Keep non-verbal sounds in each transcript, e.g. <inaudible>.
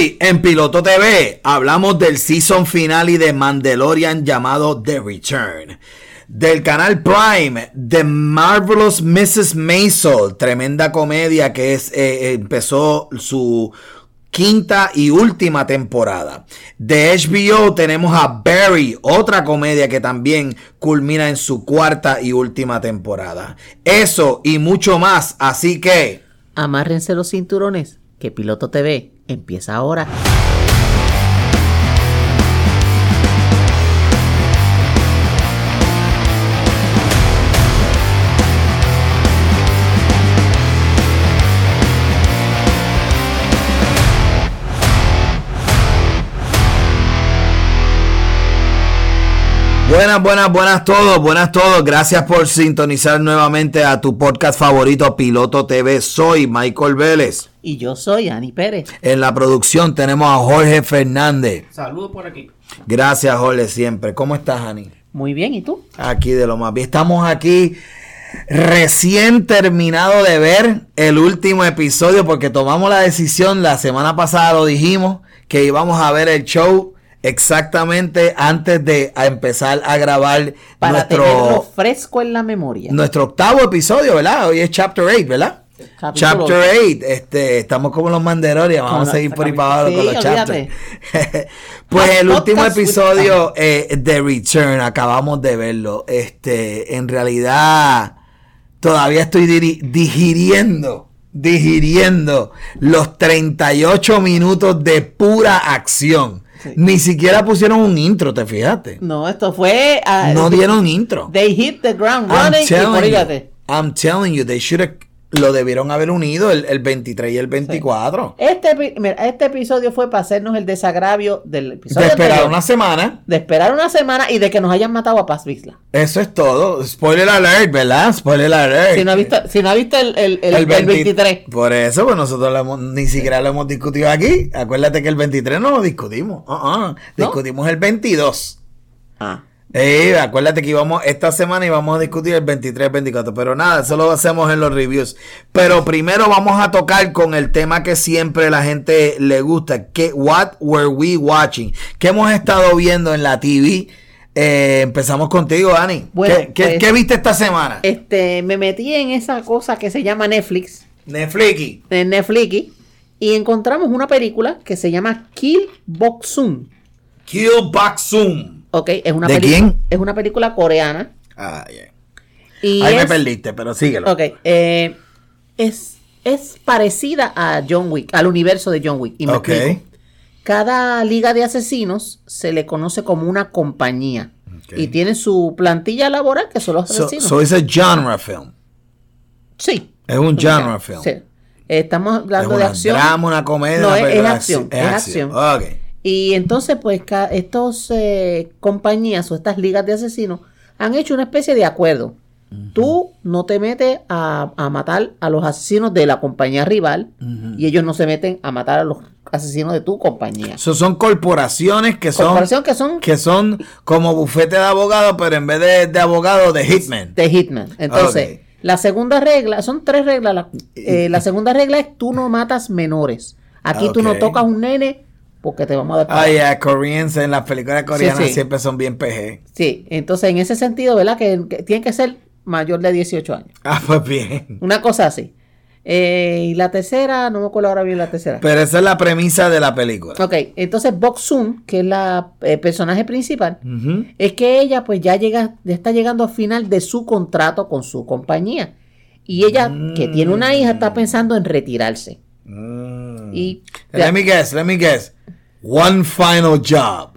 En Piloto TV hablamos del season finale de Mandalorian llamado The Return. Del canal Prime, The Marvelous Mrs. Maisel, tremenda comedia que es, eh, empezó su quinta y última temporada. De HBO tenemos a Barry, otra comedia que también culmina en su cuarta y última temporada. Eso y mucho más, así que... Amárrense los cinturones, que Piloto TV empieza ahora. Buenas, buenas, buenas todos, buenas todos. Gracias por sintonizar nuevamente a tu podcast favorito Piloto TV. Soy Michael Vélez. Y yo soy Ani Pérez. En la producción tenemos a Jorge Fernández. Saludos por aquí. Gracias, Jorge, siempre. ¿Cómo estás, Ani? Muy bien, ¿y tú? Aquí de lo más bien. Estamos aquí recién terminado de ver el último episodio porque tomamos la decisión, la semana pasada lo dijimos, que íbamos a ver el show exactamente antes de empezar a grabar Para nuestro, tenerlo fresco en la memoria. nuestro octavo episodio, ¿verdad? Hoy es Chapter 8, ¿verdad? Capítulo Chapter 8, este, estamos como los Mandalorian, vamos a seguir por ahí para abajo sí, con los chapters. <laughs> pues el último episodio eh, de Return, acabamos de verlo. Este, en realidad, todavía estoy digiriendo, digiriendo los 38 minutos de pura acción. Sí. Ni siquiera pusieron un intro, ¿te fijaste? No, esto fue. ah, No dieron intro. They hit the ground I'm running y telling you. I'm telling you, they should have, lo debieron haber unido el, el 23 y el 24. Este, mira, este episodio fue para hacernos el desagravio del episodio. De esperar una semana. de esperar una semana y de que nos hayan matado a Paz Vizla. Eso es todo. Spoiler alert, ¿verdad? Spoiler alert. Si no ha visto, si no ha visto el, el, el- el 20 23. Por eso, pues nosotros lo hemos- ni siquiera lo hemos discutido aquí. Acuérdate que el 23 no lo discutimos. Uh-uh. Discutimos el 22. Ah. Eh, acuérdate que íbamos esta semana y vamos a discutir el 23, 24, pero nada, eso lo hacemos en los reviews. Pero primero vamos a tocar con el tema que siempre la gente le gusta, que what were we watching? ¿Qué hemos estado viendo en la TV? Eh, empezamos contigo, Ani. Bueno, ¿Qué, qué- pues- qué viste esta semana? Este, me metí en esa cosa que se llama Netflix, Netflix. en Netflix, y encontramos una película que se llama Kill Boxum. Kill Zoom. Ok, es una ¿De peli- quién? Es una película coreana. Ah, yeah. Y Ahí me es- perdiste, pero síguelo. Ok, eh, es, es parecida a John Wick, al universo de John Wick. Y me Ok. explico. Cada liga de asesinos se le conoce como una compañía. Ok. Y tiene su plantilla laboral que son los So, asesinos. so it's a genre film. sí. Es un genre film. Sí. Estamos Es hablando de acción. drama, una comedia. No, una es- película es acción, Es es acción. acción. Ok. Y entonces, pues, estos eh, compañías o estas ligas de asesinos han hecho una especie de acuerdo. Tú no te metes a, a matar a los asesinos de la compañía rival y ellos no se meten a matar a los asesinos de tu compañía. So, son corporaciones que son, que son que son como bufete de abogados, pero en vez de, de abogados, de hitman. de Hitman. Entonces, la segunda regla, son tres reglas. La, eh, la segunda regla es tú no matas menores. Aquí tú no tocas un nene porque te vamos a dar. Ah, yeah, Koreans en las películas coreanas sí. siempre son bien PG. Sí, entonces en ese sentido, ¿verdad? Que, que tienen que ser mayor de 18 años. Ah, pues bien. Una cosa así. Eh, y la tercera, no me acuerdo ahora bien la tercera. Pero esa es la premisa de la película. Ok, entonces Boxun, que es la eh, personaje principal, es que ella pues ya llega, ya está llegando al final de su contrato con su compañía. Y ella, que tiene una hija, está pensando en retirarse. Mm. Y Let me guess, let me guess. One final job.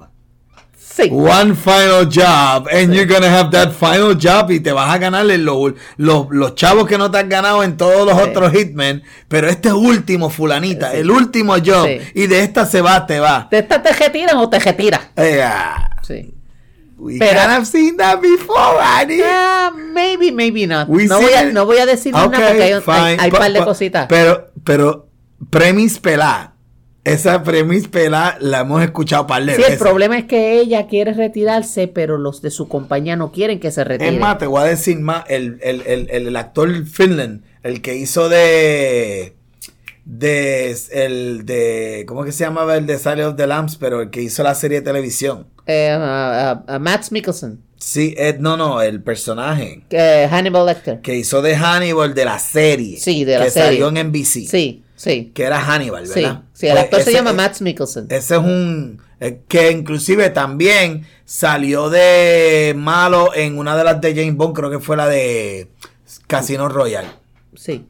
sí, One final job. And you're gonna have that final job y te vas a ganarle los, los, los chavos que no te has ganado en todos los Sí. otros hitmen. Pero este último, fulanita, el último job. Sí. Y de esta se va, te va. ¿te, esta te retiras o te retiras? Eh, ah, Sí. we Pero- kind of seen that before, Annie. Ah, maybe, maybe not. We No voy, a, no voy a decir nada Ok, porque hay, hay, fine. hay Pa- par de cositas. Pero, pero, premis pelá. Esa premis pelá la hemos escuchado par de Sí, el veces. problema es que ella quiere retirarse, pero los de su compañía no quieren que se retire. Es más, te voy a decir más, el, el, el, el, el actor Finland, el que hizo de de el de ¿cómo que se llamaba el de Silence of the Lambs? Pero el que hizo la serie de televisión. Eh, uh, uh, uh, Max Mikkelsen. Sí, no, no, el personaje Eh, Hannibal Lecter. que hizo de Hannibal de la serie. Sí, de la que serie. salió en NBC. Sí, sí. Que era Hannibal, ¿verdad? sí, el Pues actor se ese- llama Max Mikkelsen. Ese es un eh, que inclusive también salió de malo en una de las de James Bond, creo que fue la de Casino Royale. Sí.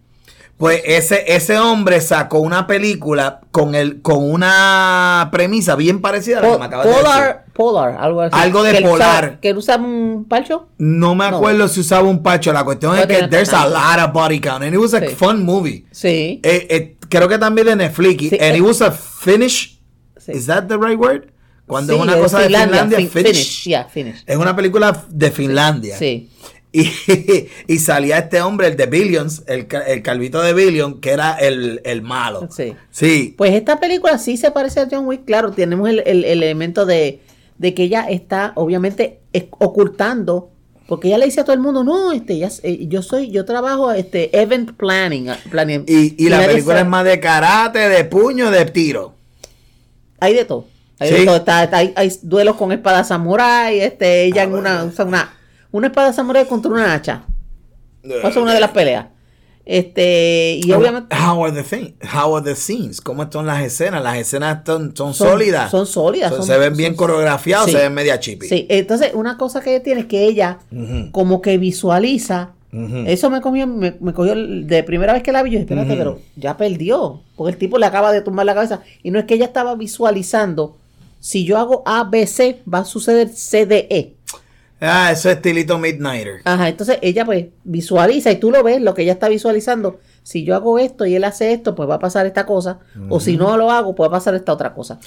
Pues ese, ese hombre sacó una película con el, con una premisa bien parecida a la que me acabas de decir. Polar, Polar, algo así. Algo de Que polar. usaba- que él usaba un palcho. No me No. acuerdo si usaba un pacho. La cuestión es que there's a lot of body count. And it was a Sí. fun movie. Sí. Eh, eh, creo que también de Netflix. Sí, and eh. it was a finish. sí. Is that the right word? Cuando es una cosa de Finlandia, fin- finish. finish. Yeah, finish. Es una película de Finlandia. Sí. Y, <laughs> y salía este hombre, el de Billions, el, el calvito de Billions, que era el, el malo. Sí. Sí. Pues esta película sí se parece a John Wick, claro, tenemos el, el- el elemento de, de que ella está obviamente ocultando, porque ella le dice a todo el mundo, no, este, ya, eh, yo soy, yo trabajo este event planning, ah, planning. Y, y la película es más de karate, de puño, de tiro. hay de todo. Hay, Sí. de todo. Está- está- hay, hay duelos con espada samurái, este, ella en una, usa una, una espada samurái contra una hacha. Esa es una de las peleas. Este, y obviamente How are the thing- How are the scenes? ¿Cómo están las escenas? Las escenas son, son, Son- sólidas. son sólidas, Son- se ven bien Sí. se ven media chippy. Sí, entonces una cosa que ella tiene es que ella como que visualiza. Eso me cogió, me, me cogió de primera vez que la vi. Yo dije, espérate, pero ya perdió. Porque el tipo le acaba de tumbar la cabeza. Y no es que ella estaba visualizando. Si yo hago A, B, C, va a suceder C, D, E. Ah, eso es estilito Midnighter. Ajá, entonces ella pues visualiza y tú lo ves, lo que ella está visualizando. Si yo hago esto y él hace esto, pues va a pasar esta cosa. O si no lo hago, pues va a pasar esta otra cosa.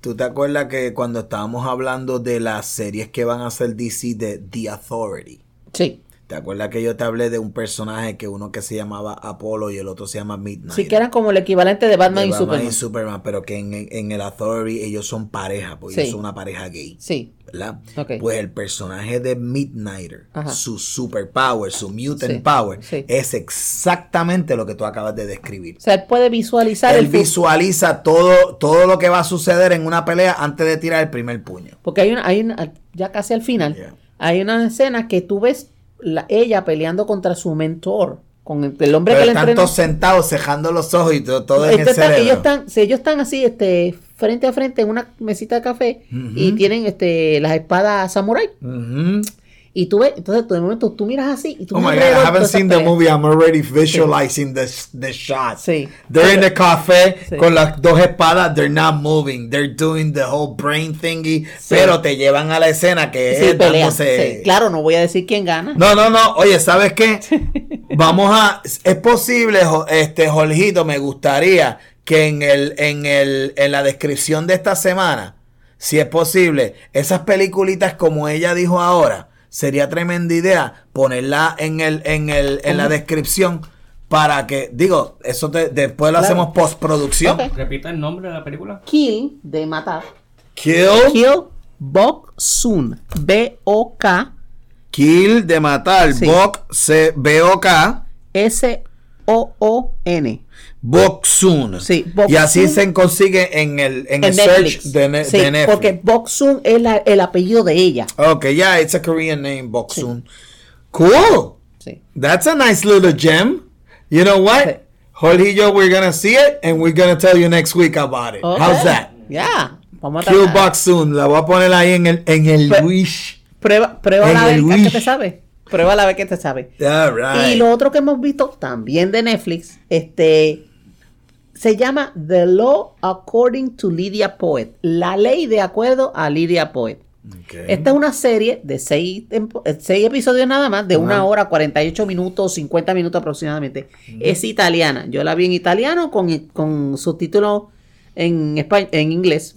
¿Tú te acuerdas que cuando estábamos hablando de las series que van a hacer DC de The Authority? Sí. ¿Te acuerdas que yo te hablé de un personaje que uno que se llamaba Apolo y el otro se llama Midnight? Sí, que eran como el equivalente de Batman, de y Batman Superman. y Superman, pero que en, en el Authority ellos son pareja, porque Sí. ellos son una pareja gay, Sí. ¿verdad? Ok. Pues el personaje de Midnighter, Ajá. su superpower, su mutant Sí, power, sí. es exactamente lo que tú acabas de describir. O sea, él puede visualizar Él el visualiza todo, todo lo que va a suceder en una pelea antes de tirar el primer puño. Porque hay una, hay una, ya casi al final, Yeah. hay una escena que tú ves la, ella peleando contra su mentor, con el, el hombre Pero que le están todos sentados, cejando los ojos y todo, todo en el Entonces, están- cerebro. ellos están, si ellos están así, este, frente a frente en una mesita de café y tienen este las espadas samurai. Ujú. Y tú ves, entonces tú de momento tú miras así y tú Oh my god, I haven't seen the movie. I'm already visualizing the, the shot. Sí. They're in the café Sí. con las dos espadas. They're not moving. They're doing the whole brain thingy. Pero te llevan a la escena que Sí, es dándose-. Claro, no voy a decir quién gana. No, no, no. Oye, ¿sabes qué? <laughs> Vamos a. Es posible, este, Jorgito, me gustaría que en el, en el, en la descripción de esta semana, si es posible, esas peliculitas como ella dijo ahora, sería tremenda idea ponerla en el, en el, en la descripción para que, digo, eso te- después lo Claro. hacemos postproducción. Repita el nombre de la película. Kill de matar. Kill, Kill Bok Soon. B-O-K kill de matar, Sí. Bok, C, B-O-K, S-O-O-N. Boksun. Sí, Y así se consigue en el, en el search Netflix. de, Ne- Sí, de Netflix. porque Bok Soon es la- el apellido de ella. Okay, yeah, it's a Korean name, Boksun. Cool. Sí. That's a nice little gem. You know what? Sí. Jorge y yo, we're gonna see it and we're gonna tell you next week about it. Ok. How's that? Ya. Vamos a Kill. La voy a poner ahí en el, en el wish. Prueba, prueba En a ver el Wish. te sabe. Prueba a ver qué te sabe. All right. Y lo otro que hemos visto también de Netflix, este se llama The Law According to Lydia Poet. La ley de acuerdo a Lydia Poet. Okay. Esta es una serie de seis, eh, seis episodios nada más, de una hora, 48 minutos, 50 minutos aproximadamente. Es italiana. Yo la vi en italiano con, con subtítulos en, en inglés.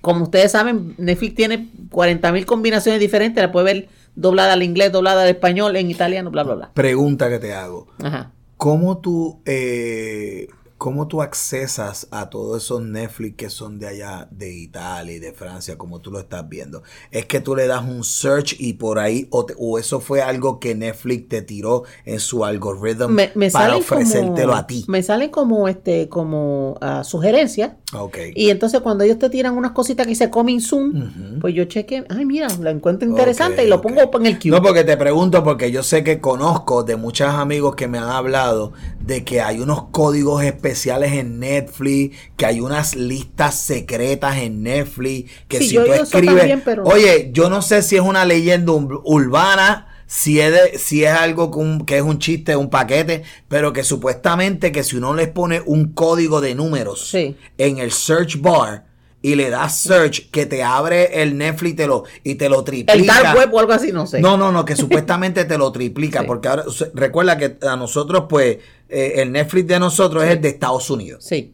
Como ustedes saben, Netflix tiene 40.000 combinaciones diferentes. La puede ver doblada al inglés, doblada al español, en italiano, bla, bla, bla. Pregunta que te hago. Ajá. ¿Cómo tú, eh, ¿Cómo tú accesas a todos esos Netflix que son de allá, de Italia y de Francia, como tú lo estás viendo? ¿Es que tú le das un search y por ahí, o, te- o eso fue algo que Netflix te tiró en su algoritmo Me, me para ofrecértelo como, a ti? Me salen como este, como ah, sugerencias. Ok. Y entonces cuando ellos te tiran unas cositas que dice coming soon, pues yo cheque, ay mira, lo encuentro interesante y lo ok. pongo en el queue. No, porque te pregunto, porque yo sé que conozco de muchos amigos que me han hablado de que hay unos códigos especiales en Netflix, que hay unas listas secretas en Netflix, que Sí, si yo tú escribes, también, pero no. oye, yo no sé si es una leyenda ur- urbana. Si es, de- si es algo que, un- que es un chiste, un paquete, pero que supuestamente que si uno les pone un código de números Sí. en el search bar y le das search, que te abre el Netflix y te lo, y te lo triplica. el dark web o algo así, no sé. No, no, no, que <laughs> supuestamente te lo triplica, Sí. porque ahora recuerda que a nosotros, pues, eh, el Netflix de nosotros es el de Estados Unidos. Sí.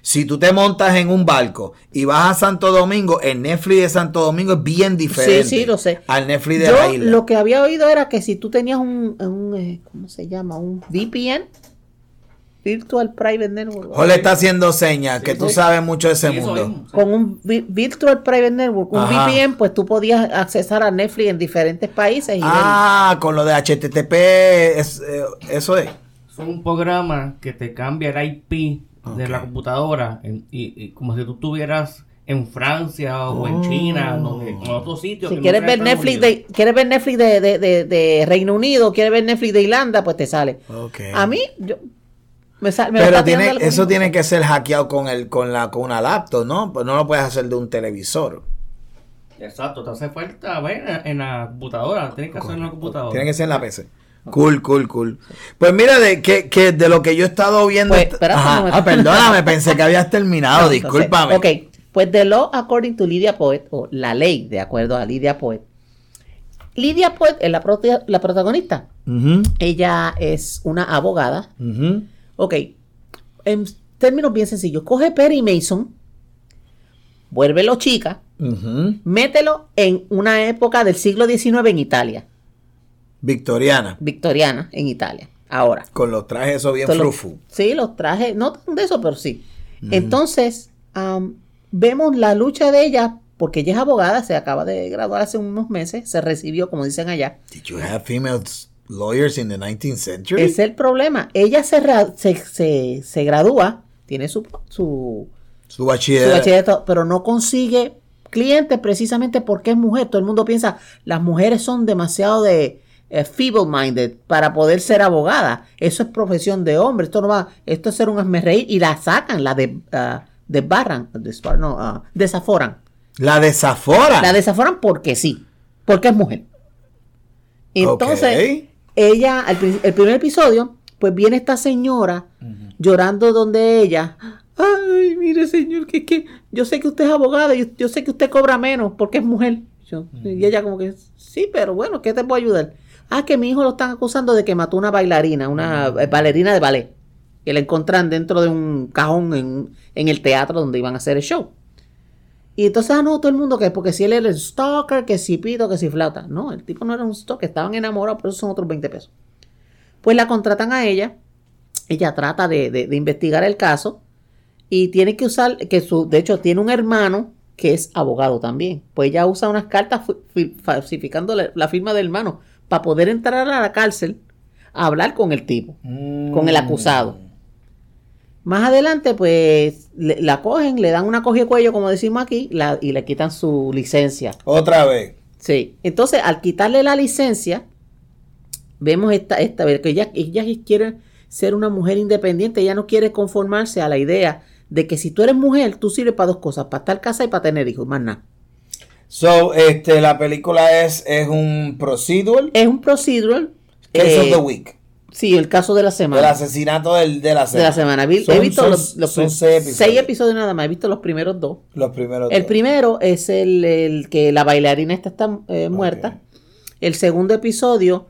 Si tú te montas en un barco y vas a Santo Domingo, el Netflix de Santo Domingo es bien diferente. Sí, sí, lo sé. Al Netflix de la Yo isla. lo que había oído era que si tú tenías un, un, eh, ¿cómo se llama? Un VPN, Virtual Private Network. Jorge está haciendo señas, que tú sí. sabes mucho de ese Sí, mundo. mismo. Con un vi- Virtual Private Network, un Ajá. VPN, pues tú podías accesar a Netflix en diferentes países. Y Ah, con lo de HTTP, es, eh, eso es. Es un programa que te cambia el IP de la computadora en- y, y como si tú estuvieras en Francia o en China, donde, en otro sitio. si que no quieres ver Netflix de, quieres ver Netflix de, de, de- de Reino Unido, quieres ver Netflix de Irlanda, pues te sale. Ok. A mí, yo, me, sal- me lo Pero tiene, eso tiene que ser hackeado con el, con la, con una laptop, ¿no? Pues no lo puedes hacer de un televisor. Exacto, te hace falta ver en, en la computadora. Tienes que hacerlo en la computadora. Tiene que ser en la PC. Cool, cool, cool. Pues mira, de que, que de lo que yo he estado viendo. Pues, espérate un Ajá. Ah, perdóname, <laughs> pensé que habías terminado, No, entonces, discúlpame. Ok, pues The Law According to Lydia Poet, o la ley de acuerdo a Lydia Poet. Lydia Poet es la, prota- la protagonista. Ella es una abogada. ujú. Ok, en términos bien sencillos, coge Perry Mason, vuélvelo chica, mételo en una época del siglo XIX en Italia, Victoriana. victoriana en Italia. Ahora. Con los trajes eso bien frufu. Sí, los trajes, no tan de eso, pero sí. Entonces, am, vemos la lucha de ella, porque ella es abogada, se acaba de graduar hace unos meses, se recibió, como dicen allá. Did you have female lawyers in the 19th century? Es el problema. Ella se, se, se- se gradúa, tiene su, su, Su su bachiller. bachillerato, pero no consigue clientes precisamente porque es mujer. Todo el mundo piensa, las mujeres son demasiado de eh, feeble-minded para poder ser abogada. Eso es profesión de hombre. Esto no va, esto es ser un reír y la sacan, la de, ah, desbarran, desbar- no, ah, desaforan. La desafora. La desaforan porque sí, porque es mujer. Entonces, Ok. Ella, al el primer episodio, pues viene esta señora llorando donde ella. Ay, mire, señor, que, que yo sé que usted es abogada, yo, yo sé que usted cobra menos porque es mujer. Yo- Y ella como que, sí, pero bueno, ¿qué te puedo ayudar? Ah, que mi hijo lo están acusando de que mató una bailarina, una eh, bailarina de ballet, que la encuentran dentro de un cajón en, en el teatro donde iban a hacer el show. Y entonces, ah, no, todo el mundo que, porque si él era el stalker, que si pito, que si flauta. No, el tipo no era un stalker, estaban enamorados, pero esos son otros 20 pesos. Pues la contratan a ella, ella trata de, de- investigar el caso y tiene que usar, que su, de hecho tiene un hermano que es abogado también. Pues ella usa unas cartas fi- fi- falsificando la, la firma del hermano para poder entrar a la cárcel a hablar con el tipo, con el acusado. Más adelante, pues le- la cogen, le dan una coge cuello, como decimos aquí, la- y le quitan su licencia. Otra vez. Sí. Entonces, al quitarle la licencia, vemos esta, esta, que ella, ella quiere ser una mujer independiente, ella no quiere conformarse a la idea de que si tú eres mujer, tú sirves para dos cosas, para estar casada y para tener hijos, más nada. So, este, la película es, es un procedural. Es un procedural. Case of eh, the week. Sí, el caso de la El asesinato del, de la de semana. la semana. Vi- Son- he visto son- los, los son prim- seis episodios. episodios nada más, he visto los primeros dos. Los primeros El dos. primero es el, el que la bailarina esta está eh, muerta. El segundo episodio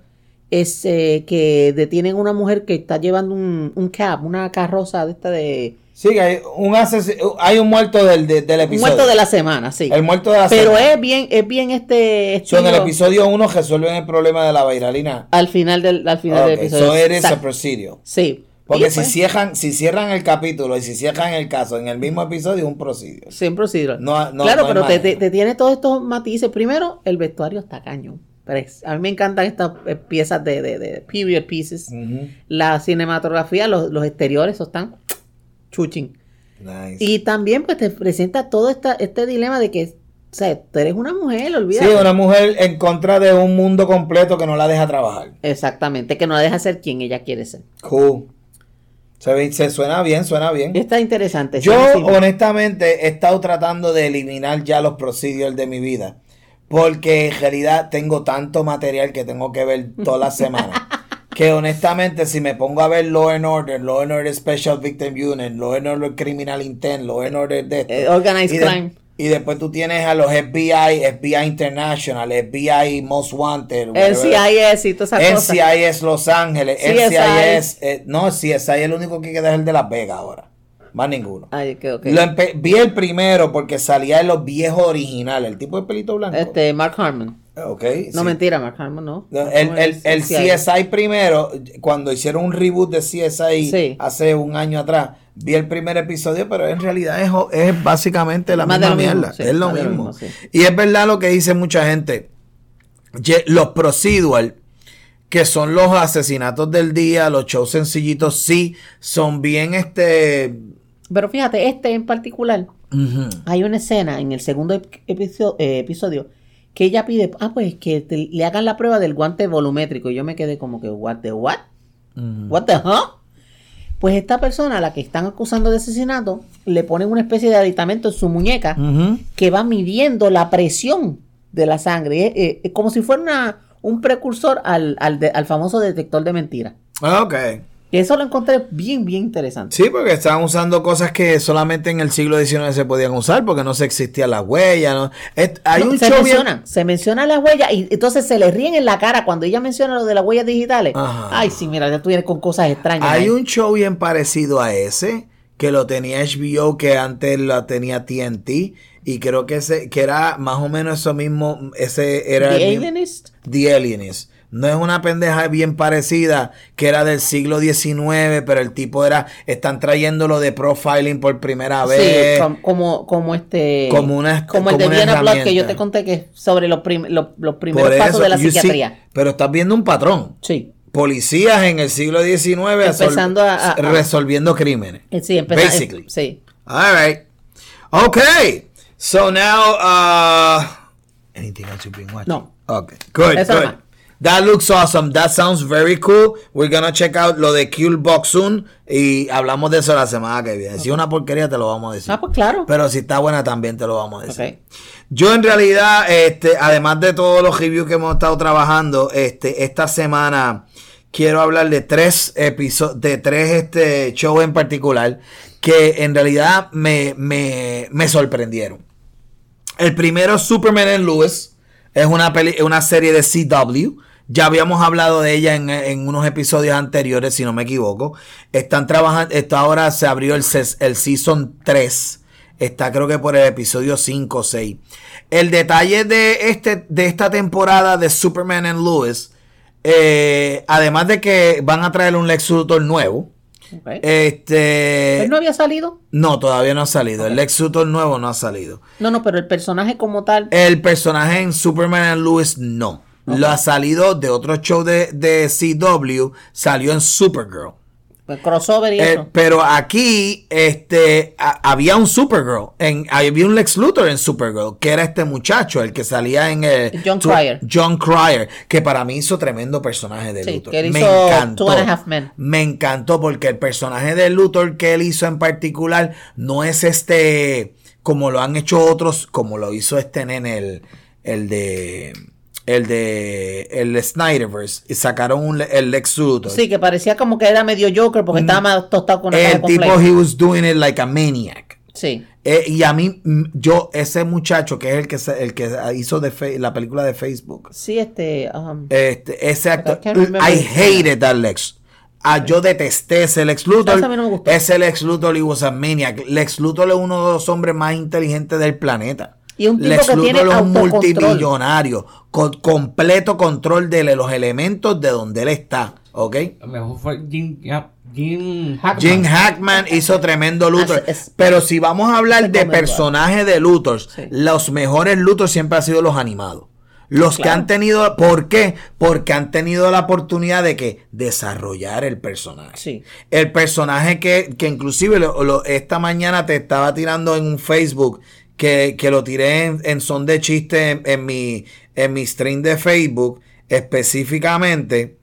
es eh, que detienen a una mujer que está llevando un, un cab, una carroza de esta de... Sí, hay un, asesi- hay un muerto del, de- del Un episodio. muerto de la semana, sí. El muerto de la Pero semana. es bien, es bien este... So, en el estilo- episodio 1 resuelven el problema de la bailarina. Al final del, al final del episodio. so it is a Exacto. procedural. Sí. Porque si pues, cierran, si cierran el capítulo y si cierran el caso en el mismo episodio, es un prosidio. Procedural. No- no- claro, no pero te, manera. te- te tiene todos estos matices. Primero, el vestuario está cañón. A mí me encantan estas eh, piezas de, de, de period pieces. La cinematografía, los, los exteriores, eso están chuching. Nice. Y también pues te presenta todo esta, este dilema de que, o sea, tú eres una mujer, Sí, olvídate. una mujer en contra de un mundo completo que no la deja trabajar. Exactamente, que no la deja ser quien ella quiere ser. Cool. Se, ve- se suena bien, suena bien. Está interesante. Yo, sí, sí. honestamente, he estado tratando de eliminar ya los procedures de mi vida. Porque en realidad tengo tanto material que tengo que ver todas las semanas. <laughs> que honestamente, si me pongo a ver Law and Order, Law and Order Special Victim Unit, Law and Order Criminal Intent, Law and Order de Eh, Organized y de- Crime. y después tú tienes a los FBI, FBI International, FBI Most Wanted. El whatever. CIS y todas esas cosas. NCIS Los Ángeles. NCIS, eh, no, CSI es el único que queda es el de Las Vegas ahora. Más ninguno. Ay, que, ok. Lo vi el primero porque salía en los viejos originales, el tipo de pelito blanco. Este, Mark Harmon. Ok, No, sí. mentira, Mark no. No, El. CSI primero, cuando hicieron un reboot de CSI Sí. hace un año atrás, vi el primer episodio, pero en realidad es, es básicamente la Más misma mismo, mierda. sí, es lo mismo. Y es verdad lo que dice mucha gente. Los procedural, que son los asesinatos del día, los shows sencillitos, sí, son bien este. Pero fíjate, este en particular, hay una escena en el segundo episodio, episodio que ella pide, ah, pues que te- le hagan la prueba del guante volumétrico. Y yo me quedé como que, what the what? Ujú. What the huh? Pues esta persona a la que están acusando de asesinato, le ponen una especie de aditamento en su muñeca que va midiendo la presión de la sangre. Es, como si fuera una- un precursor al, al de- al famoso detector de mentiras. Ah, Ok. Y eso lo encontré bien, bien interesante. Sí, porque estaban usando cosas que solamente en el siglo XIX se podían usar porque no se existía la huella. ¿no? Es- hay No, un se show bien- se menciona las huellas y entonces se le ríen en la cara cuando ella menciona lo de las huellas digitales. Ajá. Ay, sí, mira, ya tú vienes con cosas extrañas. Hay ahí. un show bien parecido a ese que lo tenía HBO que antes lo tenía TNT y creo que ese que era más o menos eso mismo ese era The el mismo- Alienist. The Alienist. No es una pendeja bien parecida que era del siglo XIX, pero el tipo era están trayéndolo de profiling por primera vez. Sí, com- como, como este. Como una- como el de como una Blood que yo te conté que es sobre los, prim- los, los primeros Por pasos eso, de la you see, psiquiatría. pero estás viendo un patrón. Sí. Policías en el siglo XIX Empezando a- resolviendo crímenes. Eh, Sí, empezó. Basically. sí. All right. Okay. So now, uh, anything else you've been watching? No. Okay. Good. Eso good. That looks awesome. That sounds very cool. We're gonna check out lo de Kill Box soon y hablamos de eso la semana que viene. Si es una porquería te lo vamos a decir. Ah, pues claro. Pero si está buena también te lo vamos a decir. Yo en realidad, este, además de todos los reviews que hemos estado trabajando, este, esta semana quiero hablar de tres episodios, de tres este, shows en particular que en realidad me, me, me sorprendieron. El primero Superman and Lewis. Es una, peli- una serie de CW. Ya habíamos hablado de ella en, en unos episodios anteriores, si no me equivoco. Están trabajando, esta ahora se abrió el, ses- el Season 3. Está creo que por el episodio 5 o 6. El detalle de, este, de esta temporada de Superman and Lewis, eh, además de que van a traer un Lex Luthor nuevo, este... ¿Él no había salido? No, todavía no ha salido. El Lex Luthor nuevo no ha salido. No, no, pero el personaje como tal. El personaje en Superman and Lewis no. Lo ha salido de otro show de, de CW, salió en Supergirl. pues, crossover y Eh, eso. pero aquí este a- había un Supergirl, en, había un Lex Luthor en Supergirl, que era este muchacho, el que salía en el John Cryer. John Cryer, que para mí hizo tremendo personaje de Sí, Luthor. que él Me hizo encantó. Two and a Half Men. Me encantó porque el personaje de Luthor que él hizo en particular no es este como lo han hecho otros, como lo hizo este nene, el, el de el de el Snyderverse y sacaron un, el Lex Luthor. Sí, que parecía como que era medio Joker porque estaba más tostado con una caja el tipo he was doing it like a maniac. Sí. Eh, y a mí, mm, yo, ese muchacho que es el que se- el que hizo de la película de Facebook, Sí, este. um, este, ese actor, I hated that Lex. Ah, yo detesté ese Lex Luthor. Ese no Lex Luthor he was a maniac. Lex Luthor es uno de los hombres más inteligentes del planeta. Y un tipo Lex que tiene Luthor es un autocontrol. multimillonario, con completo control de los elementos de donde él está. ¿Ok? Mejor fue Jim, Jim Hackman. Jim Hackman hizo tremendo Luthor. Es- Pero si vamos a hablar de personajes de Luthor, Sí. los mejores Luthor siempre han sido los animados. Los que han tenido, ¿por qué? Porque han tenido la oportunidad de que desarrollar el personaje. Sí. El personaje que, que inclusive lo- lo- esta mañana te estaba tirando en un Facebook que, que lo tiré en, en son de chiste en, mi, en mi stream de Facebook específicamente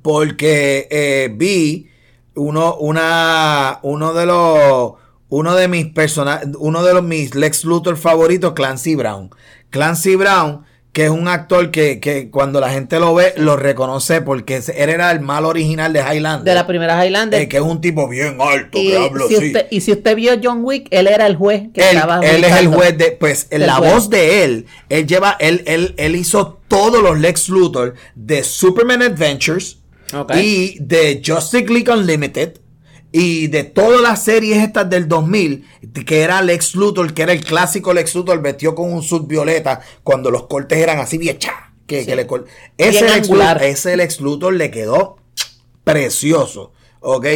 porque eh, vi uno, una, uno de los, uno de mis personajes, uno de los mis Lex Luthor favoritos, Clancy Brown. Clancy Brown, que es un actor que, que cuando la gente lo ve, lo reconoce porque él era el mal original de Highlander. De la primera Highlander. Eh, que es un tipo bien alto, y, que habla si así. usted, y si usted vio John Wick, él era el juez que Él, estaba él es el juez de, pues la juez. voz de él, él lleva, él, él, él hizo todos los Lex Luthor de Superman Adventures Ok. y de Justice League Unlimited y de todas las series estas del 2000, de que era Lex Luthor, que era el clásico Lex Luthor vestido con un sud violeta cuando los cortes eran así bien cha, que, Sí. que le Lex. Luthor, ese Lex Luthor le quedó precioso, ¿ok?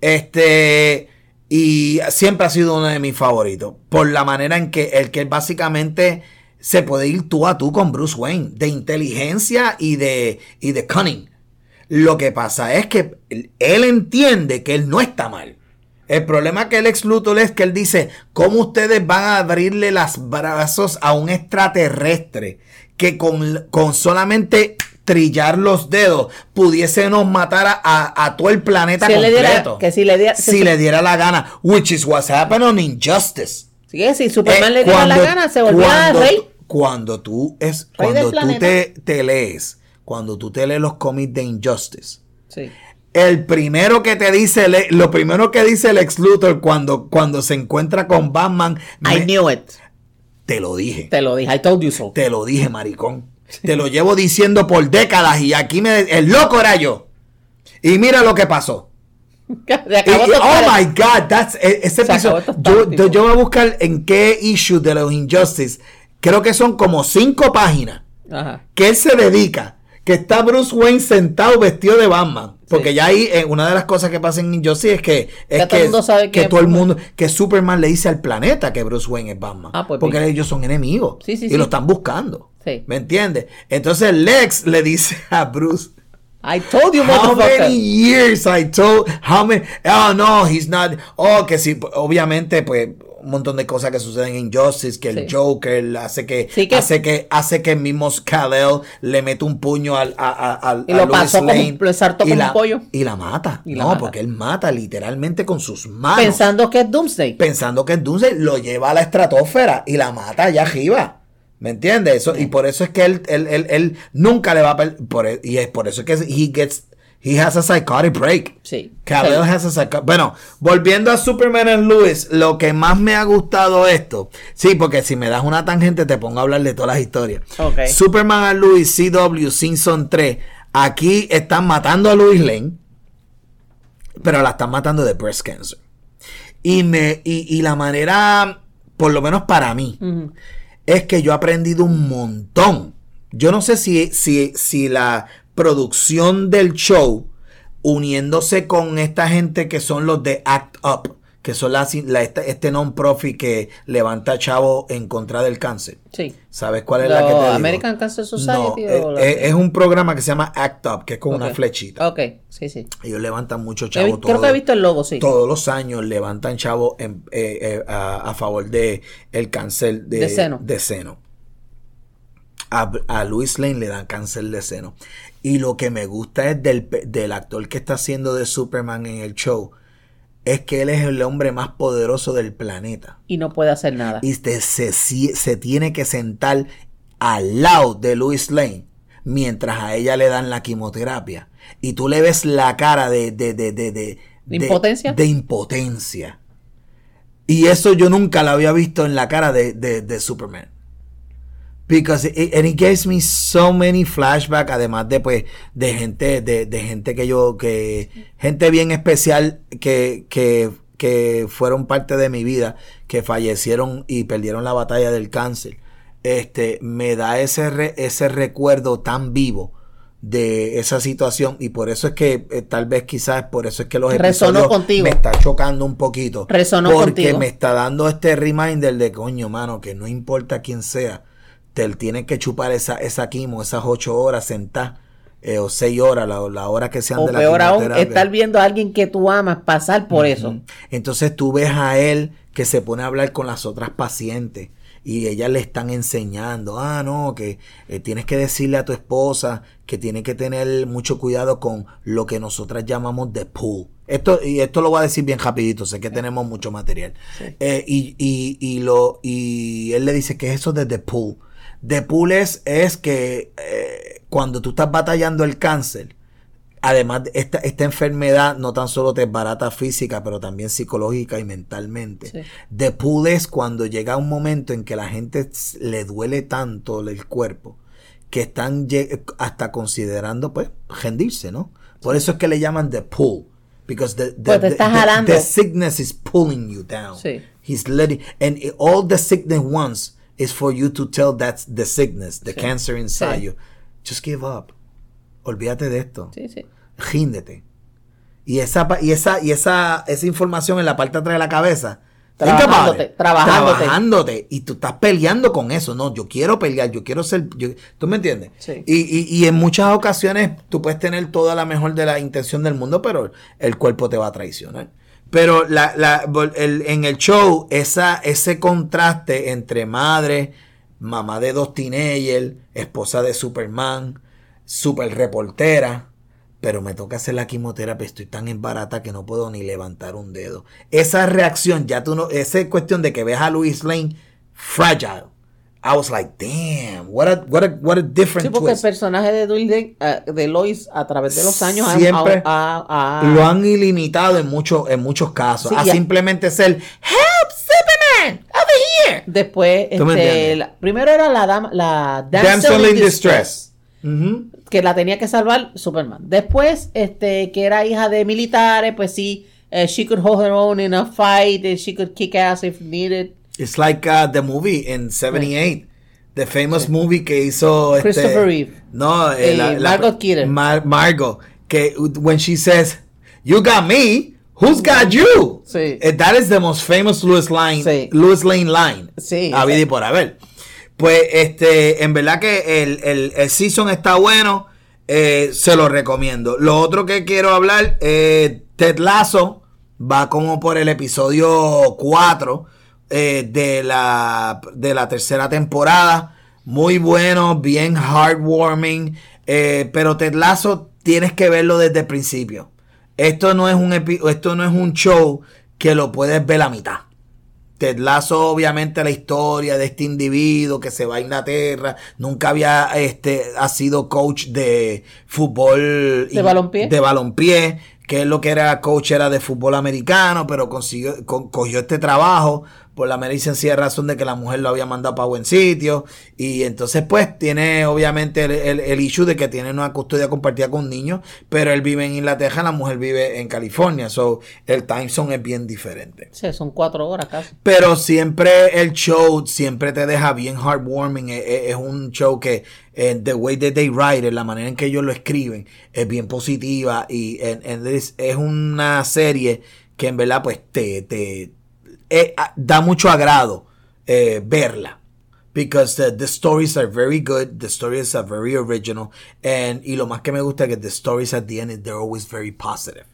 Este, y siempre ha sido uno de mis favoritos, por la manera en que el que básicamente se puede ir tú a tú con Bruce Wayne, de inteligencia y de, y de cunning. Lo que pasa es que él, entiende que él no está mal. El problema que el ex Luthor es que él dice, ¿cómo ustedes van a abrirle los brazos a un extraterrestre que con, con solamente trillar los dedos pudiésemos matar a, a- a todo el planeta Si él le diera- completo? que si le diera- si le diera la gana, which is what's happened on Injustice. Que si Superman Eh, le diera la gana, se volvía cuando, rey. Cuando tú es Rey cuando tú te, te lees, cuando tú te lees los cómics de Injustice, Sí. el primero que te dice, lo primero que dice el ex Luthor cuando, cuando se encuentra con Batman, I me- knew it. te lo dije, Te lo dije. I told you so. te lo dije, maricón. Te lo llevo diciendo por décadas y aquí me, el loco era yo. Y mira lo que pasó. <laughs> Y- oh my God, that's, e- ese episodio. Yo, voy a buscar en qué issue de los Injustice. Creo que son como cinco páginas Ajá. que él se dedica. Que está Bruce Wayne sentado vestido de Batman. Porque Sí. ya ahí, eh, una de las cosas que pasa en Injustice es que, es Ya todo el mundo sabe que todo el mundo, que Superman le dice al planeta que Bruce Wayne es Batman. Ah, pues porque bien. ellos son enemigos. Sí, sí, y lo están buscando. Sí. ¿Me entiendes? Entonces Lex le dice <laughs> a Bruce. I told you, How many years I told, how many, oh no, he's not, oh que sí, obviamente pues un montón de cosas que suceden en Justice, que el. Joker hace que, Sí, que- hace que, hace que el mismo Kal-El le mete un puño al, a, a, Y a lo pasó como- Lane lo y como la- un pollo. Y la mata. Y la no, mata. porque él mata literalmente con sus manos. Pensando que es Doomsday. pensando que entonces lo lleva a la estratosfera y la mata allá arriba. ¿Me entiendes? Eso, y por eso es que él, él, él, él nunca le va a per- por, e- y es por eso es que he gets he has a psychotic break. Sí. Kal-El Sí. has a psycho- Bueno, volviendo a Superman and Lewis, lo que más me ha gustado esto, sí, porque si me das una tangente te pongo a hablar de todas las historias. Superman and Lewis CW Season 3, aquí están matando a Louis Lane, pero la están matando de breast cancer. Y, me, y, y la manera, por lo menos para mí, es que yo he aprendido un montón. Yo no sé si, si, si la producción del show, uniéndose con esta gente que son los de Act Up, que son la, este non-profit que levanta chavo en contra del cáncer. Sí. ¿Sabes cuál es Lo la que te digo? American Cancer Society No, o eh, la- eh, es un programa que se llama Act Up, que es con una flechita. Ok, sí, sí. Ellos levantan mucho chavo creo todo- que he visto el logo, sí. todos los años levantan chavo en- eh, eh, a, a favor de el cáncer de, De seno. de seno. A, a Luis Lane le dan cáncer de seno. Y lo que me gusta es del, del actor que está haciendo de Superman en el show. Es que él es el hombre más poderoso del planeta. Y no puede hacer nada. Y se, se, tiene que sentar al lado de Louis Lane mientras a ella le dan la quimioterapia. Y tú le ves la cara de... ¿De, de, de, de, ¿De impotencia? De, impotencia. Y eso yo nunca lo había visto en la cara de, de, de Superman. Because it, and it gives me so many flashbacks, además de pues, de gente, de, de gente que yo, que, gente bien especial que, que, que fueron parte de mi vida, que fallecieron y perdieron la batalla del cáncer. Este, me da ese, re- ese recuerdo tan vivo de esa situación y por eso es que eh, tal vez quizás por eso es que los Resonó contigo. me está chocando un poquito Resonó porque contigo. me está dando este reminder de coño mano que no importa quién sea te tienes que chupar esa esa quimo esas ocho horas sentar eh, o seis horas la, la hora que sean O de la peor aún, estar viendo a alguien que tú amas pasar por eso. Entonces tú ves a él que se pone a hablar con las otras pacientes y ellas le están enseñando, ah, no, que eh, tienes que decirle a tu esposa que tiene que tener mucho cuidado con lo que nosotras llamamos the pool. Esto, y esto lo voy a decir bien rapidito, sé que tenemos mucho material. Eh, y, y, y, lo, y él le dice, ¿qué es eso de the pool? The pool es, que eh, cuando tú estás batallando el cáncer, además de esta, esta enfermedad no tan solo te es barata física, pero también psicológica y mentalmente. Sí. The pool es cuando llega un momento en que la gente le duele tanto el cuerpo que están hasta considerando pues rendirse, ¿no? Por eso es que le llaman the pool. Because the, the, Pues te the- the- the sickness is pulling you down. Sí. He's letting, and all the sickness wants is for you to tell that's the sickness, the Sí. cancer inside Sí. you. Just give up. Olvídate de esto. Sí, sí. Ríndete. Y esa, y esa, y esa, esa información en la parte de atrás de la cabeza. Trabajándote, trabajándote. Trabajándote. Y tú estás peleando con eso. No, yo quiero pelear, yo quiero ser. yo- ¿Tú me entiendes? Sí. Y, y, y en muchas ocasiones tú puedes tener toda la mejor de la intención del mundo, pero el cuerpo te va a traicionar. Pero la, la, el- en el show, esa, ese contraste entre madre, mamá de dos teenagers, esposa de Superman, super reportera, pero me toca hacer la quimioterapia, estoy tan embarata que no puedo ni levantar un dedo. Esa reacción, ya tú no, esa cuestión de que ves a Louis Lane fragile. I was like, damn, what a, what a, what a different Sí, porque el personaje de, eh, de Lois a través de los años Siempre Lo han ilimitado en, muchos en muchos casos. Sí, a simplemente ser, help, Superman, over here. Después, ¿Tú me este, la- primero era la dama, la damsel Damsel in in distress. Que la tenía que salvar Superman. Después, este, que era hija de militares, pues sí, eh, she could hold her own in a fight, and she could kick ass if needed. It's like uh, the movie in 78. The famous movie que hizo este, Christopher Reeve. No, eh, Eh, la- la- Margot Kidder. Mar- Margot. Que when she says, You got me, who's got you? Sí. Eh, that is the most famous Louis line, Sí. Louis Lane line. Sí. Habido y por haber. Pues, este, en verdad que el, el, el season está bueno. eh, se lo recomiendo. Lo otro que quiero hablar, Ted Lasso va como por el episodio 4 eh, de, la, de la tercera temporada. Muy bueno, bien heartwarming. eh, pero Ted Lasso tienes que verlo desde el principio. Esto no es un esto no es un show que lo puedes ver a mitad. Ted Lasso, obviamente, la historia de este individuo que se va a Inglaterra, nunca había, este, ha sido coach de fútbol. ¿De balompié? De balompié, que es lo que era coach era de fútbol americano, pero consiguió, co- cogió este trabajo por la mera y sencilla razón de que la mujer lo había mandado para buen sitio. Y entonces, pues, tiene obviamente el, el, el issue de que tiene una custodia compartida con un niño, pero él vive en Inglaterra, la mujer vive en California. So, el time zone es bien diferente. Sí, son cuatro horas casi. Pero siempre el show siempre te deja bien heartwarming. Es, es- es un show que eh, the way that they write it, la manera en que ellos lo escriben, es bien positiva. Y en es, es una serie que en verdad pues te, te eh, ah, da mucho agrado eh, verla. Because the, the stories are very good, the stories are very original, and, y lo más que me gusta es que the stories at the end, they're always very positive.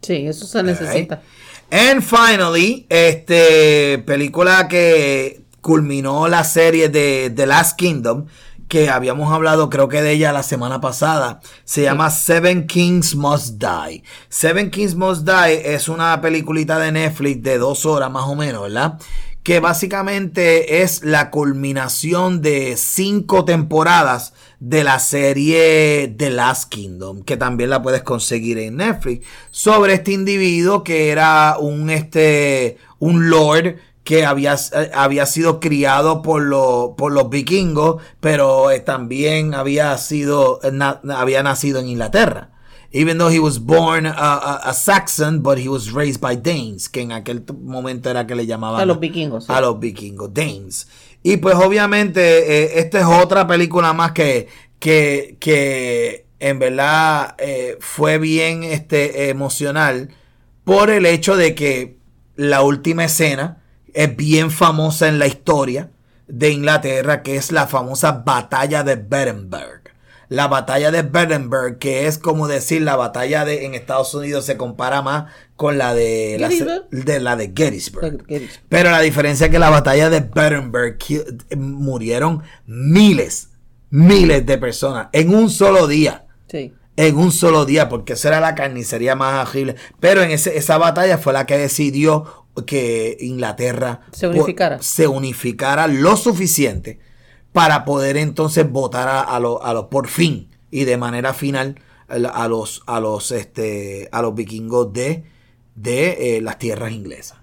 Sí, eso se necesita. And finally, este película que culminó la serie de The Last Kingdom, que habíamos hablado creo que de ella la semana pasada, se llama Seven Kings Must Die. Seven Kings Must Die es una peliculita de Netflix de dos horas más o menos, ¿verdad? Que básicamente es la culminación de cinco temporadas de la serie The Last Kingdom, que también la puedes conseguir en Netflix, sobre este individuo que era un, este, un lord que había, eh, había sido criado por, lo- por los vikingos, pero eh, también había sido, eh, na- había nacido en Inglaterra. Even though he was born a, a- a Saxon, but he was raised by Danes, que en aquel momento era que le llamaban A los vikingos, sí. A los vikingos, Danes. Y pues obviamente eh, esta es otra película más que, que, que en verdad eh, fue bien este, emocional por el hecho de que la última escena es bien famosa en la historia de Inglaterra, que es la famosa batalla de Berenberg. La batalla de Berenberg, que es como decir la batalla de en Estados Unidos se compara más con la de la, de la de Gettysburg. Gettysburg. Pero la diferencia es que la batalla de Berenberg ki- murieron miles, miles de personas en un solo día. Sí. En un solo día, porque esa era la carnicería más ágil. Pero en ese- esa batalla fue la que decidió que Inglaterra Se unificara. po- se unificara lo suficiente para poder entonces votar a, a los a los- por fin y de manera final a, los a los este a los vikingos de de eh, las tierras inglesas.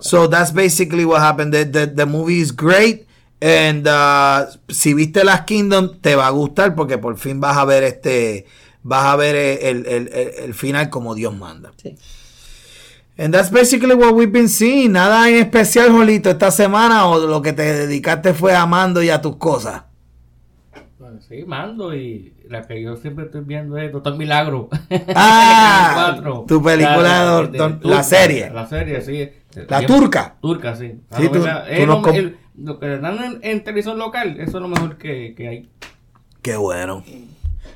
So that's basically what happened. The, the, the movie is great. And uh, si viste Las Kingdom, te va a gustar porque por fin vas a ver este. Vas a ver el, el- el- el final como Dios manda. Sí. And that's basically what we've been seeing. Nada en especial, Jolito, esta semana o lo que te dedicaste fue a Mando y a tus cosas. Bueno, sí, mando y la que yo siempre estoy viendo es Doctor Milagro. Ah, <laughs> tu película de Doctor- la serie. La serie, sí. La turca. Turca, sí. La Sí, tú- novela- tú es no lo, com- el- lo que dan en, en televisión local, eso es lo mejor que, que hay. Qué bueno.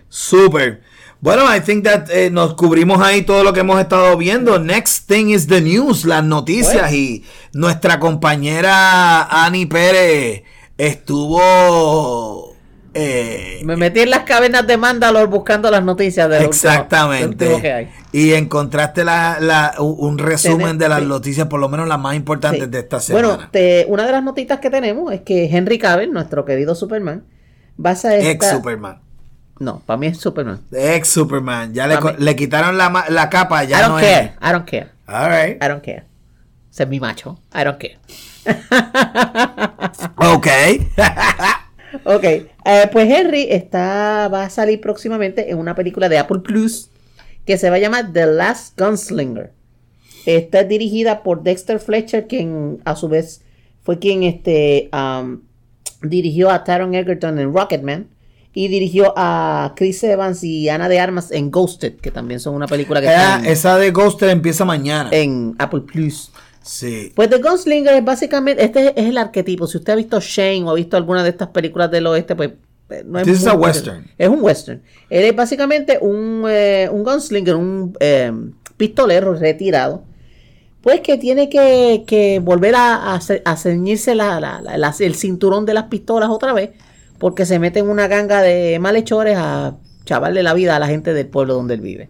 Super. Bueno, I think that eh, nos cubrimos ahí todo lo que hemos estado viendo. Next thing is the news, las noticias. Y nuestra compañera Ani Pérez estuvo. eh, Me metí en las cavernas de Mandalore buscando las noticias de último- exactamente. último hay. Y encontraste la, la- un resumen de las sí. noticias, por lo menos las más importantes Sí. de esta semana. Bueno, te- una de las notitas que tenemos es que Henry Cavill, nuestro querido Superman, va a ser Ex Superman. No, para mí es Superman. Ex Superman. Ya le, le quitaron la, la capa, I ya don't no care. es. I don't care. All right. I don't care. Ese es mi macho. I don't care. <laughs> Ok. <laughs> Ok, eh, pues Henry está, va a salir próximamente en una película de Apple Plus que se va a llamar The Last Gunslinger. Está dirigida por Dexter Fletcher, quien a su vez fue quien este, dirigió a Taron Egerton en Rocketman y dirigió a Chris Evans y Ana de Armas en Ghosted, que también son una película que está Ah, en, esa de Ghost empieza mañana. en Apple Plus. Sí. Pues The Gunslinger es básicamente, este es el arquetipo. Si usted ha visto Shane o ha visto alguna de estas películas del oeste, pues eh, no es This is a western. Es un western. Él es básicamente un, eh, un gunslinger, un eh, pistolero retirado. Pues que tiene que, que volver a, a, a ceñirse la- la- la- la- el cinturón de las pistolas otra vez. Porque se mete en una ganga de malhechores a chavarle la vida a la gente del pueblo donde él vive.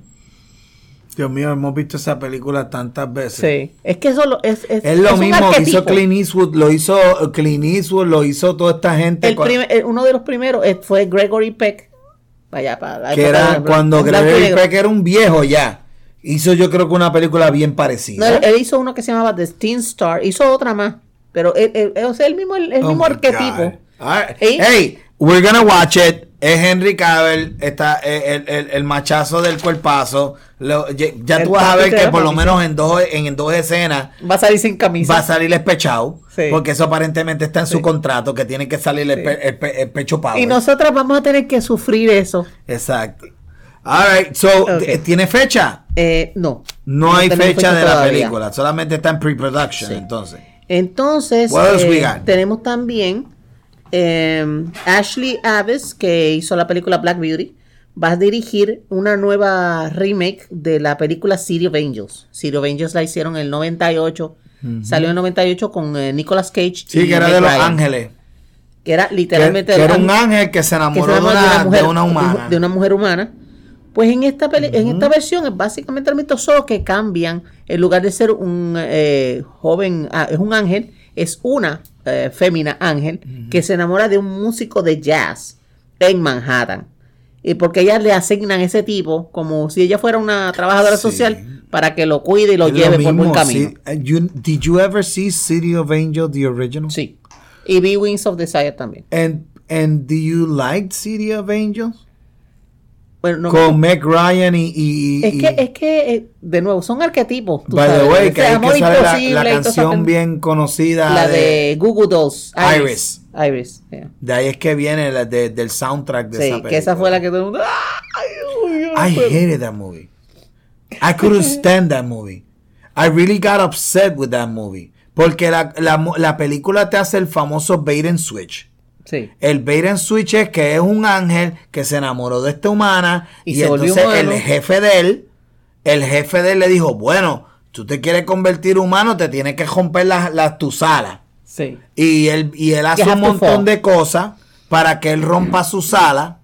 Dios mío, hemos visto esa película tantas veces. Sí. Es que eso lo- es, es, Es lo es mismo que hizo. Clint Eastwood, lo hizo Clint Eastwood, lo hizo toda esta gente. El cua- primer- el- uno de los primeros eh, fue Gregory Peck. Vaya, para que era cuando Gregory. Peck era un viejo ya. Hizo yo creo que una película bien No, parecida. él, él hizo uno que se llamaba The Teen Star. Hizo otra más. Pero él, él- mismo, el, el Oh mismo arquetipo. God. Hey, we're gonna watch it. Es Henry Cavill, está eh, el, el- el machazo del cuerpazo. Lo- ya tú vas a ver que por lo menos en dos, en, en dos escenas Va a salir sin camisa. va a salir espechado. Sí. Porque eso aparentemente está en su contrato, que tiene que salir el, Sí. pe- el pe- el pecho power. y nosotros vamos a tener que sufrir eso. Exacto. All right, so, ¿tiene fecha? Eh, no. No, hay fecha, de la película, solamente está en pre-production, entonces. Entonces, eh, tenemos también eh, Ashley Aves, que hizo la película Black Beauty, va a dirigir una nueva remake de la película City of Angels. City of Angels la hicieron en el 98. Salió en el 98 con eh, Nicolas Cage. Sí, y que era Meg de Los Ryan, Ángeles. Que era Que, literalmente que de era un ángel que se que enamoró de una, de una humana. de una mujer humana. Pues en esta peli- en esta versión es básicamente el mito solo que cambian en lugar de ser un eh, joven ah, es un ángel es una eh, fémina ángel que se enamora de un músico de jazz en Manhattan y porque ellas le asignan ese tipo como si ella fuera una trabajadora Sí. social para que lo cuide y lo Es lleve por buen camino sí. Eh, you- did you ever see City of Angels, the original? sí y vi Wings of Desire también And, and do you like City of Angels? Bueno no- Con Meg Ryan y... y- Es y- que, es que, eh, de nuevo, son arquetipos. tú by the sabes, way, ese que amor que sale la, la canción pen- bien conocida La de, de Google Dolls. Iris. Iris. yeah. de ahí es que viene la de- del soundtrack de Sí, esa película. que esa fue la que todo el mundo. ¡Ay, no I hated that movie. I couldn't stand that movie. I really got upset with that movie. Porque la, la, la película te hace el famoso bait and switch. Sí. El bait and switch es que es un ángel que se enamoró de esta humana Y y, se volvió entonces el jefe de él, el jefe de él le dijo, bueno, tú te quieres convertir humano, te tienes que romper las las tus alas. Sí. Y él, y él hace un montón de cosas para que él rompa su sala.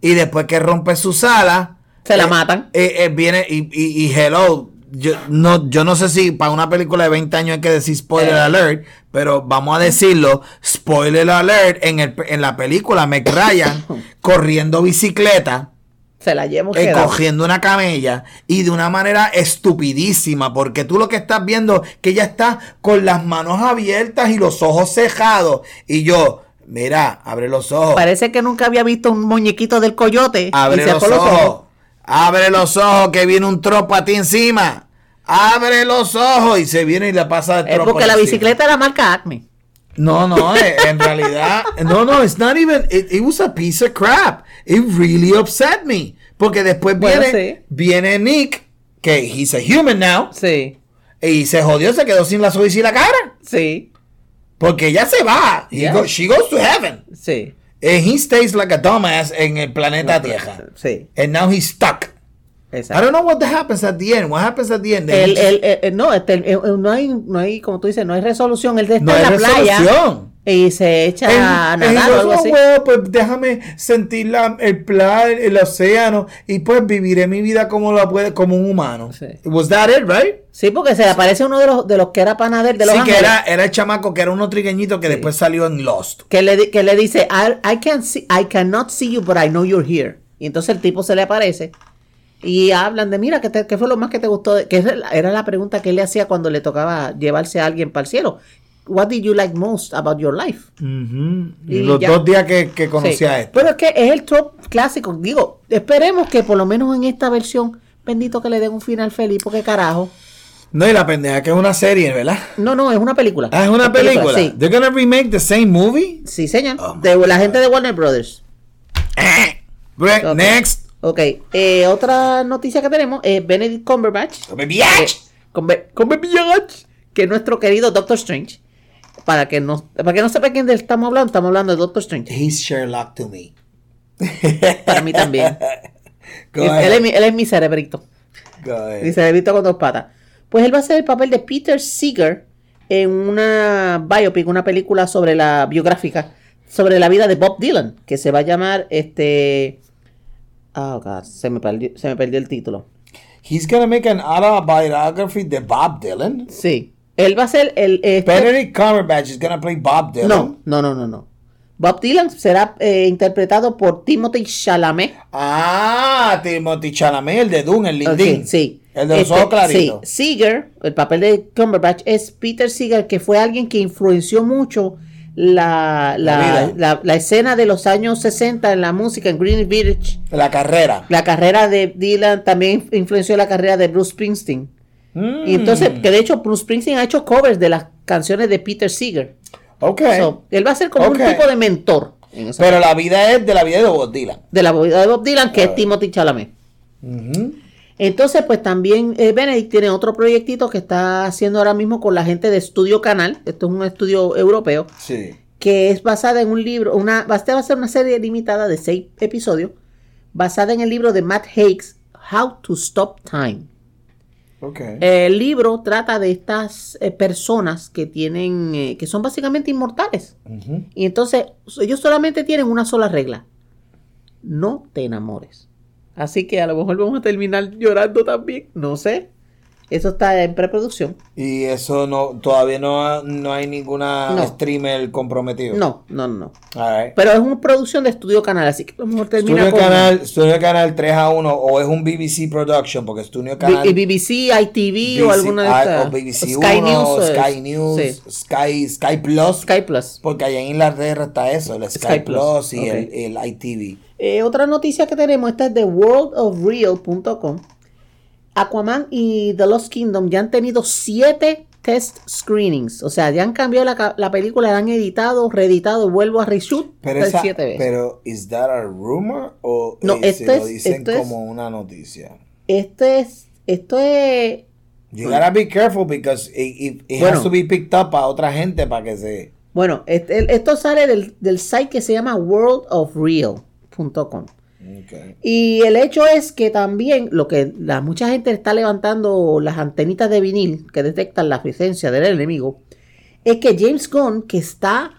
Y después que rompe su sala. Se la eh, matan. eh, eh, viene y, y, y hello. Yo no, yo no sé si para una película de 20 años hay que decir spoiler Eh. alert, pero vamos a decirlo, spoiler alert, en, el, en la película Meg Ryan <laughs> corriendo bicicleta, Se la llevo eh, cogiendo una camella y de una manera estupidísima, porque tú lo que estás viendo que ella está con las manos abiertas y los ojos cejados y yo, mira, abre los ojos, Parece que nunca había visto un muñequito del coyote. abre y los ojos, abre los ojos que viene un tropo a ti encima, abre los ojos y se viene y le pasa el Es tropo porque la bicicleta era marca Acme. No, no, eh, en <laughs> realidad, no, no, it's not even, it, it was a piece of crap. It really upset me. Porque después Bueno, viene, sí. viene Nick, que he's a human now, Sí, y se jodió, se quedó sin la ojos y sin la cara. sí, Porque ella se va. Yeah. go- she goes to heaven. sí. And he stays like a dumbass en el planeta Tierra. Sí, And now he's stuck. I exacto. don't know what happens at the end. What happens at the end? El, el, el- no, este, no, hay, no hay, como tú dices, no hay resolución. Él está no en la playa resolución. Y se echa a nadar o algo "Oh, así. pues déjame sentir la- el plan, el océano y pues viviré mi vida como la puede, como un humano. Sí. Was that it, right? Sí, porque se le aparece uno de los, de los que era panadero de los sí, que era, era el chamaco que era uno trigueñito que después salió en Lost. que le, que le dice, I, I, can see, I cannot see you, but I know you're here. Y entonces el tipo se le aparece y hablan de, mira, ¿qué, te- qué fue lo más que te gustó? de-?" Que era la pregunta que él le hacía cuando le tocaba llevarse a alguien para el cielo. What did you like most about your life? Y Los ya. dos días que, que conocí Sí. a esto. Pero es que es el top clásico. Digo, esperemos que por lo menos en esta versión, bendito que le den un final feliz, porque carajo. No, y la pendeja que es una serie, ¿verdad? No, no, es una película. Ah, es una película. Sí, They're gonna remake the same movie. sí señor. Oh, de la gente de Warner Brothers. Great, Ok. Next. Ok, eh, otra noticia que tenemos es Benedict Cumberbatch. Cumberbatch. Eh, Cumber- Cumberbatch, que es nuestro querido Doctor Strange. Para que no, para que no sepa quién de estamos hablando, estamos hablando de Doctor Strange. He's Sherlock to me. Para mí también. <laughs> Él, es mi, él es mi cerebrito. Mi cerebrito con dos patas. Pues él va a hacer el papel de Peter Seeger en una biopic, una película sobre la biográfica, sobre la vida de Bob Dylan, que se va a llamar este. Oh, God, se me perdió, se me perdió el título. He's gonna make an autobiography de Bob Dylan. Sí. Él va a ser el. este- Benedict Cumberbatch is gonna play Bob Dylan. no, no, no, no, no. Bob Dylan será eh, interpretado por Timothy Chalamet. Ah, Timothy Chalamet, el de Dune, el lindín. sí. El de los Este, ojos claritos. Sí, Seeger, el papel de Cumberbatch es Peter Seeger, que fue alguien que influenció mucho la, La la, la- escena de los años 60 en la música en Greenwich Village. La carrera. La carrera de Dylan también influenció la carrera de Bruce Springsteen. Mm. Y entonces, que de hecho Bruce Springsteen ha hecho covers de las canciones de Peter Seeger. Ok. So, él va a ser como un tipo de mentor Pero la vida es de la vida de Bob Dylan. de la vida de Bob Dylan, que es Timothy Chalamet. Ujú. Entonces, pues también eh, Benedict tiene otro proyectito que está haciendo ahora mismo con la gente de Estudio Canal. Esto es un estudio europeo Sí. que es basada en un libro, una, va a ser una serie limitada de seis episodios, basada en el libro de Matt Hakes, How to Stop Time. Ok. El libro trata de estas eh, personas que tienen, eh, que son básicamente inmortales. Y entonces ellos solamente tienen una sola regla. No te enamores. Así que a lo mejor vamos a terminar llorando también. No sé. Eso está en preproducción. Y eso no, todavía no, no hay ninguna No. streamer comprometido. No, no, no. Right. Pero es una producción de estudio canal, así que a lo mejor termina Studio con Canal, Studio Canal 3 a 1 o es un BBC Production porque Studio Canal B- BBC, ITV o alguna de ah, estas. o BBC Sky 1 News. o Sky News, sí. Sky, Sky Plus, Sky Plus. porque allá en Inglaterra está eso, el Sky, Sky Plus, Plus, y el, el ITV. Eh, otra noticia que tenemos, esta es de worldofreal.com. Aquaman y The Lost Kingdom ya han tenido siete test screenings. O sea, ya han cambiado la, la película, la han editado, reeditado, vuelvo a reshoot Pero, esa, siete veces. pero, ¿is that a rumor o No, eh, esto se es- lo dicen esto es- como una noticia? Esto es, esto es, You gotta be careful because it, it- it Bueno. has to be picked up a otra gente para que se... bueno, este- esto sale del, del site que se llama worldofreal.com. Y el hecho es que también lo que la mucha gente está levantando las antenitas de vinil que detectan la presencia del enemigo es que James Gunn, que está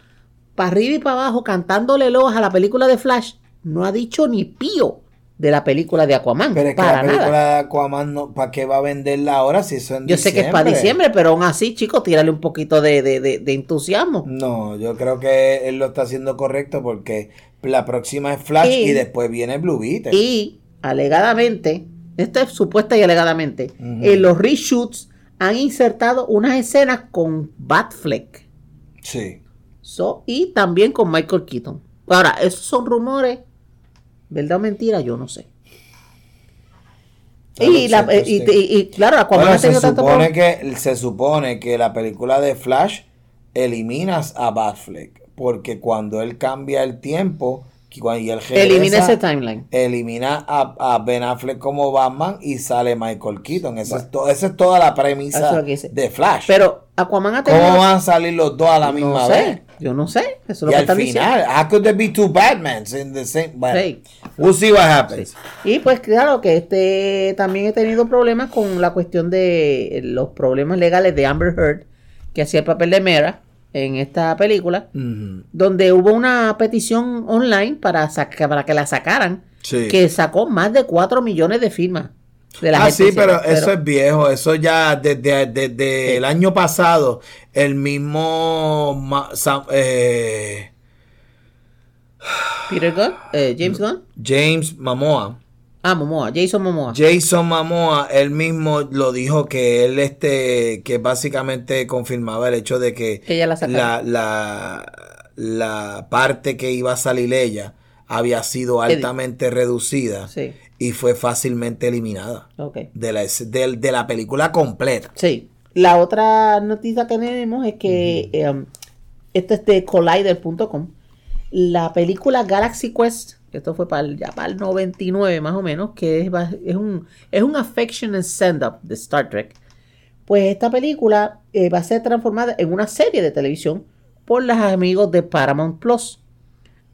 para arriba y para abajo cantándole loas a la película de Flash, no ha dicho ni pío de la película de Aquaman. Pero es que para la película nada. de Aquaman, no, ¿para qué va a venderla ahora si eso en Yo sé que es para diciembre, pero aún así, chicos, tírale un poquito de, de- de- de entusiasmo. No, yo creo que él lo está haciendo correcto porque la próxima es Flash y, Y- después viene Blue Beetle. Y alegadamente, esto es supuesta y alegadamente, en los reshoots han insertado unas escenas con Batfleck. Sí. So, y también con Michael Keaton. Ahora, esos son rumores, ¿verdad o mentira? Yo no sé. Claro, Y, la- cierto, y- sí. y- y, claro, Aquaman Bueno, ha se tenido tanto supone que se supone que la película de Flash eliminas a Batfleck porque cuando él cambia el tiempo y él regresa, Elimina ese timeline. elimina a, a Ben Affleck como Batman y sale Michael Keaton. Esa, es, to- esa es toda la es premisa de Flash. Pero Aquaman ha tenido. ¿Cómo van a salir los dos a la misma no vez? Yo no sé. Eso es lo Y que están diciendo. final, how could there be two Batmans in the same? Bueno, Sí. we'll see what happens. Y pues claro que este también he tenido problemas con la cuestión de los problemas legales de Amber Heard, que hacía el papel de Mera en esta película, donde hubo una petición online para, para que la sacaran, Sí. que sacó más de 4 millones de firmas. De Ah, sí, pero eso es viejo. Eso ya desde, desde el año pasado, el mismo eh, Peter Gunn, eh, James Gunn, James Mamoa, ah, Momoa, Jason Momoa. Jason Mamoa, él mismo lo dijo que él este, que básicamente confirmaba el hecho de que, la la, la, la parte que iba a salir ella había sido altamente reducida. Sí, y fue fácilmente eliminada ok. de la, de, de la película completa. Sí. La otra noticia que tenemos es que eh, esto es de collider.com. La película Galaxy Quest, que esto fue para el, ya para el 99 más o menos, que es, es un, es un affection and send-up de Star Trek. Pues esta película eh, va a ser transformada en una serie de televisión por los amigos de Paramount Plus.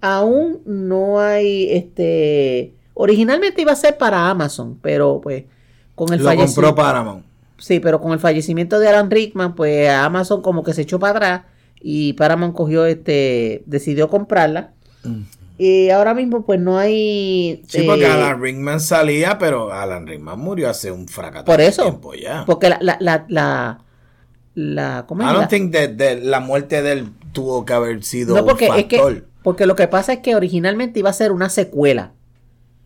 Aún no hay este. Originalmente iba a ser para Amazon, pero pues con el Lo compró fallecimiento. Paramount. Sí, pero con el fallecimiento de Alan Rickman, pues Amazon como que se echó para atrás y Paramount cogió este, decidió comprarla. Y ahora mismo pues no hay... Sí, porque eh, Alan Rickman salía, pero Alan Rickman murió hace un fracaso Por de eso. tiempo ya. Porque la... la, la, la, la- ¿Cómo es? I don't think that, that la muerte de él tuvo que haber sido no, porque un es que... Porque lo que pasa es que originalmente iba a ser una secuela.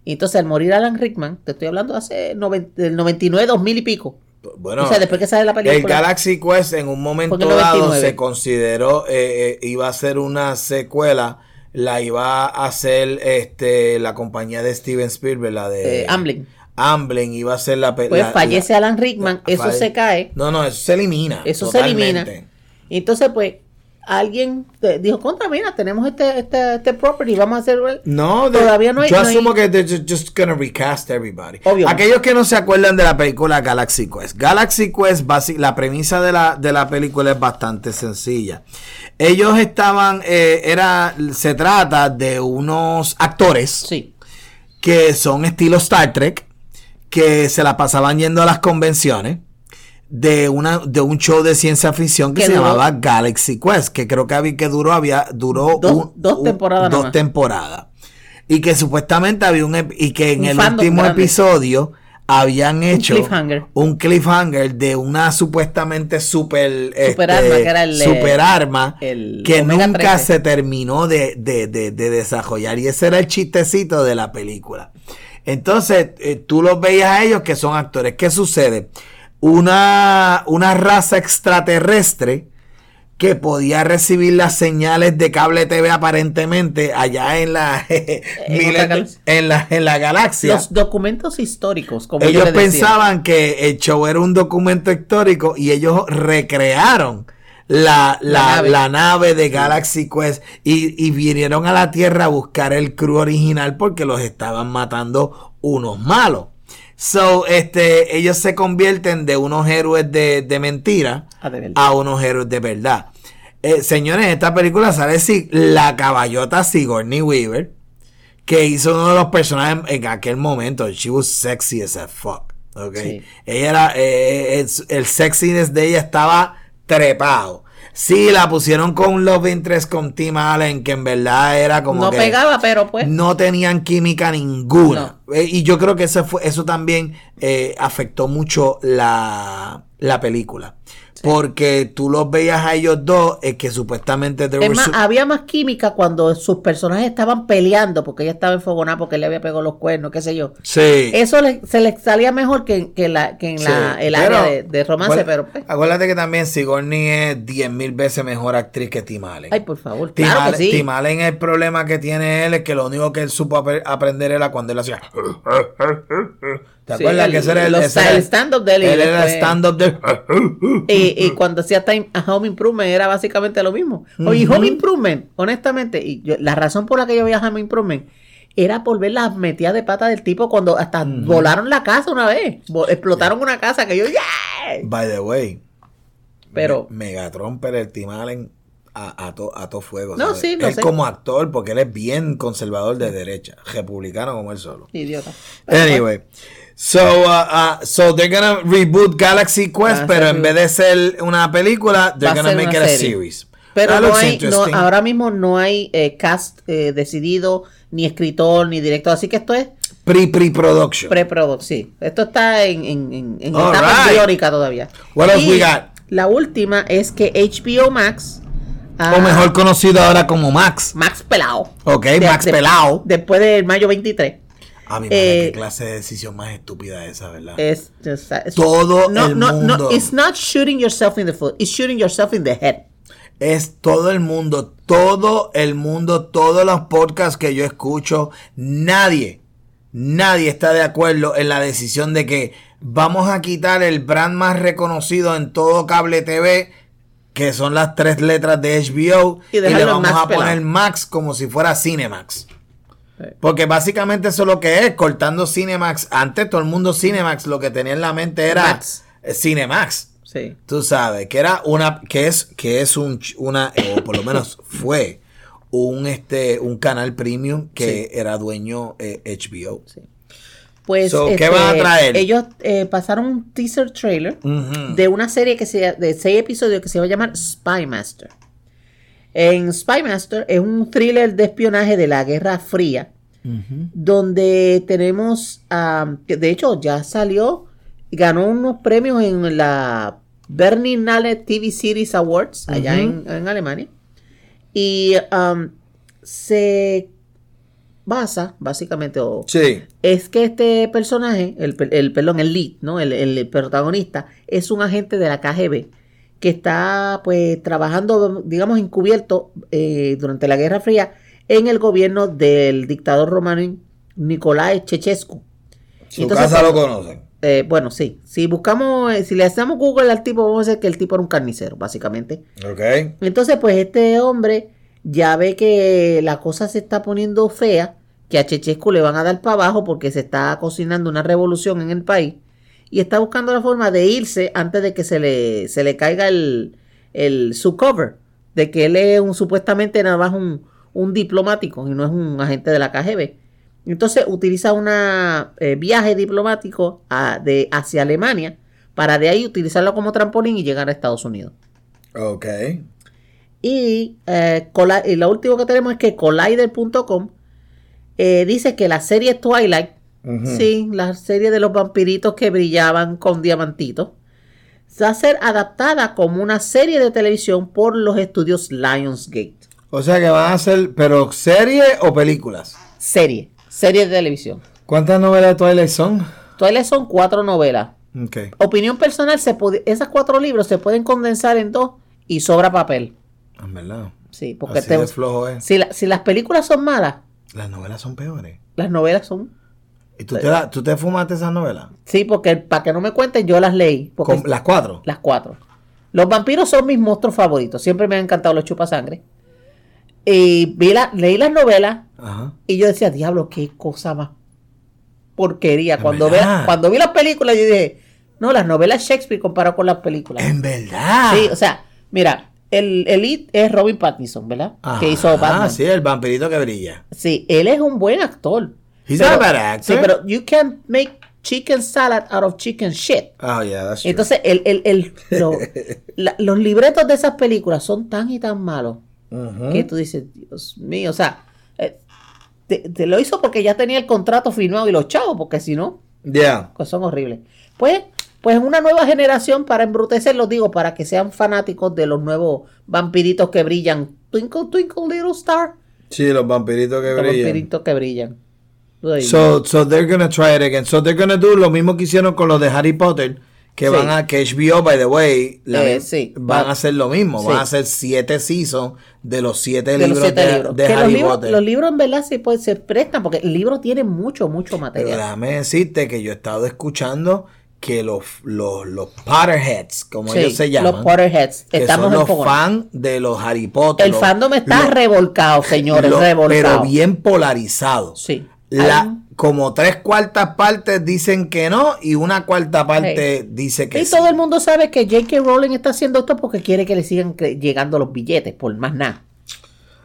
Y entonces al morir Alan Rickman, te estoy hablando hace noven- del 99, 2000 y pico. Bueno, o sea, después que sale la película. el Galaxy Quest en un momento dado 99. se consideró eh, eh, iba a ser una secuela, la iba a hacer este la compañía de Steven Spielberg, la de Eh, Amblin. Amblin iba a ser la pe- Pues la- fallece la- Alan Rickman, la- eso se cae. No, no, eso se elimina. Eso totalmente. se elimina. Entonces, pues, alguien te- dijo, contra, mira, tenemos este, este, este property, vamos a hacer... No, de- Todavía no hay- Yo no hay- asumo que they're ju- just gonna recast everybody. Obvio. Aquellos que no se acuerdan de la película Galaxy Quest. Galaxy Quest, la premisa de la, de la película es bastante sencilla. Ellos estaban, eh, era, se trata de unos actores Sí, que son estilo Star Trek, que se la pasaban yendo a las convenciones de una de un show de ciencia ficción que se duró- llamaba Galaxy Quest, que creo que había que duró había duró Dos- un- dos un- temporadas dos nomás. temporadas. Y que supuestamente había un y que en Un el último grande. episodio habían hecho cliffhanger. un cliffhanger de una supuestamente super Super este, arma, que era el, super eh, arma el que nunca 13. se terminó de, de- de- de desarrollar y ese era el chistecito de la película entonces eh, tú los veías a ellos que son actores ¿qué sucede? Una, una raza extraterrestre que podía recibir las señales de cable TV aparentemente allá en la, <laughs> miles- en la, en la galaxia. Los documentos históricos, como ellos yo pensaban que el show era un documento histórico y ellos recrearon la, la, La nave. la nave de Galaxy Quest y, y vinieron a la Tierra a buscar el crew original porque los estaban matando unos malos. So, este, ellos se convierten de unos héroes de, de mentira Ah, de a unos héroes de verdad. Eh, señores, esta película sale si- la caballota Sigourney Weaver, que hizo uno de los personajes en aquel momento. She was sexy as a fuck. ok. Sí. Ella era, eh, el, el sexiness de ella estaba trepado. Sí, la pusieron con Love Interest con Tim Allen, que en verdad era como no que pegaba, pero pues. no tenían química ninguna. Eh, y yo creo que eso, fue, eso también eh, afectó mucho la, la película. Porque tú los veías a ellos dos, eh, que supuestamente... Es más, había más química cuando sus personajes estaban peleando porque ella estaba enfogonada porque él le había pegado los cuernos, qué sé yo. sí. Eso le- se le salía mejor que, que, la, que en Sí. la, el Pero, área de, de romance, acuérdate- pero pues. Acuérdate que también Sigourney es 10 mil veces mejor actriz que Tim Allen. Ay, por favor, Tim, claro Allen, que sí. Tim Allen, el problema que tiene él es que lo único que él supo ap- aprender era cuando él hacía... ¿Te Sí, acuerdas el- que ese era el, el stand-up de él Él era el stand-up de... Y, y cuando hacía Time a Home Improvement era básicamente lo mismo. Oye, Home Improvement, honestamente, y yo- la razón por la que yo veía Home Improvement era por ver las metidas de pata del tipo cuando hasta volaron la casa una vez. Explotaron una casa que yo, ¡yeah! By the way, Pero- Me- Megatron, Tim Allen a, a, to- a todo fuego. No, sí, Él sé. como actor, porque él es bien conservador de derecha, republicano como él solo. Idiota. Anyway, so, uh, uh, so they're gonna reboot Galaxy Quest, Ah, pero en vez de ser una película, they're gonna make it a serie. series. Pero no hay, no, ahora mismo no hay eh, cast eh, decidido, ni escritor, ni director. Así que esto es Pre pre-production. Sí, esto está en, etapa right. embriónica todavía. What else Y we got? La última es que HBO Max. ah, o mejor conocido ahora como Max. Max Pelao. Ok, De- Max de- Pelao. Después del mayo 23. A mi madre, eh, qué clase de decisión más estúpida esa, ¿verdad? Es, es- es- Todo no, el no, no, mundo. it's not shooting yourself in the foot, it's shooting yourself in the head. Es todo el mundo, todo el mundo, todos los podcasts que yo escucho, nadie, nadie está de acuerdo en la decisión de que vamos a quitar el brand más reconocido en todo cable TV, que son las tres letras de HBO, Y y, le vamos Max a poner pelado. Max como si fuera Cinemax. Porque básicamente eso es lo que es, cortando Cinemax. Antes todo el mundo Cinemax lo que tenía en la mente era Max. eh, Cinemax. Sí. Tú sabes, que era una, que es, que es un, una, o por lo menos <laughs> fue un, este, un canal premium que era dueño eh, HBO. Sí. Pues So, ¿qué van a traer? ellos eh, pasaron un teaser trailer de una serie que se, de seis episodios que se va a llamar Spy Master. En Spy Master es un thriller de espionaje de la Guerra Fría, donde tenemos, que de hecho ya salió, ganó unos premios en la Berlinale TV Series Awards allá en, en Alemania. Y um, se basa, básicamente, o Sí. es que este personaje, el, el perdón, el lead, ¿no? El, el protagonista, es un agente de la KGB que está pues trabajando, digamos, encubierto eh, durante la Guerra Fría en el gobierno del dictador romano Nicolai Chechescu. Su Entonces, casa lo conocen. Eh, bueno, sí. Si buscamos, eh, si le hacemos Google al tipo, vamos a ver que el tipo era un carnicero, básicamente. Ok. Entonces, pues este hombre ya ve que la cosa se está poniendo fea, que a Chechescu le van a dar para abajo porque se está cocinando una revolución en el país y está buscando la forma de irse antes de que se le, se le caiga el, el su cover de que él es un supuestamente nada más un, un diplomático y no es un agente de la KGB. Entonces utiliza un viaje diplomático a- de, hacia Alemania para de ahí utilizarlo como trampolín y llegar a Estados Unidos. Ok. Y, eh, y lo último que tenemos es que Collider.com eh, dice que la serie Twilight, Sí, la serie de los vampiritos que brillaban con diamantitos, va a ser adaptada como una serie de televisión por los estudios Lionsgate. O sea que van a ser, pero serie o películas. Serie, serie de televisión. ¿Cuántas novelas de Twilight son? Twilight son cuatro novelas. Ok. Opinión personal, se puede, esas cuatro libros se pueden condensar en dos y sobra papel. En verdad. Sí, porque Así te- de flojo es. si, la- si las películas son malas, Las novelas son peores. las novelas son... ¿Y tú te, la- tú te fumaste esas novelas? Sí, porque para que no me cuenten, yo las leí. Porque ¿Las cuatro? Las cuatro. Los vampiros son mis monstruos favoritos. Siempre me han encantado los chupasangre. Y vi la, leí las novelas Ajá. y yo decía, diablo, qué cosa más porquería. En Cuando, verdad. ve- cuando vi las películas, yo dije, no, las novelas Shakespeare comparado con las películas. En verdad. Sí, o sea, mira, el, el lead es Robin Pattinson, ¿verdad? Que hizo Batman. Ah, sí, el vampirito que brilla. Sí, él es un buen actor. He's Pero- not a bad actor. Sí, pero you can't make chicken salad out of chicken shit. Oh, yeah, that's true. Entonces, el, el, el- lo- <laughs> la- los libretos de esas películas son tan y tan malos Ujú. que tú dices, Dios mío, o sea, eh, te, te lo hizo porque ya tenía el contrato firmado y los chavos, porque si no, Yeah. pues son horribles. Pues, pues una nueva generación, para embrutecer, los digo, para que sean fanáticos de los nuevos vampiritos que brillan. Twinkle, twinkle, little star. Sí, los vampiritos que Los brillan. vampiritos que brillan. So, so they're gonna try it again. So they're gonna do lo mismo que hicieron con los de Harry Potter. Que Sí. van a, que HBO, by the way, la- Eh, sí. van Va- a hacer lo mismo. Sí. Van a hacer siete seasons de los siete de los libros siete de, libros. de Que los Harry libros, Potter. los libros en verdad sí, pues, se prestan, porque el libro tiene mucho, mucho Pero material. déjame decirte que yo he estado escuchando que los, los, los Potterheads, como Sí, ellos se llaman, Los Potterheads. que Estamos son los fans de los Harry Potter. El los- fandom está los- revolcado, señores, revolcado. Pero bien polarizado. Sí. La, como tres cuartas partes dicen que no y una cuarta parte dice que y sí. todo el mundo sabe que J.K. Rowling está haciendo esto porque quiere que le sigan llegando los billetes, por más nada.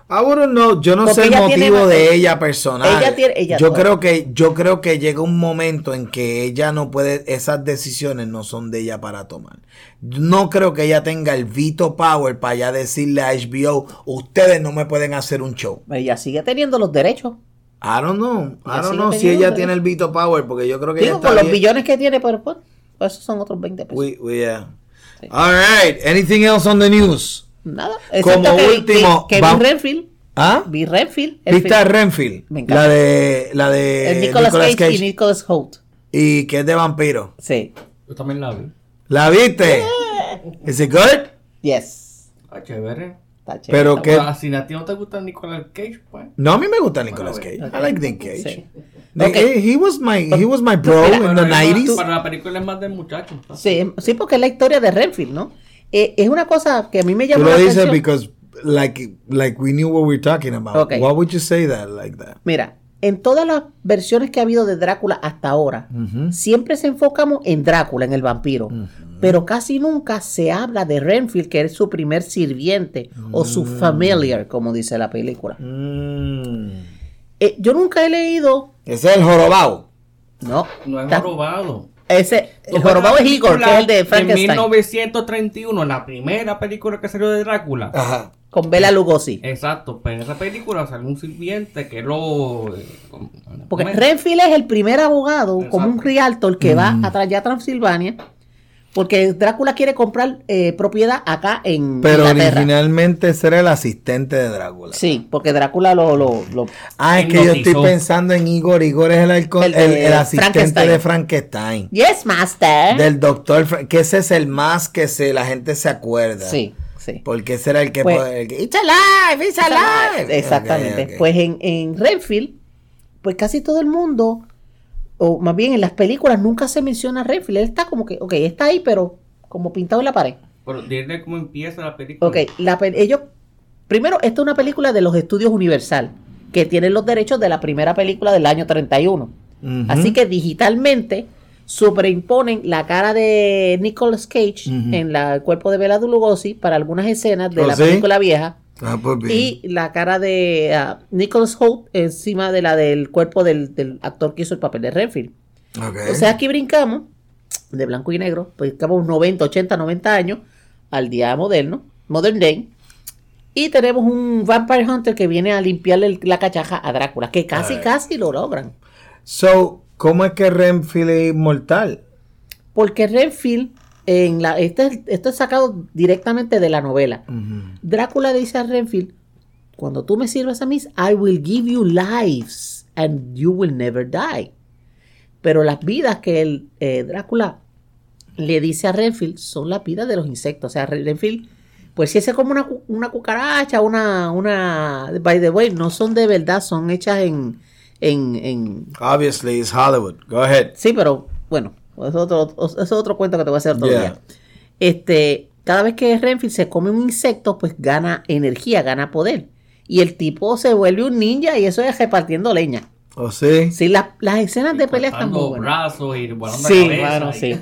I wouldn't know, yo no Porque sé el motivo de ella personal. Ella tiene- ella yo todo. creo que yo creo que llega un momento en que ella no puede esas decisiones no son de ella para tomar. No creo que ella tenga el veto power para ya decirle a HBO, ustedes no me pueden hacer un show. Ella sigue teniendo los derechos. I don't know. I Ella don't know si ella tiene el veto power porque yo creo que ella Digo, está con los bien- billones que tiene, pero pues, pues esos son otros 20 pesos. We- we, yeah. All right. Anything else on the news? Nada. Como que, último, que, que va- vi Renfield. ¿Ah? Vi Renfield. el ¿Viste a Renfield? Me encanta. La de la de el Nicolas, Nicolas Cage, Cage. y Nicolas Holt. y que es de vampiro. Sí. Yo también la vi. ¿La viste? <laughs> ¿Is it good? Yes. Ah, chévere. Está chévere. Pero que Ah, si a ti no te gusta Nicolas Cage, pues. no a mí me gusta Nicolas Cage. Bueno, I like Nick Cage. Sí. Nick- Ok. he, he was my he was my bro Mira, in the Pero es más- 90s. Para la película es más del muchacho. Sí, sí, porque es la historia de Renfield, ¿no? Eh, es una cosa que a mí me Tú llama lo la dices because like like we knew what we were talking about. Ok. Why would you say that like that? Mira, en todas las versiones que ha habido de Drácula hasta ahora, siempre se enfocamos en Drácula, en el vampiro. Pero casi nunca se habla de Renfield, que es su primer sirviente o su familiar, como dice la película. Mm. Eh, yo nunca he leído. Ese es el jorobado. No. No es jorobado. Ese, el jorobado es la Igor, que película es el de Frankenstein. 1931, la primera película que salió de Drácula. Ajá. Con Bela Lugosi. Exacto, pero en esa película salió un sirviente que lo. eh, Porque. Renfield es el primer abogado, Exacto. como un realtor que va a allá a Transilvania, porque Drácula quiere comprar eh, propiedad acá en Pero Inglaterra. originalmente ese era el asistente de Drácula. Sí, porque Drácula lo... lo, lo- Ah, es que yo estoy pensando en Igor. Igor es el, El el, de el asistente Frankenstein. de Frankenstein. Yes, master. Del doctor, que ese es el más que se, la gente se acuerda. Sí, sí. Porque ese era el que... Pues- el que It's alive, it's alive. Exactamente. Pues en, en Renfield, pues casi todo el mundo, o más bien en las películas, nunca se menciona a Renfield. Él está como que, ok, está ahí, pero como pintado en la pared. Pero dile cómo empieza la película. Ok, la, ellos. Primero, esta es una película de los estudios Universal, que tienen los derechos de la primera película del año 31. Ujú. Así que digitalmente superimponen la cara de Nicolas Cage en la, el cuerpo de Bela Lugosi para algunas escenas de ¿Oh, la sí? película vieja. Ah, pues. Y la cara de ah, Nicholas Holt encima de la del cuerpo del, del actor que hizo el papel de Renfield. Ok. O sea, aquí brincamos de blanco y negro, brincamos 90, 80, 90 años al día moderno, Modern Day. Y tenemos un Vampire Hunter que viene a limpiarle la cachaja a Drácula, que casi, casi lo logran. So, ¿cómo es que Renfield es inmortal? Porque Renfield, en la, este es- esto es sacado directamente de la novela. Drácula le dice a Renfield, cuando tú me sirvas a mí, I will give you lives and you will never die. Pero las vidas que el, eh, Drácula le dice a Renfield son las vidas de los insectos. O sea, Renfield Pues si es como una, una cucaracha, una, una, by the way, no son de verdad, son hechas en, en, en, Obviously, it's Hollywood. Go ahead. sí, pero bueno, es otro, es otro cuento que te voy a hacer otro Yeah. día. Este, cada vez que Renfield se come un insecto, pues gana energía, gana poder. Y el tipo se vuelve un ninja y eso es repartiendo leña. ¿Oh, sí? Sí, las- las escenas de pelea están muy buenas. brazos y volando Sí, la cabeza. bueno, y- sí.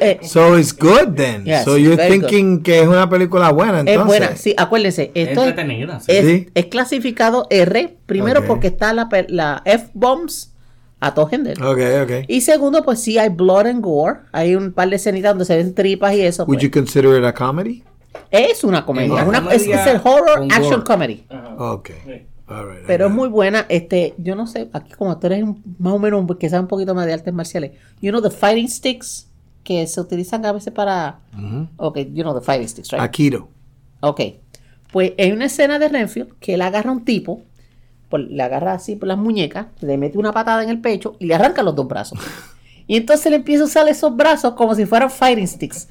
Eh, So it's good then. Yes, so you're thinking que es una película buena entonces. es buena, sí, acuérdense, Es esto es, entretenida. sí. es, Sí. es clasificado R, primero porque está la, la F-bombs a todo género. Ok, ok. Y segundo, pues sí hay blood and gore. Hay un par de escenitas donde se ven tripas y eso. Would pues. you consider it a comedy? Es una comedia. Es Es, una es, es el horror action gore. comedy. Ok. All right, Pero es muy buena. Este, yo no sé, aquí como tú eres más o menos que sabe un poquito más de artes marciales. You know the fighting sticks que se utilizan a veces para. Ok, you know the fighting sticks, right? Akiro. Ok. Pues hay una escena de Renfield que él agarra a un tipo, por- le agarra así por las muñecas, le mete una patada en el pecho y le arranca los dos brazos. <laughs> Y entonces le empieza a usar esos brazos como si fueran fighting sticks,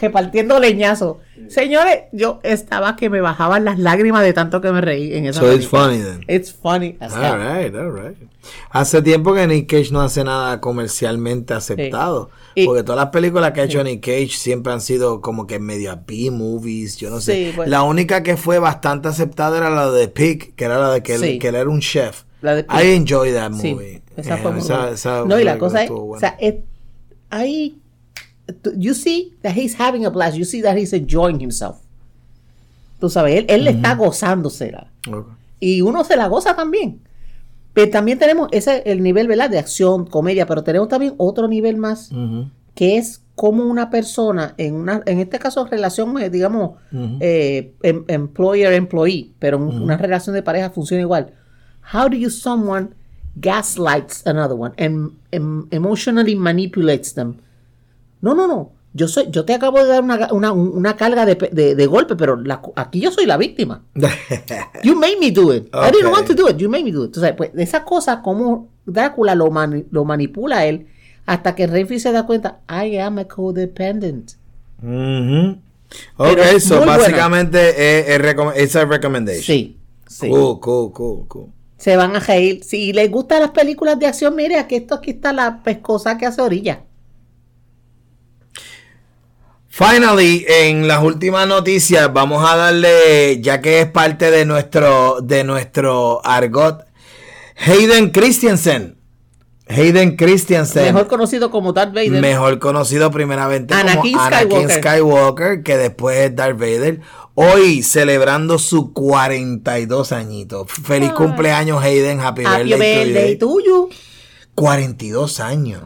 repartiendo leñazos. Señores, yo estaba que me bajaban las lágrimas de tanto que me reí en esa So it's película. funny then. It's funny as hell. All right, all right. Hace tiempo que Nick Cage no hace nada comercialmente aceptado. Y- porque todas las películas que ha hecho Nick Cage siempre han sido como que medio B-movies, yo no sé. Sí, pues- La única que fue bastante aceptada era la de Pig, que era la de que, él, Sí. que él era un chef. La de Pig. I enjoy that Sí, movie. esa Eh, fue muy esa- buena. esa No, y la película cosa es, estuvo o sea, es- hay, you see that he's having a blast, you see that he's enjoying himself. Tú sabes, él, él está gozándosela. Ok. Y uno se la goza también. Pero también tenemos ese el nivel, ¿verdad? De acción, comedia, pero tenemos también otro nivel más, que es como una persona, en una, en este caso, relación, eh, digamos, eh, em- employer-employee, pero una relación de pareja funciona igual. How do you someone gaslights another one and, em- emotionally manipulates them? No, no, no. Yo soy, yo te acabo de dar una, una, una carga de, de- de golpe, pero la- aquí yo soy la víctima. <laughs> You made me do it. I didn't want to do it. You made me do it. Entonces, pues, de esa cosa, como Drácula lo, mani- lo manipula a él, hasta que Renfield se da cuenta, I am a codependent. Pero Ok, es so muy buena. básicamente es, es recom- it's a recommendation. Sí, sí. Cool, cool, cool, cool. Se van a reír. Si les gustan las películas de acción, mire, aquí esto aquí está la pescosa que hace orilla. Finally, en las últimas noticias, vamos a darle, ya que es parte de nuestro, de nuestro argot, Hayden Christensen. Hayden Christensen. Mejor conocido como Darth Vader. Mejor conocido primeramente Anakin como Anakin Skywalker. Skywalker, que después es Darth Vader. Hoy celebrando su 42 añitos. Feliz cumpleaños, Hayden. Happy, Happy birthday, to birthday you. tuyo. 42 años.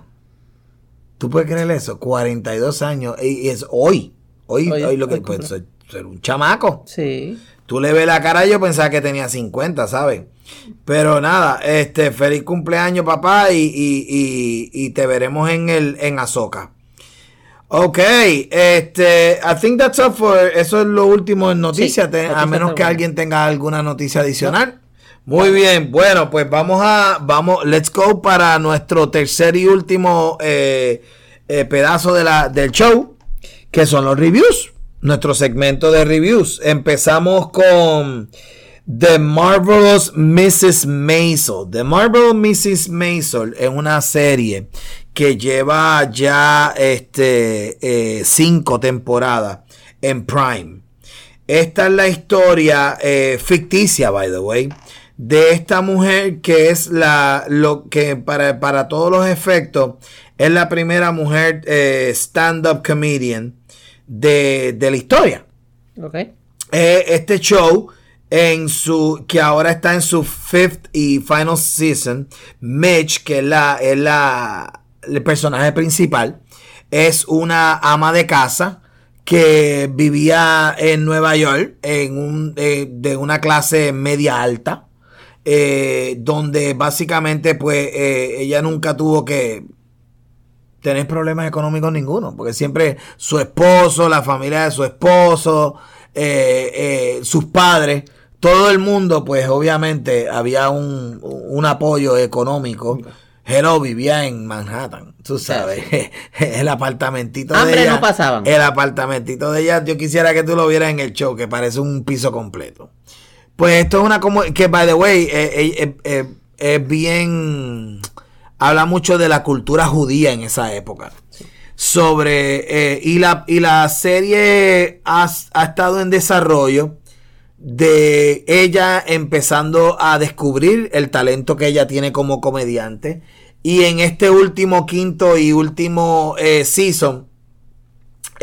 ¿Tú puedes creer eso? 42 años. Y, y es hoy. Hoy, Hoy- hoy lo que cumple. ser, ser un chamaco. Sí. Tú le ves la cara, yo pensaba que tenía 50, ¿sabes? Pero nada, este, feliz cumpleaños, papá, y, y, y, y te veremos en el en Azoka. Ok, este, I think that's all for, eso es lo último en noticias, Sí, a menos que alguien tenga alguna noticia adicional. Muy bien, bueno, pues vamos a, vamos, let's go para nuestro tercer y último eh, eh, pedazo de la, del show, que son los reviews, nuestro segmento de reviews. Empezamos con The Marvelous Mrs. Maisel. The Marvelous Mrs. Maisel es una serie que lleva ya este, eh, cinco temporadas en Prime. Esta es la historia eh, ficticia, by the way, de esta mujer que es la lo que para, para todos los efectos es la primera mujer eh, stand-up comedian de, de la historia. Ok. Eh, este show en su que ahora está en su fifth y final season Mitch que es la, es la el personaje principal es una ama de casa que vivía en Nueva York en un eh, de una clase media alta eh, donde básicamente pues eh, ella nunca tuvo que tener problemas económicos ninguno, porque siempre su esposo, la familia de su esposo, eh, eh, sus padres, todo el mundo, pues obviamente había un, un apoyo económico Hello vivía en Manhattan, tú sabes, <laughs> el apartamentito de Hambre ella. no pasaban. El apartamentito de ella, yo quisiera que tú lo vieras en el show, que parece un piso completo. Pues esto es una como que by the way, eh, eh, eh, es bien habla mucho de la cultura judía en esa época. Sobre y la y la serie ha, ha estado en desarrollo de ella empezando a descubrir el talento que ella tiene como comediante. Y en este último quinto y último eh, season,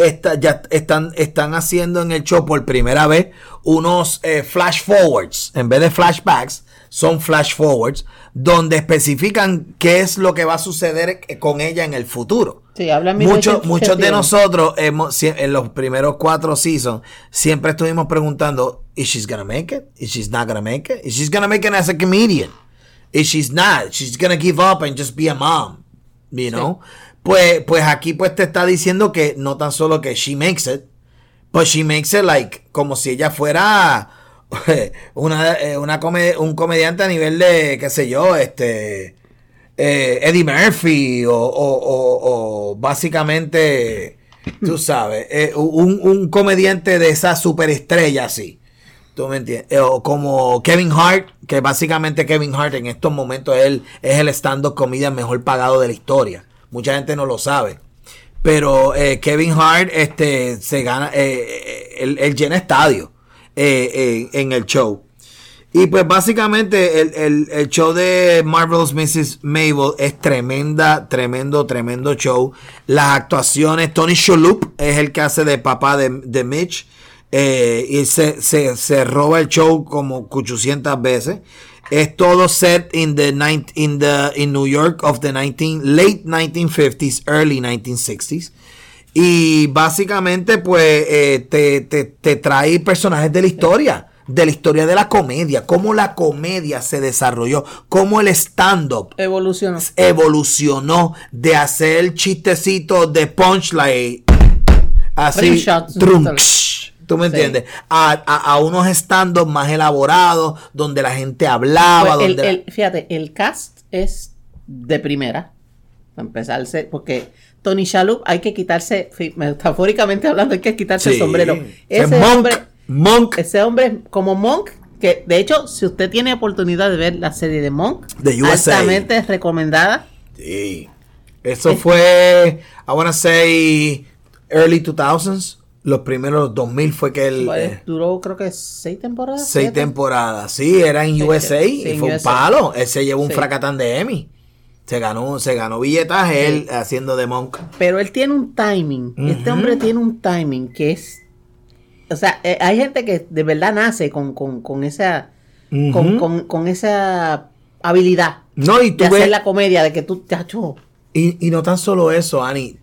esta- ya están, están haciendo en el show por primera vez unos eh, flash forwards. En vez de flashbacks, son flash forwards, donde especifican qué es lo que va a suceder eh, con ella en el futuro. Sí, habla en Muchos, de 1981. nosotros hemos, en los primeros cuatro seasons siempre estuvimos preguntando, ¿Is she's gonna make it? ¿Is she's not gonna make it? ¿Is she's gonna make it as a comedian? ¿Is she's not? ¿She's gonna give up and just be a mom? You know? Pues, pues aquí pues te está diciendo que no tan solo que she makes it, but she makes it like como si ella fuera <laughs> una, eh, una come- un comediante a nivel de, qué sé yo, este eh, Eddie Murphy o, o- o- o básicamente, tú <laughs> sabes, eh, un, un comediante de esa superestrella así. ¿Tú me entiendes? Eh, o como Kevin Hart, que básicamente Kevin Hart en estos momentos él es el stand-up comedian mejor pagado de la historia. Mucha gente no lo sabe. Pero eh, Kevin Hart este, se gana, eh, eh, él, llena estadio eh, en el show. Y pues básicamente el, el- show de Marvelous Mrs. Mabel es tremenda, tremendo, tremendo show. Las actuaciones, Tony Shalhoub es el que hace de papá de, de Mitch. y se, se, se roba el show como 800 veces. Es todo set in the, in the in New York of the 19, late 1950s, early 1960s. Y básicamente, pues, eh, te, te- te trae personajes de la historia, de la historia de la comedia, cómo la comedia se desarrolló, cómo el stand-up Evolucionó. evolucionó de hacer chistecitos de punchline, así, trunks, ¿tú me Sí. entiendes? A, a- a unos stand-up más elaborados, donde la gente hablaba, Pues el- donde... el- fíjate, el cast es de primera. Para empezarse, porque Tony Shalhoub hay que quitarse, metafóricamente hablando, hay que quitarse Sí. el sombrero. Ese Ese Monk, hombre, Monk ese hombre como Monk, que de hecho, si usted tiene oportunidad de ver la serie de Monk, De USA. altamente recomendada. Sí. Eso fue, I wanna say, early 2000s. Los primeros 2000 fue que él... Eh, duró creo que seis temporadas. seis siete. temporadas. Sí, era en Sí, USA sí, y fue un palo. Él se llevó un Sí. fracatán de Emmy. Se ganó, se ganó billetaje él haciendo de Monk. Pero él tiene un timing. Este hombre tiene un timing que es. O sea, eh, hay gente que de verdad nace con, con, con esa. con, con, con esa habilidad No, y tú de ves, hacer la comedia, de que tú te y, y no tan solo eso, Ani,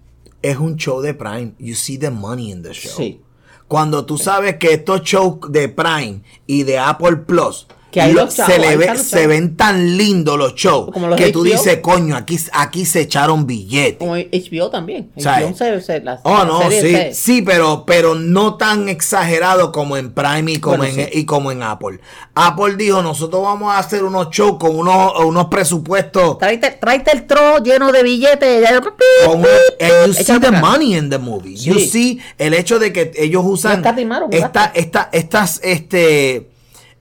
es un show de Prime. You see the money in the show. Sí. Cuando tú sabes que estos shows de Prime y de Apple Plus Que hay lo- los chavos, se, le ve- ven tan lindos los shows Como los que tú dices, coño, aquí, aquí se echaron billetes. Como HBO también. O sea, HBO se, se- la- Oh, la no, sí, se- sí, pero, pero no tan exagerado como en Prime y como, Bueno, en, sí. y como en Apple. Apple dijo, nosotros vamos a hacer unos shows con unos, unos presupuestos Tráete, tráete el tro lleno de billetes. con and you see the money in the movie. You see el hecho de que ellos usan No esta, esta, estas, este,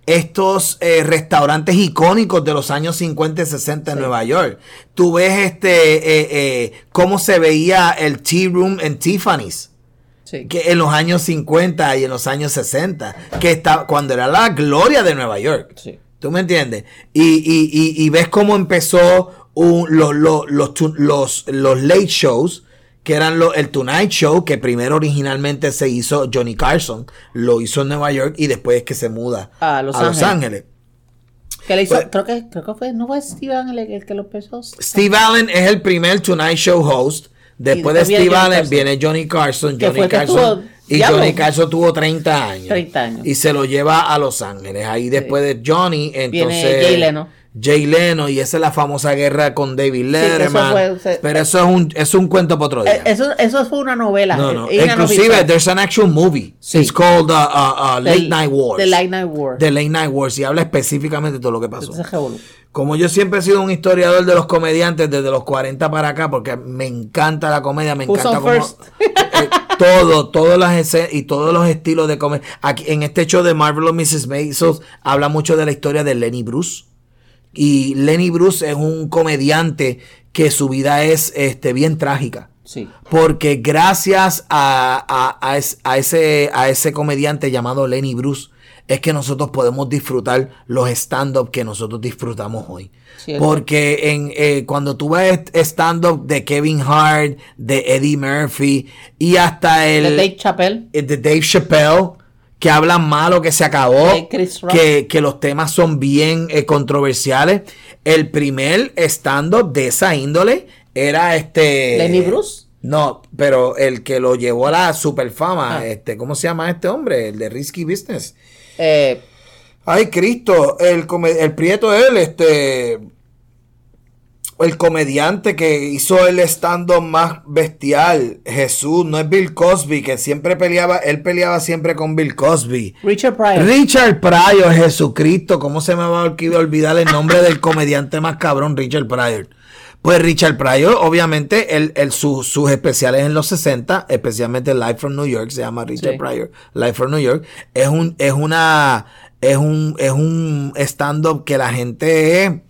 estos eh, restaurantes icónicos de los años 50 y 60 en Nueva York. Tú ves este, eh, eh, cómo se veía el tea room en Tiffany's Sí. que en los años 50 y en los años 60, que está, cuando era la gloria de Nueva York. Sí. ¿Tú me entiendes? Y, y- y- y ves cómo empezó un- los, los, los, los late shows, que eran lo- el Tonight Show, que primero originalmente se hizo Johnny Carson, lo hizo en Nueva York y después es que se muda A Los Ángeles. Ángeles. Que le hizo, Pues- creo que, creo que fue, no fue Steven el, el que lo empezó. Steve Allen es el primer Tonight Show host. Después de después viene Steve Allen Carson. viene Johnny Carson. Johnny Carson tuvo- y diablo. Johnny Carson tuvo 30 años. 30 años. Y se lo lleva a Los Ángeles. Ahí después de Johnny, entonces. Jay Leno. Jay Leno y esa es la famosa guerra con David eso Letterman. fue- se- pero eso es un, es un cuento para otro día. Eh, Eso, eso fue una novela. no, no. eh, Inclusive, novela. there's an actual movie. Sí. It's called uh, uh, uh, Late Night Wars. The Late Night War. The Late Night Wars. Y habla específicamente de todo lo que pasó. Como yo siempre he sido un historiador de los comediantes desde los 40 para acá, porque me encanta la comedia, me Who's encanta first? eh, todo, todas las escenas y todos los estilos de comedia. Aquí, en este show de Marvelous Mrs. Maisel habla mucho de la historia de Lenny Bruce. Y Lenny Bruce es un comediante que su vida es este, bien trágica. Sí. Porque gracias a, a- a es- a ese, a ese comediante llamado Lenny Bruce, es que nosotros podemos disfrutar los stand-up que nosotros disfrutamos hoy. Cierto. Porque en, eh, cuando tú ves stand-up de Kevin Hart, de Eddie Murphy y hasta el De Dave Chappelle. eh, de Dave Chappelle, que hablan malo, que se acabó, De que, que los temas son bien eh, controversiales. El primer stand-up de esa índole era este... Lenny Bruce. No, pero el que lo llevó a la superfama, Ah. este, ¿cómo se llama este hombre? El de Risky Business. Eh, Ay, Cristo, el, el prieto él, este, el comediante que hizo el stand-up más bestial, Jesús, no es Bill Cosby, que siempre peleaba, él peleaba siempre con Bill Cosby. Richard Pryor. Richard Pryor, Jesucristo, ¿cómo se me va a olvid- olvidar el nombre del comediante más cabrón, Richard Pryor? Pues Richard Pryor, obviamente, el, el- su- sus especiales en los 60, especialmente Live from New York, se llama Richard Sí. Pryor, Live from New York, es un, es una, es un, es un stand-up que la gente, eh,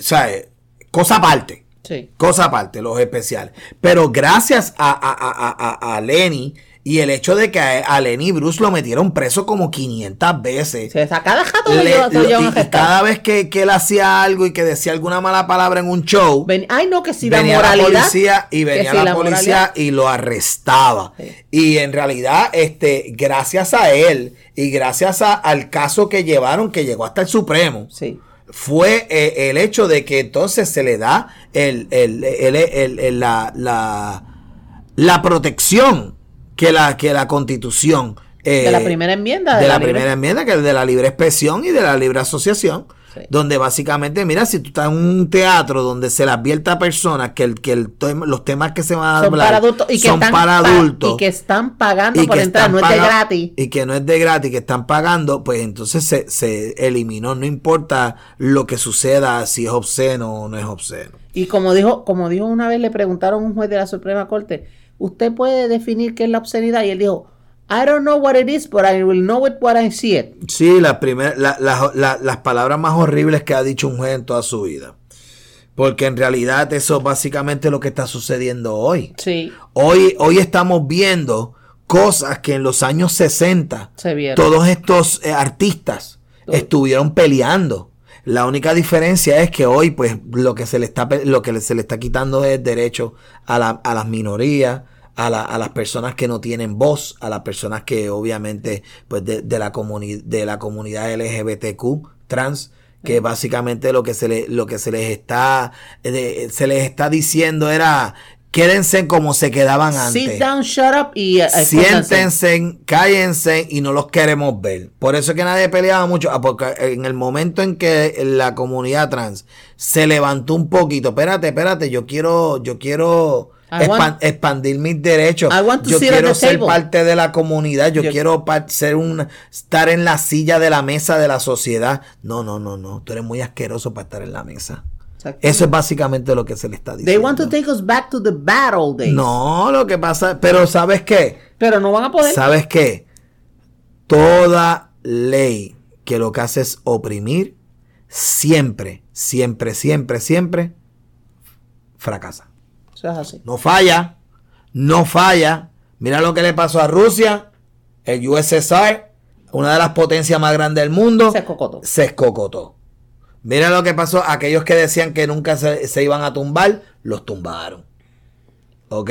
¿sabe? Cosa aparte. Sí. Cosa aparte, los especiales. Pero gracias a, a, a, a- a Lenny y el hecho de que a, Lenny Bruce lo metieron preso como 500 veces. Se saca cada jato Le- se lo y, y cada vez que, que él hacía algo y que decía alguna mala palabra en un show, Ven- ay, no, que si la venía moralidad. la policía y venía si la, la policía moralidad. y lo arrestaba. Sí. Y en realidad, este, gracias a él y gracias a- al caso que llevaron, que llegó hasta el Supremo, Sí. Fue eh, el hecho de que entonces se le da el, el- el- el- el- la, la, la protección que la, que la constitución eh, De la primera enmienda. de la, primera enmienda, que es de la libre expresión y de la libre asociación, Sí. donde básicamente, mira, si tú estás en un teatro donde se le advierta a personas que, el, que el los temas que se van a Son hablar para adultos. Y que son están para pa- adultos Y que están pagando y por entrar. No es de gratis. Y que no es de gratis, que están pagando, pues entonces se, se eliminó. No importa lo que suceda, si es obsceno o no es obsceno. Y como dijo, como dijo una vez, le preguntaron a un juez de la Suprema Corte, ¿usted puede definir qué es la obscenidad? Y él dijo, I don't know what it is, but I will know it when I see it. Sí, las primer- la- la- la- las palabras más horribles que ha dicho un juez en toda su vida. Porque en realidad eso es básicamente lo que está sucediendo hoy. Sí, Hoy, hoy estamos viendo cosas que en los años 60 se vieron. todos estos eh, artistas Todo. estuvieron peleando. La única diferencia es que hoy, pues, lo que se le está, lo que se le está quitando es derecho a, la- a las minorías, a, la- a las personas que no tienen voz, a las personas que obviamente, pues, de, de la comuni- de la comunidad LGBTQ trans, que básicamente lo que se le, lo que se les está, eh, de- se les está diciendo era quédense como se quedaban antes. Sit down, shut up y eh. Siéntense, cállense y no los queremos ver. Por eso es que nadie peleaba mucho, ah, porque en el momento en que la comunidad trans se levantó un poquito, espérate, espérate, yo quiero, yo quiero want- expandir mis derechos. I want to Yo quiero ser table. parte de la comunidad, yo, Yo- quiero ser un, estar en la silla de la mesa de la sociedad. No, no, no, no, tú eres muy asqueroso para estar en la mesa. Eso es básicamente lo que se le está diciendo. They want to take us back to the bad old days. No, lo que pasa, pero ¿sabes qué? Pero no van a poder. ¿Sabes qué? Toda ley que lo que hace es oprimir, siempre, siempre, siempre, siempre, fracasa. Eso es así. No falla, no falla. Mira lo que le pasó a Rusia, el USSR, una de las potencias más grandes del mundo, Se cocotó. se escocotó. Mira lo que pasó, aquellos que decían que nunca se, se iban a tumbar, los tumbaron. ¿Ok?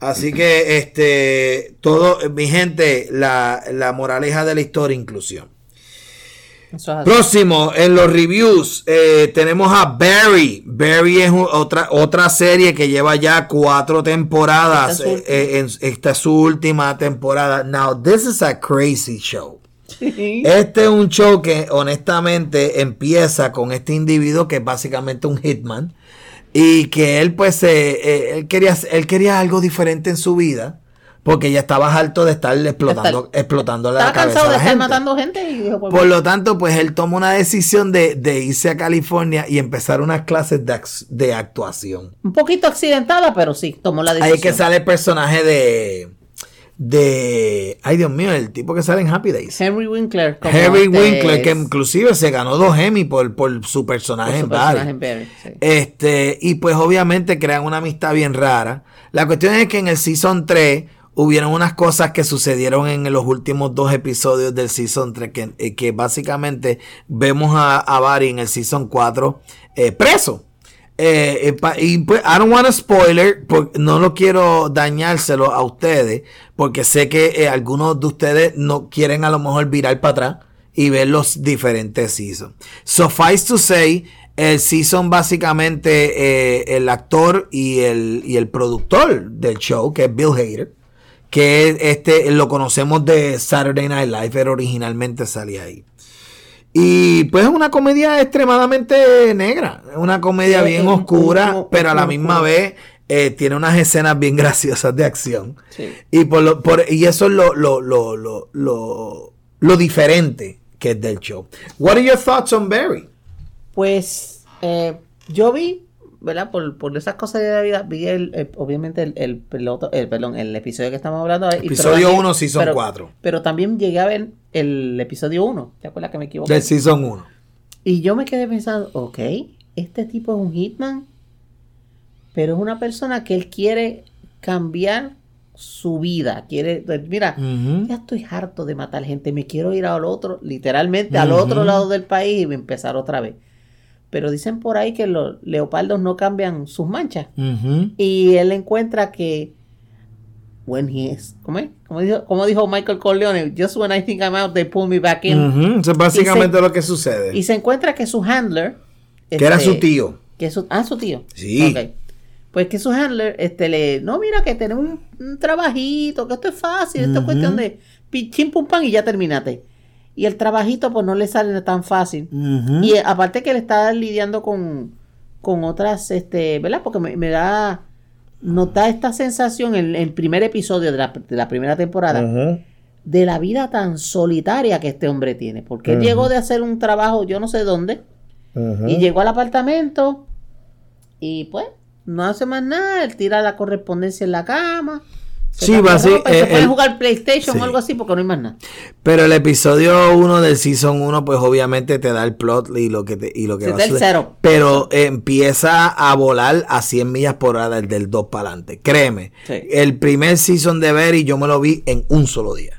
Así que, este, todo, mi gente, la, la moraleja de la historia, inclusión. Es. Próximo, en los reviews, eh, tenemos a Barry. Barry es otra, otra serie que lleva ya cuatro temporadas. Esta es eh, eh, en- esta es su última temporada. Now, this is a crazy show. Este es un show que honestamente empieza con este individuo que es básicamente un hitman y que él pues eh, eh, él quería él quería algo diferente en su vida porque ya estaba harto de estar explotando explotando la cabeza cansado a de estar gente. matando gente y dijo, pues, Por lo tanto, pues él toma una decisión de, de irse a California y empezar unas clases de, ac- de actuación. un poquito accidentada, pero sí, tomó la Ahí decisión. es que sale el personaje de. De. Ay, Dios mío, el tipo que sale en Happy Days. Henry Winkler. Harry este Winkler, que inclusive se ganó dos Emmy por, por su personaje por su en Barry. personaje en Barry, sí. Este, y pues obviamente crean una amistad bien rara. La cuestión es que en el Season 3 hubieron unas cosas que sucedieron en los últimos dos episodios del Season 3 que, eh, que básicamente vemos a, a Barry en el Season 4 eh, preso. Eh, eh, y pues, I don't want to spoiler, porque no lo quiero dañárselo a ustedes, porque sé que eh, algunos de ustedes no quieren a lo mejor virar para atrás y ver los diferentes seasons. Suffice to say, el season básicamente el actor y el, y el productor del show, que es Bill Hader, que es este lo conocemos de Saturday Night Live, pero originalmente salía ahí. Y pues es una comedia extremadamente negra, es una comedia Sí, bien oscura, pero a la misma vez eh, tiene unas escenas bien <laughs> graciosas de acción. Sí. Y, por lo, por, y eso es lo, lo, lo, lo, lo, lo diferente que es del show. What are your thoughts on Barry? Pues eh, yo vi, ¿verdad? Por, por esas cosas de la vida, vi el, el- obviamente el, el piloto, el, perdón, el episodio que estamos hablando. y- pero Episodio también- uno, season pero- cuatro. Pero también llegué a ver el episodio 1. ¿Te acuerdas que me equivoqué? Del season 1. Y yo me quedé pensando, ok, este tipo es un hitman, pero es una persona que él quiere cambiar su vida. Quiere, pues, mira, ya estoy harto de matar gente, me quiero ir al otro, literalmente al otro lado del país y empezar otra vez. Pero dicen por ahí que los leopardos no cambian sus manchas. Y él encuentra que when he is, ¿cómo es? Como dijo, como dijo Michael Corleone, just when I think I'm out, they pull me back in. Ujú. Eso es básicamente se- lo que sucede. Y se encuentra que su handler. que era este, su tío. Que su, ah, su tío. Sí. Ok. Pues que su handler, este, le, no, mira que tenemos un, un trabajito, que esto es fácil, esto es cuestión de pi- chim pum pan y ya terminaste. Y el trabajito, pues no le sale tan fácil. Y eh, aparte que él está lidiando con, con otras, este, ¿verdad? Porque me, me da, nos da esta sensación en el primer episodio de la, de la primera temporada de la vida tan solitaria que este hombre tiene. Porque él Ujú. llegó de hacer un trabajo, yo no sé dónde, y llegó al apartamento y pues no hace más nada, él tira la correspondencia en la cama. Sí, va así, eh, a jugar PlayStation sí. o algo así porque no hay más nada. Pero el episodio 1 del season 1, pues obviamente te da el plot y lo que, te, y lo que Se va a da el suceder. cero. Pero empieza a volar a 100 millas por hora del, del 2 para adelante. Créeme. Sí. El primer season de Berry yo me lo vi en un solo día.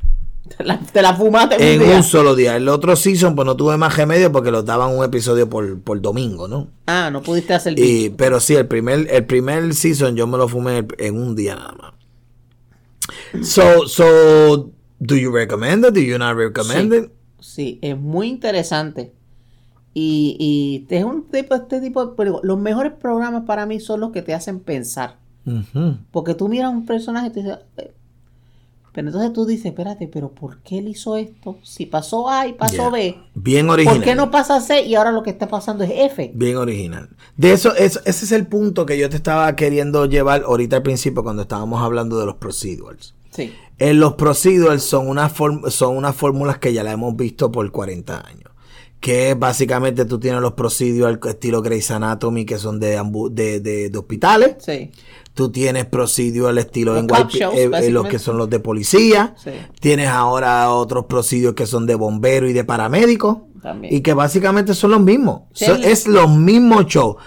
Te la, te la fumaste En un día. un solo día. El otro season, pues no tuve más remedio porque los daban un episodio por, por domingo, ¿no? Ah, no pudiste hacer Y, pero sí, el primer, el primer season yo me lo fumé en un día nada más. So, so, do you recommend it? Do you not recommend Sí. it? Sí, es muy interesante. Y, y es un tipo, este tipo de. pero los mejores programas para mí son los que te hacen pensar. Porque tú miras a un personaje y te dices. Eh, Pero entonces tú dices, espérate, pero ¿por qué él hizo esto? Si pasó A y pasó Yeah. B, Bien original. ¿por qué no pasa C y ahora lo que está pasando es F? Bien original. De eso, eso, ese es el punto que yo te estaba queriendo llevar ahorita al principio cuando estábamos hablando de los procedurals. Sí. En los procedurals son unas, form- son unas fórmulas que ya la hemos visto por 40 años. Que básicamente tú tienes los procedurals estilo Grey's Anatomy que son de, de, de- de hospitales. Sí. Tú tienes procedurals estilo Los en shows, eh, eh, los que son los de policía. Sí. Tienes ahora otros procedurals que son de bomberos y de paramédicos. También. Y que básicamente son los mismos. Sí. Es los mismos shows.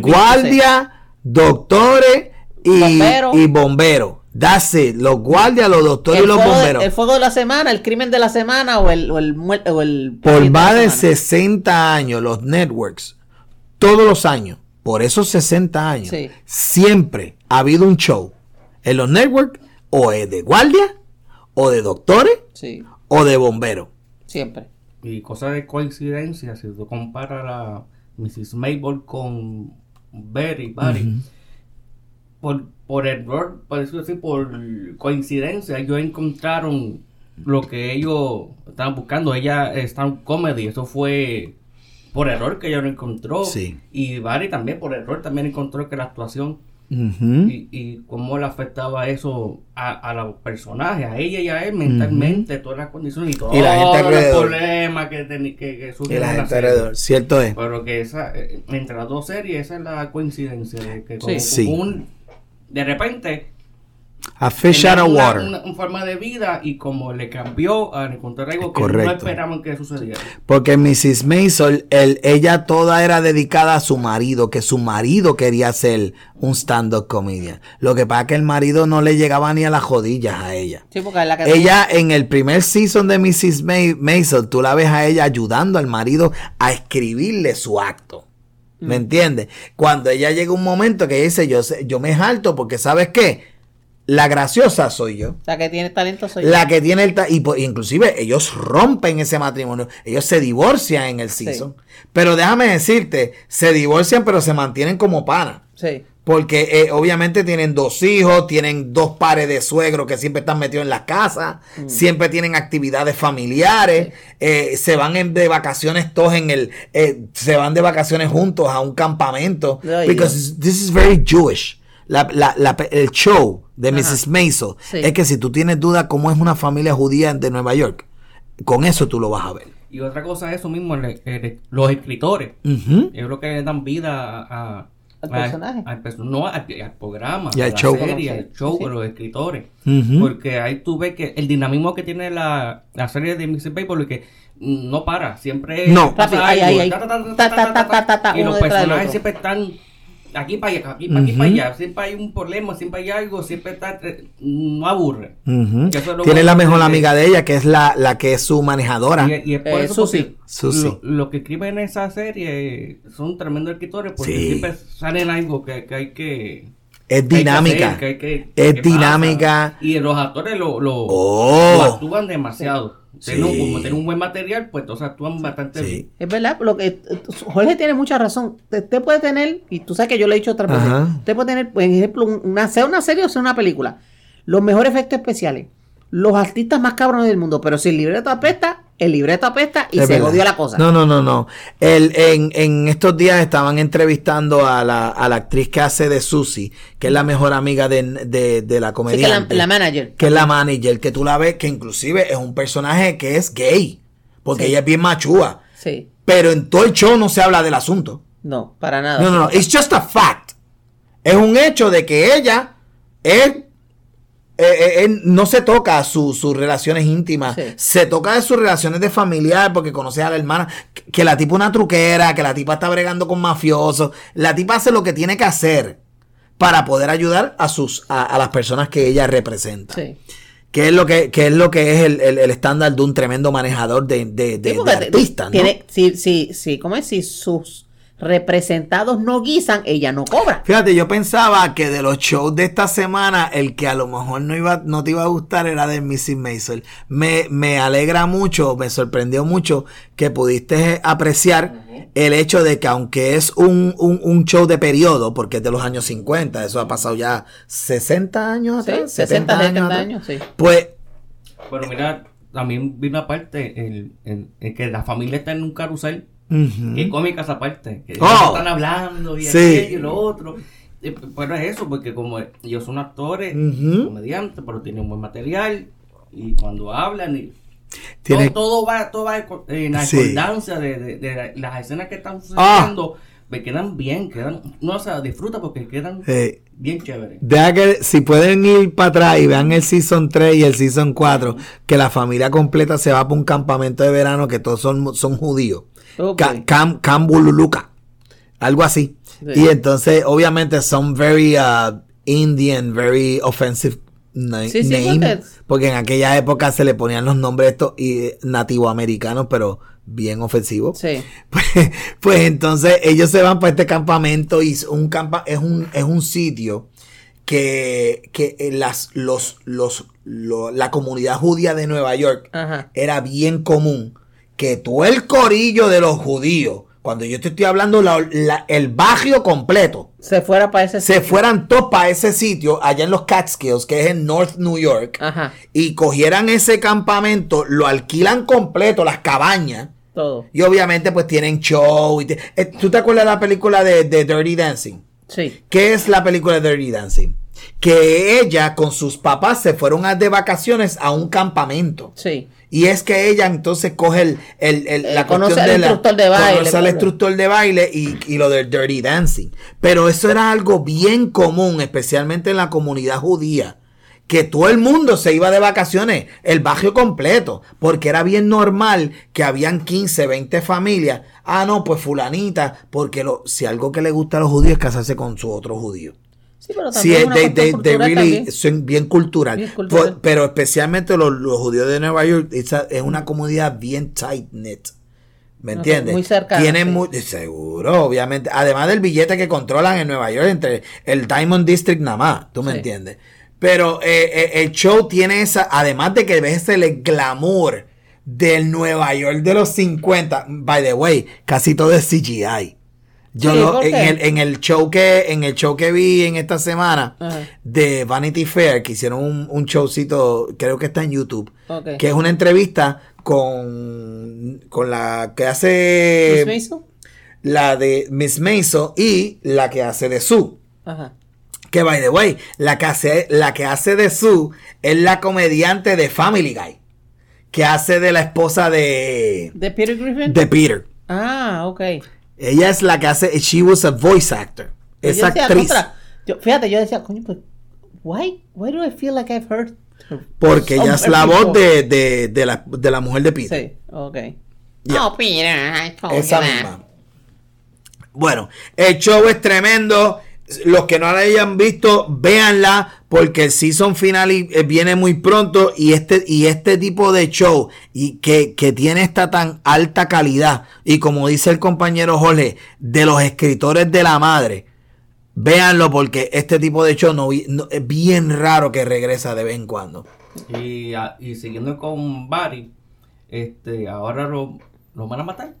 Guardia, doctores y Bombero. y bomberos. That's it. Los guardias, los doctores y los fuego, de, bomberos. el fuego de la semana, el crimen de la semana o el, o el, o el Por más de semana. 60 años, los networks, todos los años, por esos 60 años, Sí. siempre ha habido un show en los networks o es de guardia, o de doctores, Sí, o de bomberos. siempre. Y cosa de coincidencia, si tú comparas la Mrs. Mabel con Barry, Barry, por, por error, por decirlo así, por coincidencia, ellos encontraron lo que ellos estaban buscando. Ella está en comedy, eso fue por error que ella no encontró. Sí. Y Barry también por error también encontró que la actuación y, y cómo le afectaba eso a, a los personajes, a ella y a él mentalmente, todas las condiciones y todos Y la gente los alrededor. problemas que, que, que Y surgen la en la gente serie. alrededor, cierto es. Pero que esa, eh, entre las dos series, esa es la coincidencia. De que como Sí. un- de repente, A fish out of water. una- una forma de vida y como le cambió al encontrar algo que Correcto. no esperaban que sucediera. Porque Mrs. Maisel, el, ella toda era dedicada a su marido, que su marido quería ser un stand-up comedian. Lo que pasa es que el marido no le llegaba ni a las rodillas a ella. Sí, porque es la que Ella en el primer season de Mrs. Ma- Maisel, tú la ves a ella ayudando al marido a escribirle su acto. ¿Me entiendes? Cuando ella llega un momento que ella dice, yo, sé- yo me jalto porque ¿sabes qué? La graciosa soy yo. La que tiene talento soy yo. La que tiene el... ta- y po- inclusive ellos rompen ese matrimonio. Ellos se divorcian en el season. Pero déjame decirte, se divorcian pero se mantienen como pana. Sí. Porque eh, obviamente tienen dos hijos, tienen dos pares de suegros que siempre están metidos en la casa, Mm. siempre tienen actividades familiares, eh, se van en- de vacaciones todos en el, eh, se van de vacaciones juntos a un campamento. Because this is very Jewish. La- la- la- el show de Ajá. Mrs. Maisel Sí. es que si tú tienes duda cómo es una familia judía de Nueva York, con eso tú lo vas a ver. Y otra cosa es eso mismo, el- el- los escritores. Ujú. Yo creo que le dan vida a, a- Al a- personaje. al no, al, al programa, Y al la show. serie, al show, Sí. a los escritores. Porque ahí tú ves que el dinamismo que tiene la, la serie de Mrs. Paper, que no para, siempre No. y los personajes siempre están aquí para allá, aquí para aquí para Ujú. allá, siempre hay un problema, siempre hay algo, siempre está, no aburre. Es Tiene la mejor amiga de ella, que es la, la que es su manejadora. Y, y es por Eh, eso Susi. Lo, lo que escriben en esa serie son tremendos escritores porque Sí. siempre salen algo que, que hay que... Es que hay que dinámica. hacer, que hay que- Es que pasa. dinámica. Y los actores lo, lo, Oh. lo actúan demasiado. Sí. Como tienen un buen material, pues entonces actúan bastante Sí. bien. Es verdad, lo que Jorge tiene mucha razón. Usted puede tener, y tú sabes que yo le he dicho otras veces, Ajá. usted puede tener, por ejemplo, un- una, sea una serie o sea una película, los mejores efectos especiales, los artistas más cabrones del mundo, pero si el libreto apesta, el libreto apesta y Es se verdad. jodió la cosa. No, no, no, no. El, en, en estos días estaban entrevistando a la, a la actriz que hace de Susie, que es la mejor amiga de, de, de la Así que la, la manager. que es la manager, que tú la ves, que inclusive es un personaje que es gay, porque Sí. ella es bien machúa. Sí. Pero en todo el show no se habla del asunto. No, para nada. No, no, no. It's just a fact. Es un hecho de que ella es. Eh, eh, eh, no se toca su- sus relaciones íntimas, Sí. se toca de sus relaciones de familiar porque conoce a la hermana, que, que la tipa es una truquera, que la tipa está bregando con mafiosos, la tipa hace lo que tiene que hacer para poder ayudar a sus a, a las personas que ella representa. Sí. Que es lo que, que es lo que es el, el- el estándar de un tremendo manejador de, de, de- Sí, si, si, si, ¿cómo es? Si sus representados no guisan, ella no cobra. Fíjate, yo pensaba que de los shows de esta semana, el que a lo mejor no iba, no te iba a gustar era de Mrs. Maisel. Me, me alegra mucho, me sorprendió mucho que pudiste apreciar el hecho de que aunque es un, un, un show de periodo, porque es de los años 50, eso ha pasado ya 60 años Sí, atrás, 60, 70 atrás. años, sí. Pues, Pero mira, también vi una parte el- el que la familia está en un carrusel. Ujú. Qué cómica esa parte. Que Oh. están hablando y Sí. aquello y lo otro. Eh, Pero es eso, porque como ellos son actores, Ujú. comediantes, pero tienen un buen material. Y cuando hablan, y Tiene- todo, todo va, todo va en la Sí. de, de- de las escenas que están sucediendo. Me quedan bien, quedan, no, o sea, disfruta porque quedan eh, bien chéveres. Deja que si pueden ir para atrás y vean el season 3 y el season 4, que la familia completa se va para un campamento de verano que todos son, son judíos. Ok. Ca- Cam, Cambululuca, algo así. Sí. Y entonces, obviamente, son very uh, Indian, very offensive na- Sí, name. porque- Porque en aquella época se le ponían los nombres estos y nativoamericanos, pero bien ofensivos. Sí. <laughs> Pues, pues entonces ellos se van para este campamento y es un campa es un es un sitio que, que eh, las los los lo- la comunidad judía de Nueva York Ajá. era bien común que todo el corillo de los judíos Cuando yo te estoy hablando la- la- el barrio completo, Se fuera para ese se sitio. fueran todos para ese sitio allá en los Catskills, que es en North New York, Ajá, y cogieran ese campamento, lo alquilan completo, las cabañas, todo. y obviamente pues tienen show. Y te- eh, ¿Tú te acuerdas de la película de, de Dirty Dancing? Sí. ¿Qué es la película de Dirty Dancing? Que ella con sus papás se fueron a- de vacaciones a un campamento. Sí. Y es que ella entonces coge el, el- el- Eh, la conoce cuestión al de la- instructor de baile, conoce al instructor de baile y, y lo del Dirty Dancing. Pero eso era algo bien común, especialmente en la comunidad judía. Que todo el mundo se iba de vacaciones, el barrio completo, porque era bien normal que habían 15, 20 familias. Ah, no, pues fulanita, porque lo, si algo que le gusta a los judíos es casarse con su otro judío. Sí, pero Sí, también es una they, really son bien cultural. Bien cultural. Por- pero especialmente los, los judíos de Nueva York, es una comunidad bien tight knit. ¿Me entiendes? muy cercana, Tienen sí. muy, seguro, obviamente. Además del billete que controlan en Nueva York entre el Diamond District nada más, ¿tú me Sí. entiendes? Pero eh, eh, el show tiene esa, además de que ves el glamour del Nueva York de los 50. By the way, casi todo es CGI. Yo Sí, lo- ¿por en, el, en el show que en el show que vi en esta semana Ajá. de Vanity Fair que hicieron un, un showcito creo que está en YouTube que es una entrevista con con la que hace ¿Miss la de Miss Maisel y la que hace de Sue Ajá. que by the way la que hace la que hace de Sue es la comediante de Family Guy que hace de la esposa de ¿De Peter Griffin? de Peter Ah, ok. Ella es la que hace she was a voice actor Yo esa decía, actriz contra, yo- fíjate, yo decía, coño, pues, why, why do I feel like I've heard her Porque ella es la voz de, de, de la, de la mujer de Peter. Sí, ok. Yeah. Oh, Peter, I Esa misma. Bueno, el show es tremendo. Los que no la hayan visto, véanla porque el season final eh, viene muy pronto y este, y este tipo de show y que, que tiene esta tan alta calidad y como dice el compañero Jorge, de los escritores de la madre, véanlo porque este tipo de show no, no- es bien raro que regresa de vez en cuando. Y, y siguiendo con Barry, este, ahora lo, lo van a matar.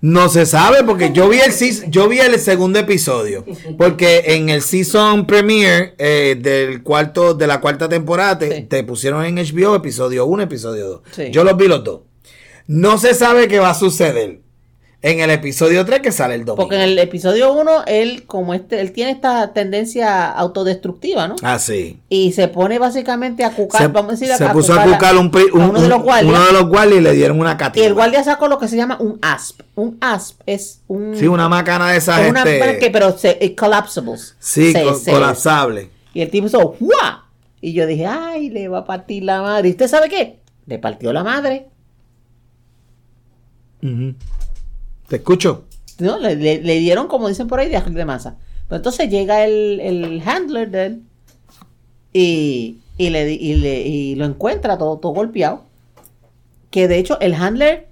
No se sabe porque yo vi el yo vi el segundo episodio porque en el season premiere eh, del cuarto de la cuarta temporada te, Sí. te pusieron en HBO episodio 1, episodio 2. Sí. Yo los vi los dos. No se sabe qué va a suceder en el episodio 3 que sale el domingo. Porque en el episodio 1, él, como este, él tiene esta tendencia autodestructiva, ¿no? Ah, sí. Y se pone básicamente a cucar, Se, vamos a decir, se a puso a cucar un, a uno de los guardias. uno de los guardias y le dieron una Y cativa. el guardia sacó lo que se llama un asp. Un asp es un... Sí, una macana de esas. es una este, que, pero se, es collapsibles. sí, Se- co- se- colapsable. Y el tipo hizo ¡Guau! Y yo dije, ay, le va a partir la madre. ¿Y usted sabe qué? Le partió la madre. Ujú. Te escucho. ¿no? Le, le- le dieron, como dicen por ahí, de, de masa. Pero entonces llega el, el handler de él y, y, le, y, le- y lo encuentra todo, todo golpeado. Que de hecho el handler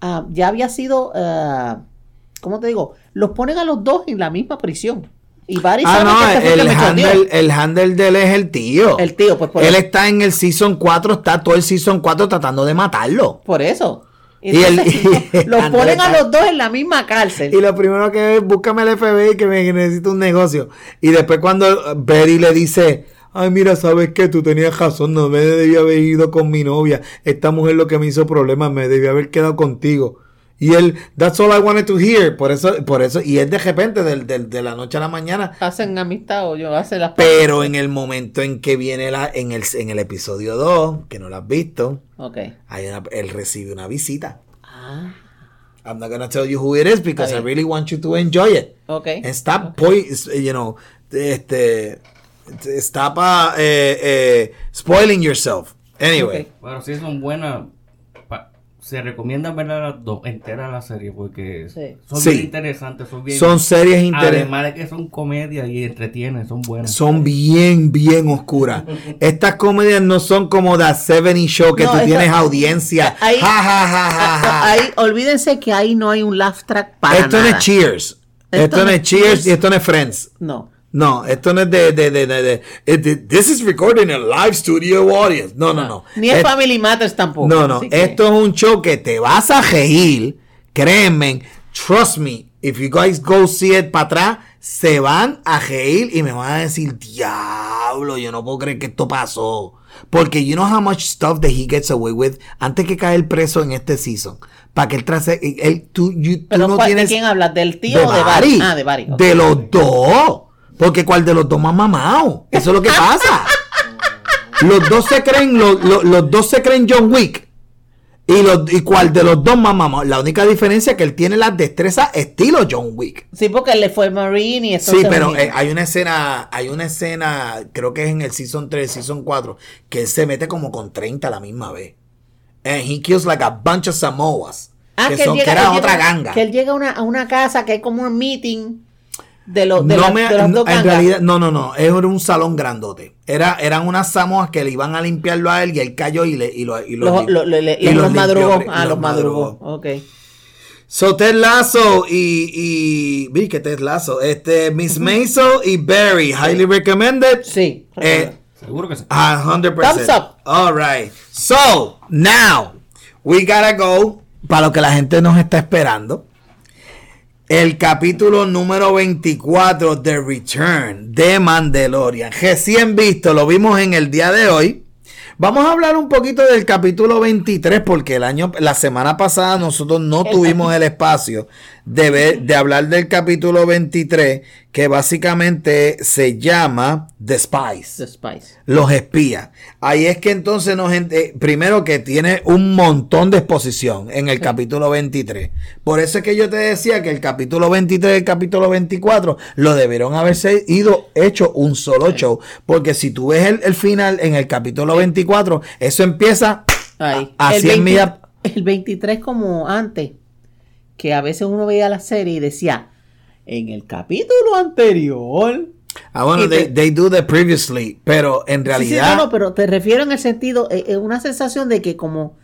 ah, ya había sido, ah, ¿cómo te digo? Los ponen a los dos en la misma prisión. Y Barry Ah, no, el choteó. handle, el handle de él es el tío. El tío, pues por Él eso. está en el season 4, está todo el season 4 tratando de matarlo. Por eso. Y el- y <laughs> los <laughs> ponen a los dos en la misma cárcel. Y lo primero que es, búscame el FBI que me que necesito un negocio. Y después cuando Betty le dice, ay mira, ¿sabes qué? Tú tenías razón, no me debía haber ido con mi novia. Esta mujer lo que me hizo problemas, me debía haber quedado contigo. Y él, that's all I wanted to hear. Por eso, por eso, y es de repente, del- del- de la noche a la mañana, Hacen amistad o yo, hacen las Pero en el momento en que viene la, en el, en el episodio 2, que no lo has visto, Ok. hay una- él recibe una visita. Ah, I'm not gonna tell you who it is because I really want you to enjoy it. ok. And stop, poi- you know, este, stop uh, eh, eh, spoiling yourself. Anyway, Ok. Bueno, sí son buenas. pa- Se recomienda ver las dos enteras la serie porque Sí. son Sí. bien interesantes, son bien son series interesantes. Además de que son comedia y entretienen, son buenas. Son bien, bien oscuras. <laughs> Estas comedias no son como The 70 Show que No, tú esta- tienes audiencia. <laughs> Ahí- ja, ja, ja, ja, ja. <laughs> Ahí, olvídense que ahí no hay un laugh track para Esto no es Cheers. Esto, Esto no es Cheers. y esto no es Friends. No. No, esto no es de, de, de, de, de- eh, de- This is recorded in a live studio audience. No, no, no. Ni es Family Matters tampoco. No, no. Esto es un show que te vas a reír. Créeme. trust me, if you guys go see it para atrás, se van a reír y me van a decir, diablo, yo no puedo creer que esto pasó. Porque you know how much stuff that he gets away with antes que caer preso en este season. Para que él trase, él, tú, you- tú no ¿cuál- tienes... ¿De quién hablas? ¿Del tío de o de Barry. Barry? Ah, de Barry. De los dos. Porque cuál de los dos más mamado. Eso es lo que pasa. los dos se creen, los, los- los dos se creen John Wick. Y, los, y cuál de los dos más mamado. La única diferencia es que él tiene las destrezas estilo John Wick. Sí, porque él le fue Marine y esto Sí, pero eh, hay una escena, hay una escena, creo que es en el season 3, season 4, que él se mete como con 30 a la misma vez. And he kills like a bunch of Samoas. Ah, que, él son, que era otra llega- ganga. Que él llega a una, a una casa que hay como un meeting de, los de, no las- me- de las no, dos en realidad, no, no, no, era un salón grandote. Era, eran unas samoas que le iban a limpiarlo a él y él cayó y, le, y, lo, y, lo- Los, lo- lo- le- y los, los limpió, madrugó. y Ah, los madrugó. Ok. So Ted Lasso y, y vi que Ted Lasso, este Miss Maisel y Barry, highly recommended. Sí. Eh, Seguro que sí. A hundred percent. Thumbs up. All right. So now we gotta go para lo que la gente nos está esperando. El capítulo número 24 de Return de Mandalorian. Recién visto, lo vimos en el día de hoy. Vamos a hablar un poquito del capítulo 23 porque el año, la semana pasada nosotros no tuvimos el espacio de, ver- de hablar del capítulo 23 que básicamente se llama The Spice. Los espías. Ahí es que entonces nos eh, primero que tiene un montón de exposición en el capítulo 23. Por eso es que yo te decía que el capítulo 23 y el capítulo 24 lo debieron haberse ido hecho un solo show. Porque si tú ves el, el final en el capítulo 24, eso empieza Ahí. a, a el, 100 millas. el 23 como antes, que a veces uno veía la serie y decía, en el capítulo anterior... Ah, bueno, they, te- they do the previously, pero en Sí, sí, realidad... no, no, pero te refiero en el sentido, eh, eh, una sensación de que como,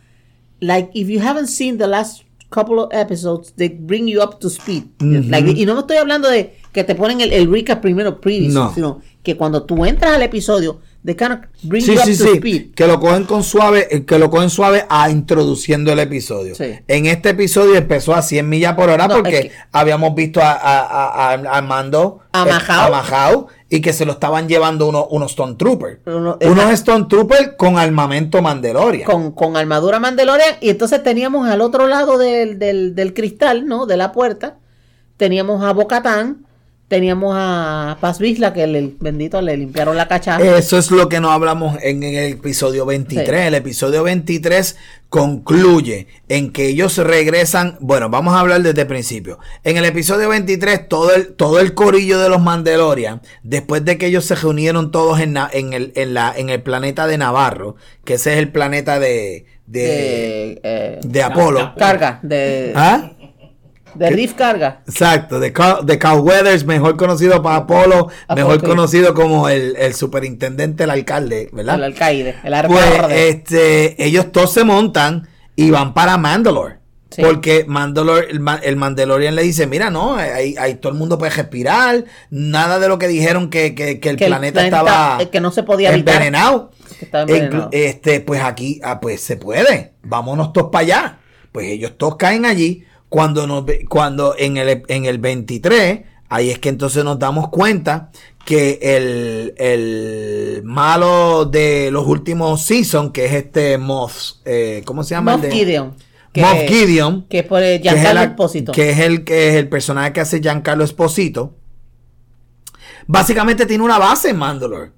like, if you haven't seen the last couple of episodes, they bring you up to speed. Like, y no me estoy hablando de que te ponen el, el recap primero, previous, No. sino que cuando tú entras al episodio, they kind of bring Sí, you up sí, to sí. speed. Que lo cogen con suave, eh, que lo cogen suave a introduciendo el episodio. En este episodio empezó a 100 millas por hora No, porque es que- habíamos visto a, a, a, a- a Mando A eh, Mahau. a Mahau, y que se lo estaban llevando uno- unos Stone Troopers. Uno- unos Stone Troopers con armamento Mandalorian. Con, con armadura Mandalorian, y entonces teníamos al otro lado del, del, del cristal, ¿no? De la puerta, teníamos a Bocatán, teníamos a Paz Vizla, que el bendito le limpiaron la cachaza. Eso es lo que no hablamos en, en el episodio 23. Sí. El episodio 23 concluye en que ellos regresan. Bueno, vamos a hablar desde el principio. En el episodio 23, todo el, todo el corillo de los Mandalorian, después de que ellos se reunieron todos en, Na- en, el, en, la, en el planeta de Navarro, que ese es el planeta de, de, de, eh, de Apolo. carga, de, ¿Ah? De Riff Carga. Exacto, de Carl, de Carl Weathers, mejor conocido para Apolo, mejor conocido como el, el superintendente, el alcalde, ¿verdad? El alcaide, el Pues este, ellos todos se montan y van para Mandalore. Sí. Porque Mandalore, el, el Mandalorian le dice, mira, no, ahí, ahí todo el mundo puede respirar, nada de lo que dijeron que, que- que el Que el planeta estaba que no se podía envenenado. Envenenado. Este, pues aquí, ah, pues se puede, vámonos todos para allá. Pues ellos todos caen allí, cuando nos cuando en el, en el 23, ahí es que entonces nos damos cuenta que el, el malo de los últimos seasons, que es este Moth, eh, ¿cómo se llama? Moff El de- Gideon. Que, Moff Gideon. Que por es, Giancarlo el, Espósito. que es el que es el personaje que hace Giancarlo Esposito. Básicamente tiene una base en Mandalore.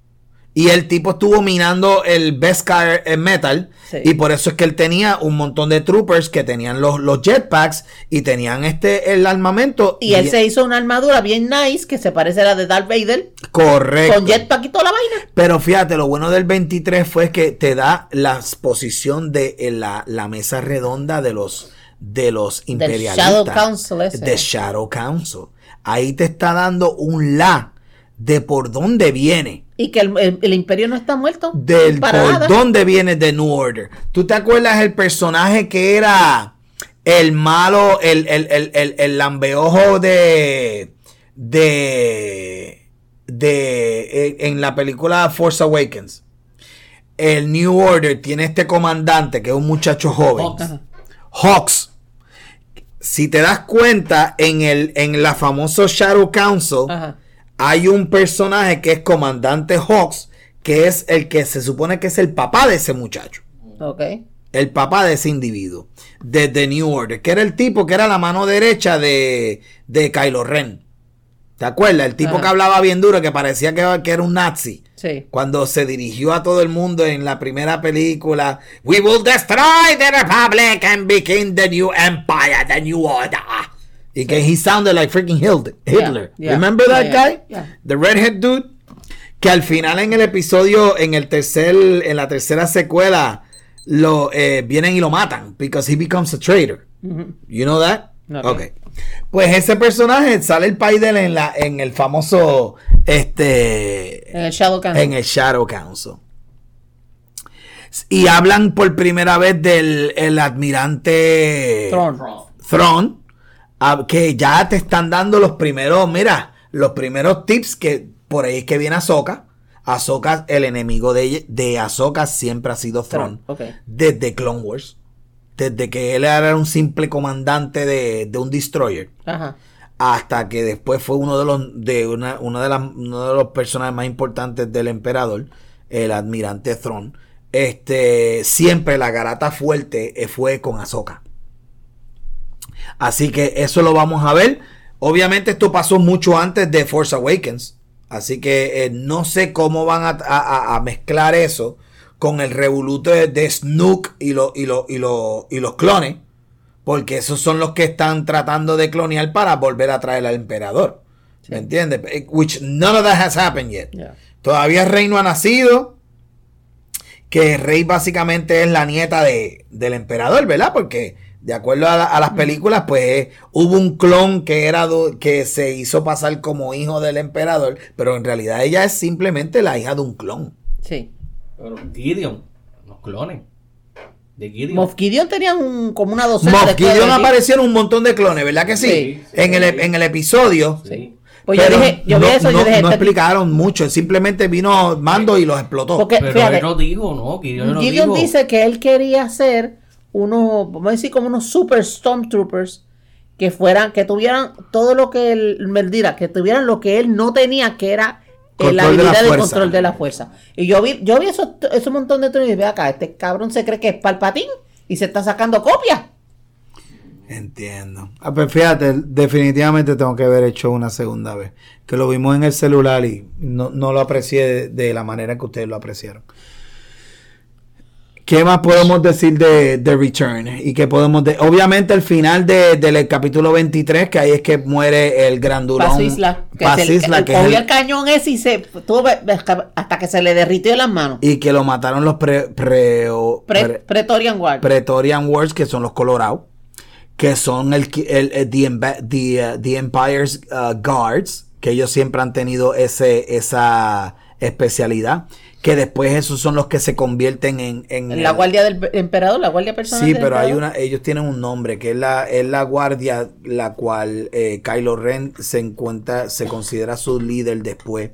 Y el tipo estuvo minando el Beskar en Metal. Sí. Y por eso es que él tenía un montón de troopers que tenían los, los jetpacks y tenían este el armamento. Y él se hizo una armadura bien nice que se parece a la de Darth Vader. Correcto. Con jetpack y toda la vaina. Pero fíjate, lo bueno del 23 fue que te da la posición de eh, la, la mesa redonda de los de los imperialistas. Shadow Council ese. De Shadow Council. Ahí te está dando un la de por dónde viene. Y que el, el- el imperio no está muerto. Del por dónde viene The New Order. ¿Tú te acuerdas el personaje que era el malo, el, el, el, el, el lambeojo de. de. de. eh, en la película Force Awakens? El New Order tiene este comandante que es un muchacho joven. Hawks. Hawks. si te das cuenta, en el en la famoso Shadow Council Ajá. Hay un personaje que es Comandante Hawks, que es el que se supone que es el papá de ese muchacho. Ok. El papá de ese individuo. De The New Order. Que era el tipo que era la mano derecha de, de Kylo Ren. ¿Te acuerdas? El tipo Ajá. que hablaba bien duro, que parecía que, que era un nazi. Sí. Cuando se dirigió a todo el mundo en la primera película, We will destroy the Republic and begin the new empire, the new order. Y que he sounded like freaking Hitler. yeah. Remember that guy? yeah. The redhead dude. Que al final en el episodio, en el tercer, en la tercera secuela, lo eh, vienen y lo matan. Because he becomes a traitor. You know that? Ok. ok. Pues ese personaje sale el país de él en la, en el famoso este En el Shadow Council. en el Shadow Council. Y hablan por primera vez del el admirante Tron. Thrawn, ah, que ya te están dando los primeros, mira, los primeros tips que por ahí es que viene Ahsoka. Ahsoka, el enemigo de, de Ahsoka siempre ha sido Thrawn. Ok. Desde Clone Wars. Desde que él era un simple comandante de, de un destroyer Ajá. hasta que después fue uno de los de una, una de las uno de los personajes más importantes del emperador, el admirante Thrawn. Este siempre la garata fuerte eh, fue con Ahsoka. Así que eso lo vamos a ver. Obviamente esto pasó mucho antes de Force Awakens. Así que eh, no sé cómo van a, a- a mezclar eso con el revoluto de, de Snook y, lo- y, lo- y, lo- y los clones. Porque esos son los que están tratando de clonear para volver a traer al emperador. ¿Me entiendes? Eh, Which none of that has happened yet. Yeah. Todavía el rey no ha nacido. Que el rey básicamente es la nieta de, del emperador, ¿verdad? Porque de acuerdo a, la- a las películas, pues hubo un clon que era do- que se hizo pasar como hijo del emperador, pero en realidad ella es simplemente la hija de un clon. Sí. Pero Gideon, los clones de Gideon. Moff Gideon tenía un, como una docena Moff de clones Gideon aparecieron un montón de clones, ¿verdad que sí? Sí. en, el, en el episodio. Sí. Pues yo pero dije, yo no, vi eso, no- yo dije, no este- explicaron mucho, simplemente vino Mando y los explotó. Porque, Pero fíjate, él lo dijo, ¿no? Gideon lo Gideon dijo. dice que él quería hacer unos, vamos a decir, como unos super stormtroopers que fueran, que tuvieran todo lo que él, que tuvieran lo que él no tenía, que era eh, la Control de la habilidad de, control de la fuerza. Y yo vi, yo vi esos, esos montón de tronos y ve acá, este cabrón se cree que es palpatín y se está sacando copias. Entiendo. Ah, pues fíjate, definitivamente tengo que haber hecho una segunda vez. Que lo vimos en el celular y no, no lo aprecié de, de la manera que ustedes lo apreciaron. ¿Qué más podemos decir de, de Return? Y que podemos de, obviamente el final de- del capítulo 23, que ahí es que muere el grandulón. Paso Isla, que Paz se, Isla, él que cogió el- el cañón ese y se tuvo hasta que se le derritió las manos. y que lo mataron los pre, pre- Pre- pre- Pretorian Guard. Pretorian Wars, que son los Colorados, que son el, el, el- the, the, uh, the Empire's uh, Guards, que ellos siempre han tenido ese, esa especialidad, que después esos son los que se convierten en... en la guardia del emperador, la guardia personal Sí, del pero hay una, ellos tienen un nombre, que es la, es la guardia la cual eh, Kylo Ren se encuentra, se considera su líder después.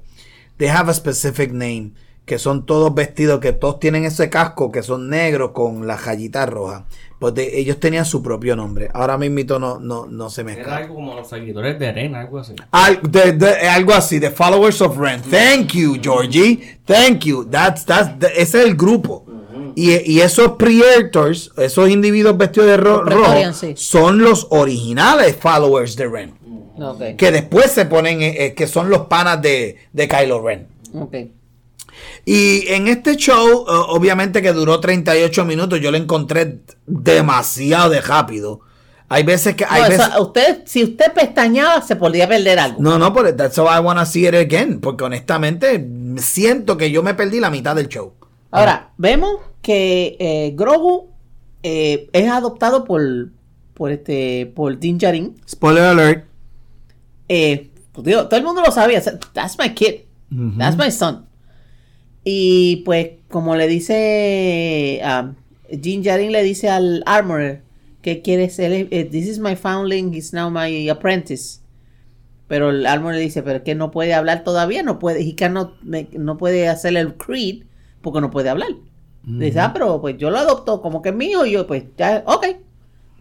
They have a specific name, que son todos vestidos, que todos tienen ese casco, que son negros con la rayita roja. Pues de- ellos tenían su propio nombre. Ahora mismo no, no, no se me Era algo como los seguidores de Ren, algo así. Al- de- de- algo así, The Followers of Ren. Thank you, Georgie. Thank you. That's, that's, the- ese es el grupo. Y, y esos Praetors, esos individuos vestidos de ro- rojo, sí. son los originales followers de Ren. Ok, Que después se ponen, eh, eh, que son los panas de, de Kylo Ren. ok. Y en este show, eh, obviamente que duró 38 minutos, yo lo encontré demasiado de rápido. Hay veces que... Hay No, eso- veces, usted, si usted pestañaba, se podría perder algo. No, no, pero that's why I wanna see it again. Porque honestamente siento que yo me perdí la mitad del show. Ahora, vemos que eh, Grogu eh, es adoptado por, por este por Din Djarin. Spoiler alert. Eh, pues, digo, todo el mundo lo sabía. That's my kid. That's my son. Y pues, como le dice um, Din Djarin le dice al Armorer que quiere ser, eh, this is my foundling, he's now my apprentice. Pero el Armorer le dice, pero que no puede hablar todavía, no puede, he cannot make- no puede hacer el creed porque no puede hablar. Le Dice, ah, pero pues yo lo adopto como que es mío y yo pues ya, ok.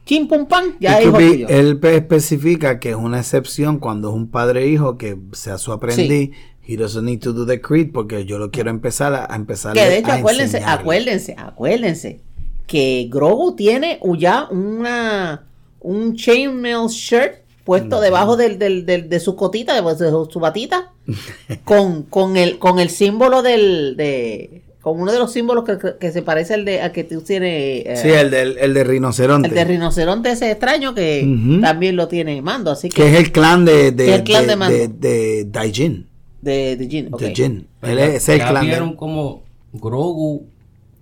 Chim pum pan, ya es orgullo. él pe- especifica que es una excepción cuando es un padre e hijo que sea su aprendiz. He doesn't need to do the creed porque yo lo quiero empezar a, a empezar Que de hecho, a acuérdense, enseñarle. acuérdense, acuérdense que Grogu tiene ya una un chainmail shirt puesto debajo del, del- del- de su cotita, de, su, su batita, <laughs> con, con el con el símbolo del de con uno de los símbolos que, que- se parece al de al que tú tienes eh, Sí, el, del, el de rinoceronte. el de rinoceronte ese extraño que también lo tiene Mando, así que, que es el clan de, de, el clan de, de- de Daijin. De, de Jin, ok. De Jin. Él ya- es, es el clan vieron como Grogu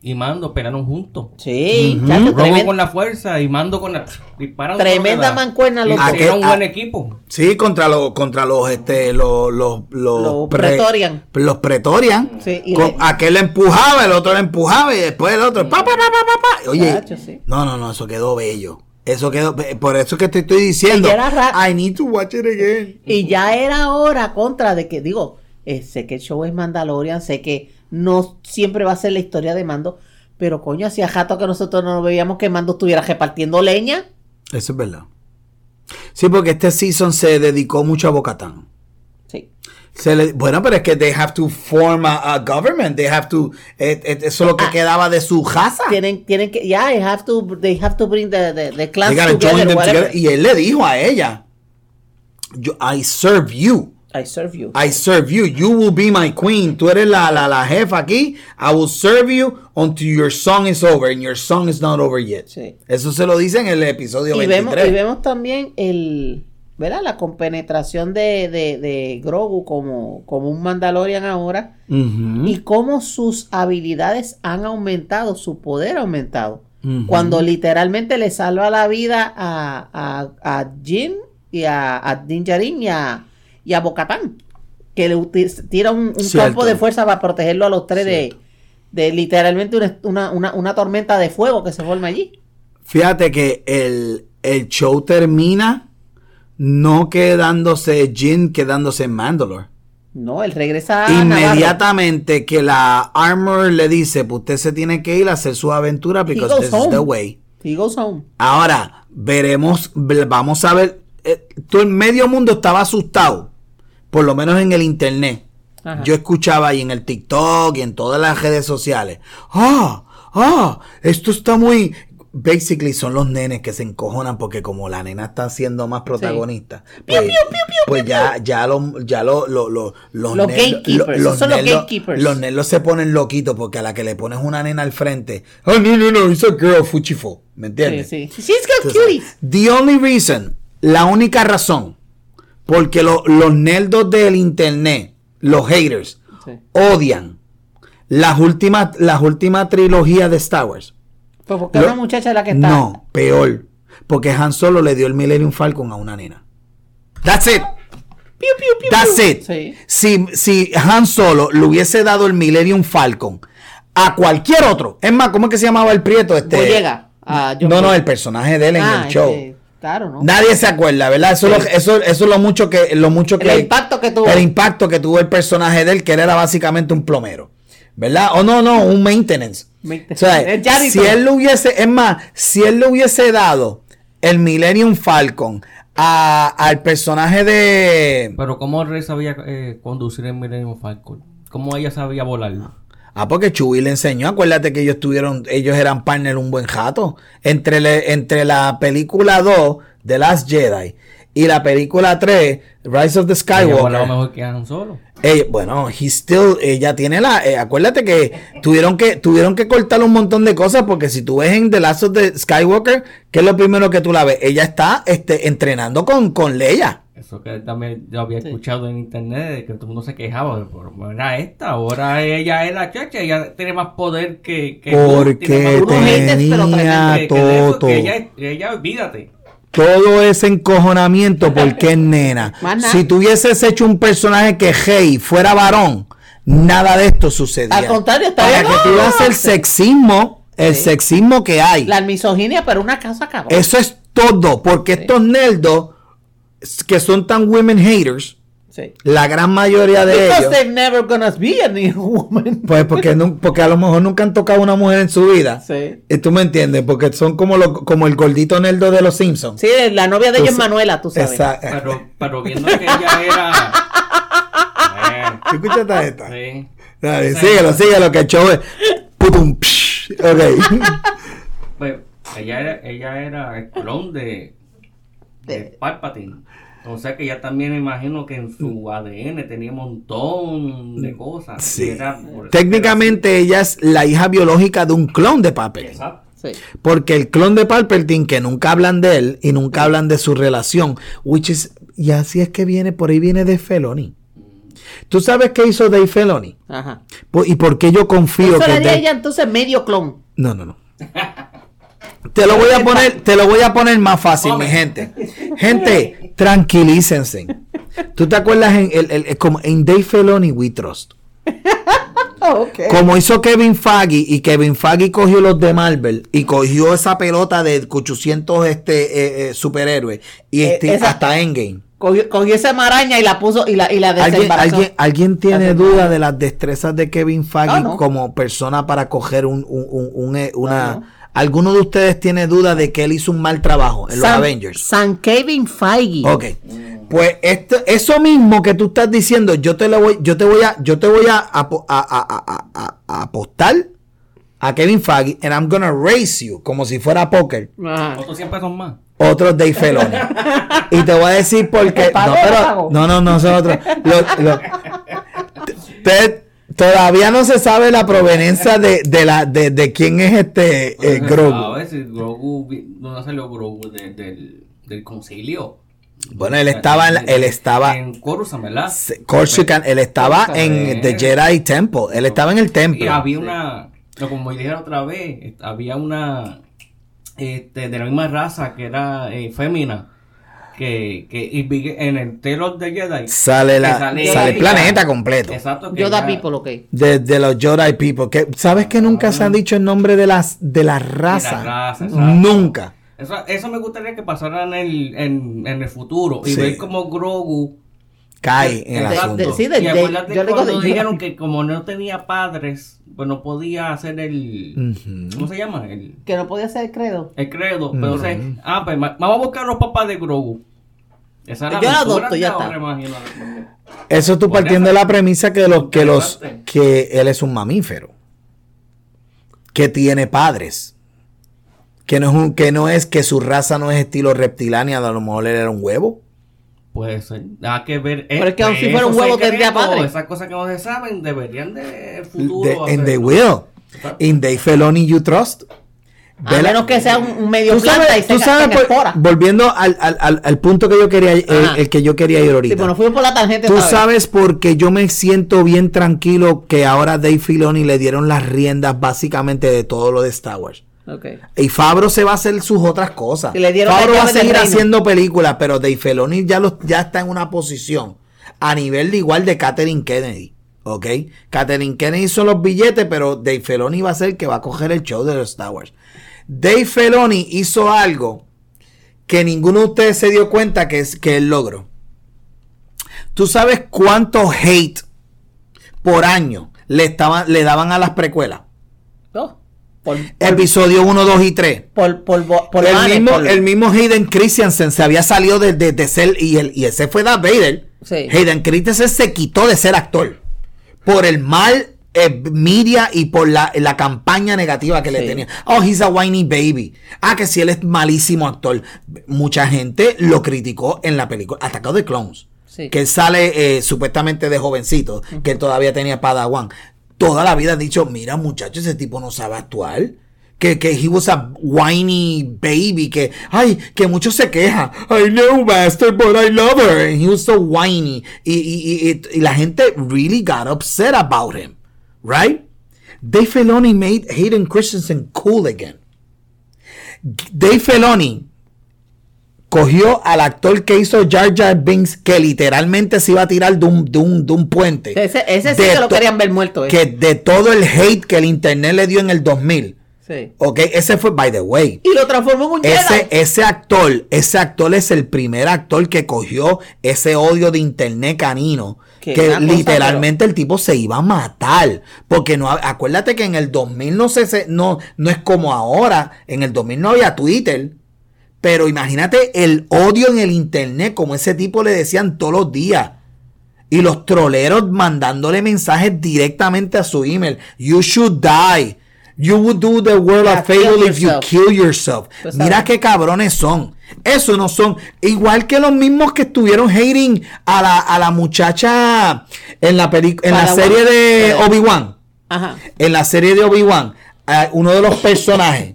y Mando pelearon juntos. Sí, Grogu tremen- con la fuerza y Mando con la... Disparan tremenda que mancuerna los hicieron un buen equipo. Sí, contra los, contra los, este, los, los, los, Los pre- Pretorian. Los Pretorian. Sí, y Con- le- aquel le empujaba, el otro le empujaba y después el otro. Pa, pa, pa, pa, pa, pa. Oye, Chacho, sí. no, no, no, eso quedó bello. Eso quedó, por eso es que te estoy diciendo. I need to watch it again. Y ya era hora contra de que, digo, eh, sé que el show es Mandalorian, sé que no siempre va a ser la historia de Mando, pero coño, hacía jato que nosotros no veíamos que Mando estuviera repartiendo leña. Eso es verdad. Sí, porque este season se dedicó mucho a Bocatán. Sí. Se le- bueno, pero es que they have to form a, a government. They have to. eh, eh, eso es lo que Ah. quedaba de su casa. Tienen, tienen que, ya, they have to, they have to bring the, the, the gotta together, join them together. Y él le dijo a ella: yo, I serve you. I serve you. I serve you. You will be my queen. Tú eres la, la, la jefa aquí. I will serve you until your song is over. And your song is not over yet. Sí. Eso se lo dice en el episodio y 23. vemos, y vemos también el, ¿verdad? La compenetración de, de, de Grogu como, como un Mandalorian ahora. Y cómo sus habilidades han aumentado, su poder ha aumentado. Cuando literalmente le salva la vida a, a, a Jin y a, a Din Djarin y a, y a que le tira un, un campo de fuerza para protegerlo a los tres de, de literalmente una, una, una, una tormenta de fuego que se forma allí. Fíjate que el, el show termina no quedándose Jin, quedándose en Mandalore. No, él regresa a. Inmediatamente que la Armor le dice, pues usted se tiene que ir a hacer su aventura because this is home. the way. He goes home. Ahora, veremos, ve- vamos a ver, eh, todo el medio mundo estaba asustado, por lo menos en el internet. Ajá. Yo escuchaba ahí en el TikTok y en todas las redes sociales. Ah, ah, esto está muy... Basically son los nenes que se encojonan porque como la nena está siendo más protagonista, pues, pues ya, ya, lo, ya lo, lo- lo- los, Los gatekeepers, lo- son los gatekeepers. los se ponen loquitos porque a la que le pones una nena al frente, oh no, no, no, it's a girl, fuchifo, ¿me entiendes? Sí, sí. She's got cuties. The only reason, la única razón, porque lo- los nerdos del internet, los haters, odian las últimas, las últimas trilogías de Star Wars. Pues porque Lo- una muchacha es la que está. No, peor. Porque Han Solo le dio el Millennium Falcon a una nena. That's it. Piu, piu, piu, That's it. Sí. Si, si Han Solo le hubiese dado el Millennium Falcon a cualquier otro, es más, ¿cómo es que se llamaba el prieto? Este, Boyega. John no, no, el personaje de él en Ah, el show. este, claro, ¿no? Nadie se acuerda, ¿verdad? Eso, es lo, eso, eso es lo mucho que, lo mucho El que impacto que tuvo. el impacto que tuvo el personaje de él, que él era básicamente un plomero, ¿verdad? O no, no, un maintenance. O sea, si él le hubiese, es más, si él le hubiese dado el Millennium Falcon a- al personaje de, Pero ¿cómo Rey sabía eh, conducir el Millennium Falcon? ¿Cómo ella sabía volar? Ah, porque Chewie le enseñó. Acuérdate que ellos tuvieron, ellos eran partner un buen jato. Entre, le- entre la película 2, The Last Jedi, y la película 3, Rise of the Ella volaba Skywalker. mejor que Han Solo. Eh, bueno, he still, ella tiene la, eh, acuérdate que tuvieron que, tuvieron que cortar un montón de cosas porque si tú ves en The Last of the Skywalker, ¿qué es lo primero que tú la ves? Ella está, este, entrenando con, con Leia. Eso que también yo había escuchado en internet, de que todo el mundo se quejaba. de, "Pero, ¿Era esta? Ahora ella es la chacha, ella tiene más poder que... que Porque tenía que- que todo. que ella, ella, olvídate. Todo ese encojonamiento porque es <laughs> nena. Si tuvieses hecho un personaje que Hey fuera varón, nada de esto sucedía. Al contrario, está Para bien. que tú veas el sexismo, el Sí. sexismo que hay. La misoginia, pero una casa acabó. Eso es todo, porque estos nerdos que son tan women haters, Sí. La gran mayoría de Because ellos. they're never gonna be a new woman. Pues porque, no- porque a lo mejor nunca han tocado a una mujer en su vida. Sí. Y tú me entiendes, porque son como, lo- como el gordito nerdo de los Simpsons. Sí, la novia de ella es Manuela, tú sabes. Exacto. Pero, pero viendo que ella era. ¿Tú esta? sí. Dale, Sí. síguelo, síguelo, que el show es. Putum, psh. Ok. Pues ella era, ella era el clon de, de De- Palpatine. O sea que ella también me imagino que en su ADN tenía un montón de cosas. Mm. Sí. Y era por- Técnicamente ella es la hija biológica de un clon de Palpatine. Exacto. Sí. Porque el clon de Palpatine, que nunca hablan de él y nunca hablan de su relación, which is, y así es que viene, por ahí viene de Feloni. ¿Tú sabes qué hizo Dave Feloni? Ajá. ¿Y por qué yo confío Eso que Dave- ella entonces medio clon. No, no, no. Te lo voy a poner, te lo voy a poner más fácil, mi gente. Gente, tranquilícense. <laughs> ¿Tú te acuerdas en, el, el- como en Dave Feloni We Trust? <laughs> Como hizo Kevin Feige y Kevin Feige cogió los de Marvel y cogió esa pelota de 800 este, eh, eh, superhéroes y Eh, este- esa- hasta Endgame. Cogió, cogió esa maraña y la puso y la, y la ¿Alguien, alguien, alguien tiene duda de las destrezas de Kevin no. como persona para coger un, un- un- eh, una... No. ¿Alguno de ustedes tiene duda de que él hizo un mal trabajo en los Avengers? San Kevin Feige. Ok. Pues esto, eso mismo que tú estás diciendo, yo te lo voy, yo te voy a, yo te voy a, a- a- a- a- a apostar a Kevin Feige and I'm gonna raise you como si fuera póker. Otros siempre son más. Otros Dave Feloni. y te voy a decir por qué. ¿Pago No, pero, no, no, nosotros. Lo- lo- <laughs> te- todavía no se sabe la proveniencia de, de la, de, de quién es este eh, A Grogu. ver si Grogu, ¿dónde salió Grogu? De- del, del concilio. Bueno, él estaba, en la- él estaba, En Coruscant, ¿verdad? Se- Coruscant, él estaba en The Jedi Temple. Él estaba en el Y templo. había una, no, como dije otra vez, había una este, de la misma raza que era eh, fémina. Que, que en el Taylor de Jedi Sale, la, sale, sale el planeta completo. Exacto. que Yoda ya- People, ok. De, de los Jedi People. Que, ¿Sabes que nunca se han dicho el nombre de las de la raza? nunca. Eso, eso me gustaría que pasara en el, en, en el futuro. Y Sí. ver como Grogu. Cae en el De- asunto. de- sí, de- y acuérdate yo digo cuando de- dijeron que como no tenía padres, pues no podía hacer el. ¿Cómo se llama? El, Que no podía ser credo. el credo. Pero, o sea, ah, pues vamos a buscar los papás de Grogu. Esa Yo la adopto, ya está. Eso tú partiendo de la premisa que los que los que él es un mamífero. Que tiene padres. Que no es un, que no es que su raza no es estilo reptilánea, a lo mejor él era un huevo. Puede ser. Hay que ver. Pero es que aun si esos fuera un huevo, tendría padre. Esas cosas que no se saben deberían de futuro. De- and they will. In they Felony you trust. A menos que sea un, medio Tú planta sabes, y tú sabes, por- espora. volviendo al, al- al- al punto que yo quería, el, el que yo quería ir ahorita. Sí, pues nos fuimos por la tangente. Tú ¿sabes? sabes porque yo me siento bien tranquilo que ahora Dave Filoni le dieron las riendas básicamente de todo lo de Star Wars. Y Fabro se va a hacer sus otras cosas. Fabro va a seguir haciendo películas, pero Dave Filoni ya, los, ya está en una posición a nivel de igual de Catherine Kennedy. ¿Ok? Catherine Kennedy hizo los billetes, pero Dave Filoni va a ser el que va a coger el show de los Star Wars. Dave Filoni hizo algo que ninguno de ustedes se dio cuenta que es que él logró. ¿Tú sabes cuánto hate por año le, estaban, le daban a las precuelas? Por, por, Episodio 1, 2 y 3. por, por, por, por el, Vanes, mismo, el mismo Hayden Christensen se había salido de, de- de ser y, el, y ese fue Darth Vader. Sí. Hayden Christensen se quitó de ser actor por el mal eh, media y por la, la campaña negativa que le tenía. Oh, he's a whiny baby. Ah, que si él es malísimo actor. Mucha gente lo criticó en la película Atacado de Clones. Sí. Que él sale eh, supuestamente de jovencito, que él todavía tenía Padawan. Toda la vida han dicho, mira muchacho, ese tipo no sabe actuar. Que, que he was a whiny baby, que, ay, que mucho se queja. I know, master, but I love her. And he was so whiny. Y, y, y, y la gente really got upset about him. Right? Dave Filoni made Hayden Christensen cool again. Dave Filoni cogió al actor que hizo Jar Jar Binks, que literalmente se iba a tirar de un, de un, de un puente. Ese, ese sí que lo querían ver muerto. eh. Que de todo el hate que el internet le dio en el 2000, Sí. Ok, ese fue, by the way. Y lo transformó en un Ese, Jedi. ese actor, ese actor es el primer actor que cogió ese odio de internet canino. Que Que una cosa, literalmente el tipo se iba a matar. Porque no, acuérdate que en el 2000 no, se- no, no es como ahora. En el 2000 no había Twitter. Pero imagínate el odio en el internet, como ese tipo le decían todos los días. Y los troleros mandándole mensajes directamente a su email. You should die. You would do the world Yeah, a favor if you kill yourself. Sabes. Mira qué cabrones son. Eso no son. Igual que los mismos que estuvieron hating a la, a la muchacha en la, peli- en la serie de. Obi-Wan Ajá. en la serie de Obi-Wan, eh, uno de los personajes,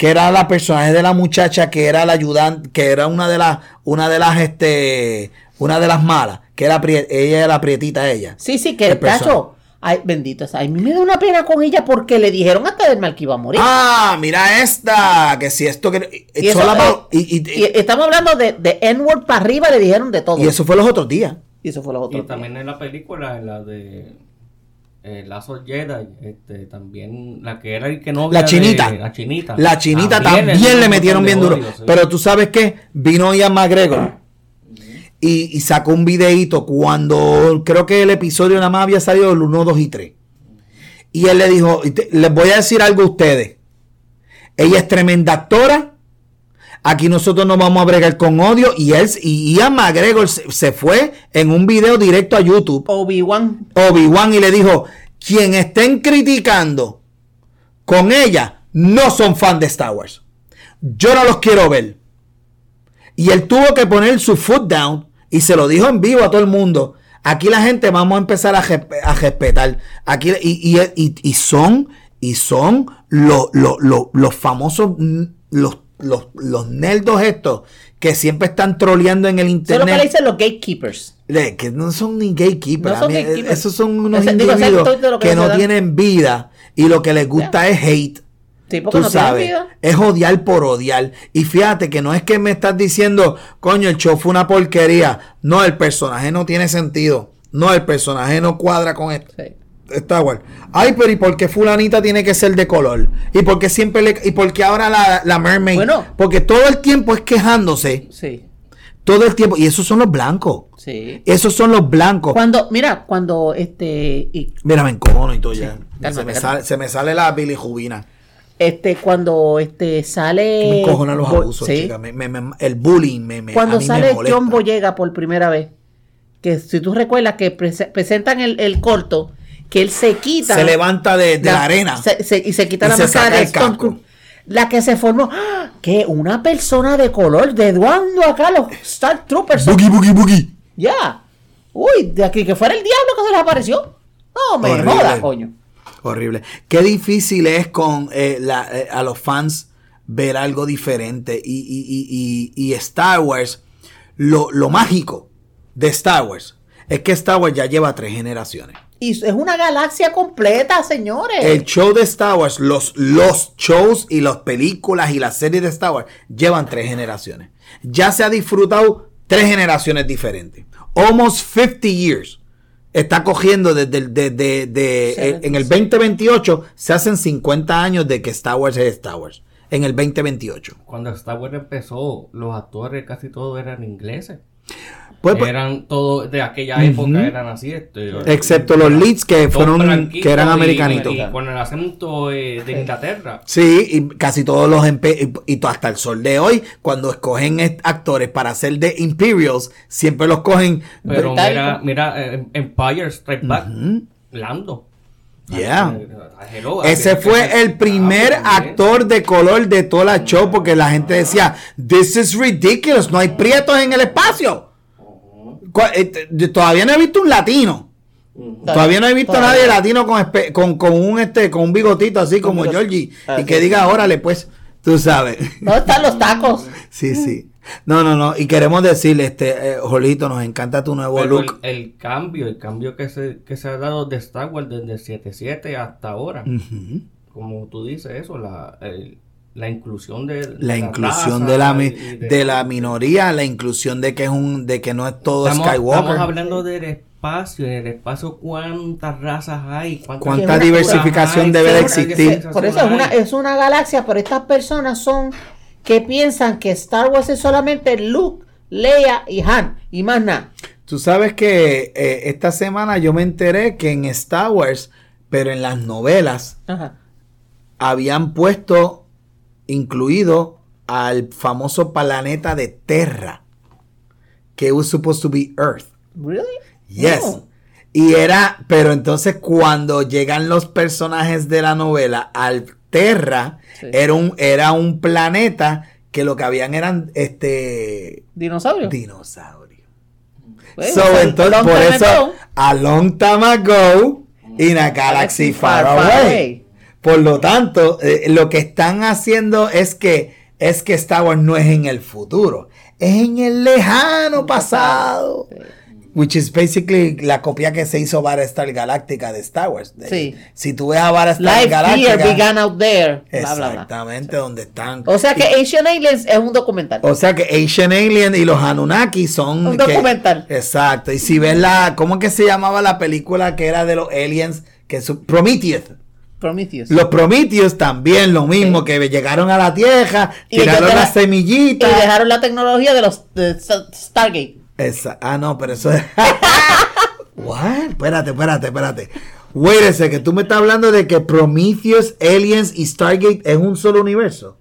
que era la personaje de la muchacha, que era la ayudante, que era una de las, una de las, este, una de las malas, que era ella era la prietita ella. Sí, sí, que El cacho. Ay, bendito. A mí me da una pena con ella porque le dijeron hasta del mal que iba a morir. Ah, mira esta, que si esto que y, eso, eh, y, y- y estamos hablando de, de N-word para arriba, le dijeron de todo. y eso fue los otros días. Y eso fue los Y otros. también en la película, en la de eh, Lazo Jedi, este, también la que era el que no La chinita. la chinita. La chinita También también, le metieron bien duro. de odio, sí. Pero tú sabes qué, vino Ian McGregor y, y sacó un videíto cuando creo que el episodio nada más había salido el 1, 2 y 3. Y él le dijo, les voy a decir algo a ustedes. Ella es tremenda actora. Aquí nosotros no vamos a bregar con odio. Y él y Ian McGregor se, se fue en un video directo a YouTube. Obi-Wan. Obi-Wan y le dijo, quien estén criticando con ella no son fan de Star Wars. Yo no los quiero ver. Y él tuvo que poner su foot down y se lo dijo en vivo a todo el mundo. Aquí la gente vamos a empezar a, a respetar. Aquí, y, y- y- y son, y son los, los, los, los famosos, mm, los, los, los nerdos estos que siempre están troleando en el Eso es lo que le internet. dicen los gatekeepers. Le- que no son ni gatekeepers. No son a mí, gatekeepers. Esos son unos individuos que no dan. tienen vida y lo que les gusta es hate. Sí, Tú no sabes, es odiar por odiar. Y fíjate que no es que me estás diciendo, coño, el show fue una porquería. No, el personaje no tiene sentido. No, el personaje no cuadra con esto. Sí. Star Wars. Ay, pero ¿y por qué fulanita tiene que ser de color? ¿Y por qué siempre le... ¿Y por qué ahora la, la mermaid? Bueno. Porque todo el tiempo es quejándose. Sí. Todo el tiempo. Y esos son los blancos. Sí. Esos son los blancos. Cuando, mira, cuando este, y, Mira, me encojono y todo ya. cálmate, se, me sale, se me sale la bilirrubina. este, cuando este sale. me encojonan los abusos, sí. chica. Me- me- me- el bullying me, Cuando sale. John Boyega por primera vez, que si tú recuerdas que prese- presentan el, el corto, que él se quita. Se levanta de, de la, arena. se- se- y se quita Y la se máscara de Stone. La que se formó. ¡Ah! Que una persona de color. ¿De acá los Star Troopers? Boogie, boogie, boogie. Ya. Uy, de aquí que fuera el diablo que se les apareció. No me Horrible. joda, coño. Horrible. Qué difícil es con eh, la- eh, a los fans ver algo diferente. Y, y- y- y- y Star Wars, lo, lo mágico de Star Wars es que Star Wars ya lleva tres generaciones. Y es una galaxia completa, señores. El show de Star Wars, los, los shows y las películas y las series de Star Wars llevan tres generaciones. Ya se ha disfrutado tres generaciones diferentes. Almost 50 years. Está cogiendo desde el- de, de- eh, en el sí. 2028 se hacen 50 años de que Star Wars es Star Wars. En el 2028. Cuando Star Wars empezó, los actores casi todos eran ingleses. Pues, pues, eran todos de aquella época, eran así. Este, excepto los leads que fueron que eran americanitos. Y, con el acento eh, de Inglaterra. Sí, y casi todos los empe- y, y hasta el sol de hoy, cuando escogen actores para hacer de Imperials, siempre los cogen. Pero Británico. mira, mira eh, Empire Strike Back, Lando. Yeah. Eh, Ese fue el primer ah, también. actor de color de toda la show porque la gente decía, this is ridiculous, no hay prietos en el espacio. Eh, Todavía no he visto un latino. Todavía no he visto a nadie latino con, con, con un este con un bigotito así como. Georgie Ah, y que diga, órale, pues, tú sabes. ¿Dónde están los tacos? <laughs> Sí, sí. No, no, no. Y queremos decirle, este, eh, Jolito, nos encanta tu nuevo Pero look. el, el cambio, el cambio que se, que se ha dado de Star Wars desde el 7-7 hasta ahora. Como tú dices eso, la, el- la inclusión de, de La la inclusión raza de la, de la minoría, la inclusión de que es un, de que no es todo Estamos, Skywalker. estamos hablando del espacio, en el espacio cuántas razas hay, cuántas Cuánta diversificación hay, debe de existir. Por eso es una, es una galaxia, pero estas personas son que piensan que Star Wars es solamente Luke, Leia y Han, y más nada. Tú sabes que eh, esta semana yo me enteré que en Star Wars, pero en las novelas, Ajá. habían puesto incluido al famoso planeta de Terra, que was supposed to be Earth. Really? Yes. Y era, pero entonces cuando llegan los personajes de la novela al Terra, Sí. era un era un planeta que lo que habían eran este Dinosaurio. dinosaurios. Pues, so, sea, entonces, por eso, ago, a long time ago, in a galaxy far, away. Por lo tanto, eh, lo que están haciendo es que es que Star Wars no es en el futuro, es en el lejano pasado. Which is basically la copia que se hizo Battlestar Galactica de Star Wars. Sí. Si tú ves a Battlestar Life here Galactica. began out there. Bla, bla, bla. Exactamente, donde están. O sea que Ancient Aliens es un documental. O sea que Asian Alien y los Anunnaki son... Un que- documental. exacto. Y si ves la... ¿Cómo que se llamaba la película que era de los aliens? Que su, Prometheus. Prometheus. Los Prometheus también lo mismo, que llegaron a la Tierra, Y tiraron las deja- y semillitas. dejaron la tecnología de los de Star- Stargate. Esa- ah, no, pero eso es... <laughs> What? Espérate, espérate, espérate. Wait a second, tú me estás hablando de que Prometheus, Aliens y Stargate es un solo universo.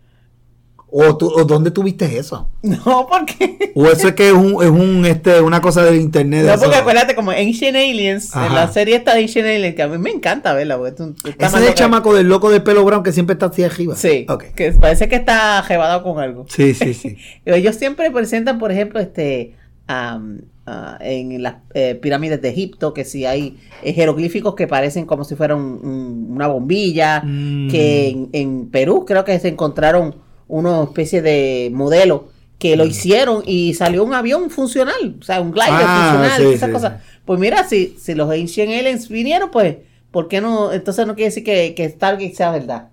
¿O, tú, o dónde tuviste eso? <laughs> No, porque. ¿O eso es que es, un, es un, este, una cosa del internet? de No, eso? porque acuérdate, como Ancient Aliens, Ajá. en la serie esta de Ancient Aliens, que a mí me encanta verla, porque tú, tú estás Ese es el chamaco del loco del pelo brown que siempre está hacia arriba. Sí, Ok. que parece que está jebado con algo. Sí, sí, sí. <laughs> Ellos siempre presentan, por ejemplo, este am, ah, en las eh, pirámides de Egipto, que si hay eh, jeroglíficos que parecen como si fuera un- un- una bombilla, Mm. que en, en Perú creo que se encontraron una especie de modelo que Mm. lo hicieron y salió un avión funcional, o sea, un glider Ah, funcional, sí, y esas sí, cosas. Pues mira, si, si los Ancient Aliens vinieron, pues, ¿por qué no? Entonces no quiere decir que, que Stargate sea verdad.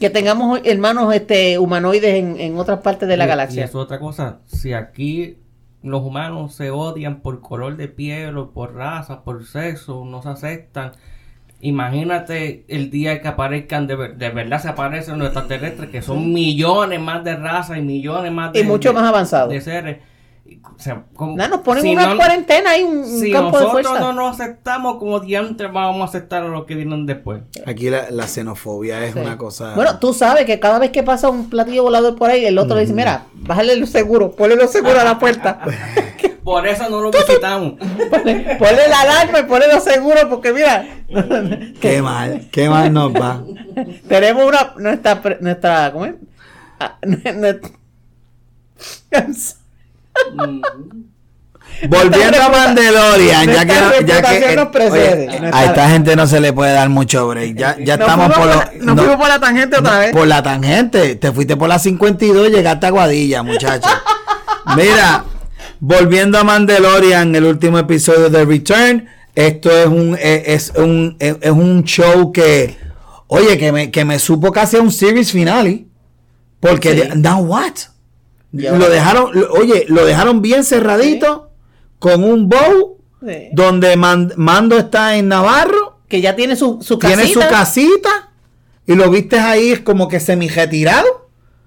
Que tengamos hermanos este, humanoides en, en otras partes de la Y- Y galaxia. eso es otra cosa. Si aquí los humanos se odian por color de piel o por raza, por sexo, no se aceptan. Imagínate el día que aparezcan, de, ver- de verdad se aparecen los extraterrestres, que son millones más de razas y millones más de, Y mucho más avanzado. de seres. O sea, como- Nada, nos ponen si una no- cuarentena y un, un Si campo de nosotros fuerza. no nos aceptamos como diantres, vamos a aceptar a los que vienen después. Aquí la, la xenofobia es Sí. una cosa... Bueno, tú sabes que cada vez que pasa un platillo volador por ahí, el otro le dice, mira, bájale los seguros, ponle los seguros a la puerta. <laughs> Por eso no lo visitamos. <laughs> ponle, ponle la alarma y ponle los seguros porque mira, Qué mal, qué mal nos va. tenemos una, nuestra, nuestra, ¿cómo es? Ah, <laughs> nuestra-. Volviendo a Mandalorian, ya que, ya que reputación nos precede. oye, Nuestra- a esta gente no se le puede dar mucho break. Ya, ya Nos estamos por, lo- la- nos fuimos por la tangente otra vez. Por la tangente. Te fuiste por la 52 y llegaste a Guadilla, muchacho. <laughs> Mira, volviendo a Mandalorian, el último episodio de Return. Esto es un, eh, es un, eh, es un show que, oye, que me, que me supo casi a un series finale. Porque, Sí. de- now what? Lo dejaron, oye, lo dejaron bien cerradito, con un bow, Sí. donde Man- Mando está en Navarro, que ya tiene su, su casita. tiene su casita, y lo viste ahí como que semi retirado.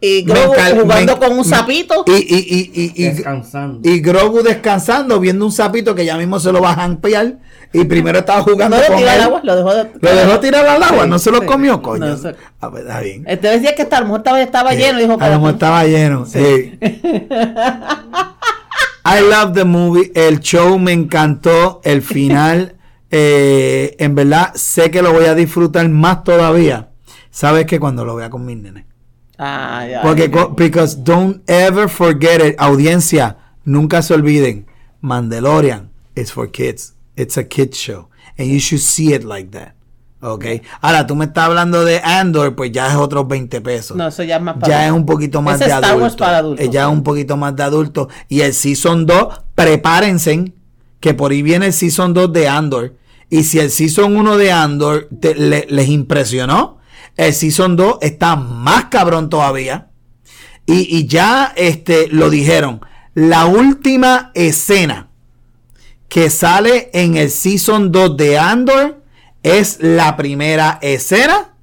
Y Grogu jugando me- con un sapito. Y, y, y, y, y- Descansando. y Grogu descansando, viendo un sapito que ya mismo se lo va a jampear, y primero estaba jugando no lo con tiró él. al agua, lo dejó, de- Lo dejó tirar al agua, Sí, no se lo sí. comió, coño. No, se- Ah, pues, está bien. Este decía que está, a lo mejor estaba, estaba lleno dijo, A lo mejor estaba lleno. Sí. I love the movie. El show me encantó. El final, <laughs> eh, en verdad, sé que lo voy a disfrutar más todavía. Sabes que cuando lo vea con mis nenes. Ah, ya. Porque, because don't ever forget it. Audiencia, nunca se olviden. Mandalorian is for kids. It's a kids show. And you should see it like that. Ok. Ahora, tú me estás hablando de Andor, pues ya es otros 20 pesos. No, eso ya es más para Ya es un poquito más Ese de es Star adulto. Wars para adultos. Eh, Ya es un poquito más de adulto. Y el Season 2, prepárense, que por ahí viene el Season 2 de Andor. Y si el Season 1 de Andor te- le- les impresionó, El Season 2 está más cabrón todavía. Y, y ya este, lo dijeron. La última escena que sale en el Season 2 de Andor es la primera escena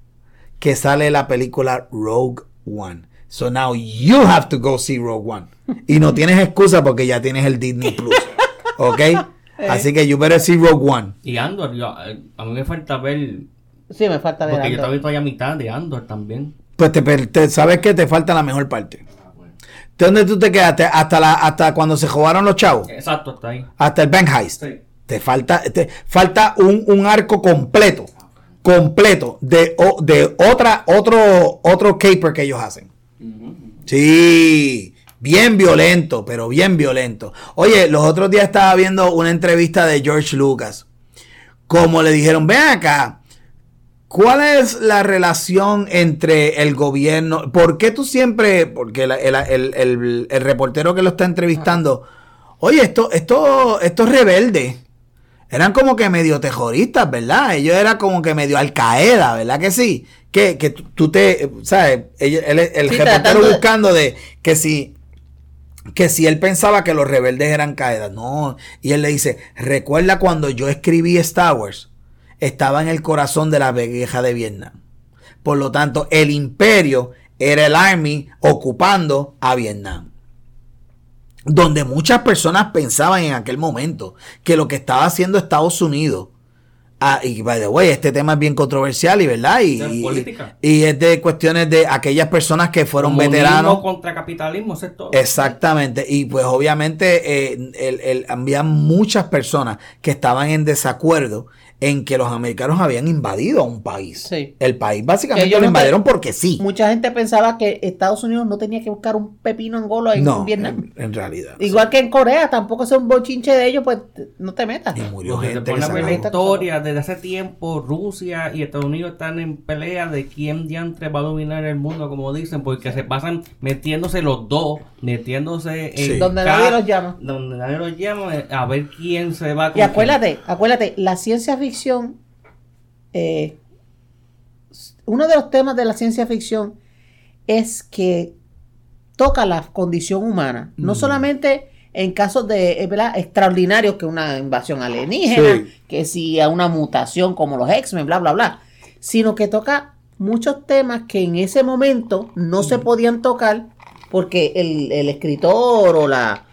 que sale en la película Rogue One. So now you have to go see Rogue One. Y no tienes excusa porque ya tienes el Disney Plus. ¿Ok? <laughs> Así que you better see Rogue One. Y Andor, yo, eh, a mí me falta ver. Sí, me falta ver Porque yo todavía estoy a mitad de Andor también. Pues te, te- sabes que te falta la mejor parte. ¿De dónde tú te quedaste? Hasta, la, hasta cuando se jugaron los chavos. Exacto, está ahí. Hasta el Bank Heist. Sí. Te falta, te falta un, un arco completo. Completo. De, o- de otra, otro, otro caper que ellos hacen. Sí. Bien violento, pero bien violento. Oye, los otros días estaba viendo una entrevista de George Lucas. Como le dijeron, ven acá, ¿cuál es la relación entre el gobierno? ¿Por qué tú siempre, porque el, el- el- el reportero que lo está entrevistando, oye, esto, esto, estos rebeldes eran como que medio terroristas, ¿verdad? Ellos eran como que medio Al Qaeda, ¿verdad que sí? Que, que tú, te, ¿sabes? El, Sí, reportero buscando de que si que si él pensaba que los rebeldes eran Qaeda, no. Y él le dice, recuerda cuando yo escribí Star Wars, estaba en el corazón de la guerra de Vietnam. Por lo tanto, el imperio era el Army ocupando a Vietnam. Donde muchas personas pensaban en aquel momento que lo que estaba haciendo Estados Unidos, ah, y by the way, este tema es bien controversial y verdad, y, Es y- política. y es de cuestiones de aquellas personas que fueron Comunismo veteranos. contra capitalismo, eso es todo. Exactamente, y pues obviamente eh, el, el- había muchas personas que estaban en desacuerdo en que los americanos habían invadido a un país. Sí. El país básicamente ellos lo no te- invadieron porque sí. Mucha gente pensaba que Estados Unidos no tenía que buscar un pepino angolo en No, Vietnam. en, en realidad. Igual que en Corea, tampoco es un bochinche de ellos, pues no te metas. Y murió Porque gente que pones se a ver la historia, desde hace tiempo Rusia y Estados Unidos están en pelea de quién diantre va a dominar el mundo, como dicen, porque se pasan metiéndose los dos, metiéndose en Sí. Donde nadie los llama. Donde nadie los llama, eh, a ver quién se va Y acuérdate, acuérdate, la ciencia ficción, eh, uno de los temas de la ciencia ficción es que toca la condición humana, no solamente en casos de eh, ¿verdad? extraordinarios que una invasión alienígena, Sí. que si a una mutación como los X-Men, bla, bla, bla, sino que toca muchos temas que en ese momento no se podían tocar porque el, el escritor o la,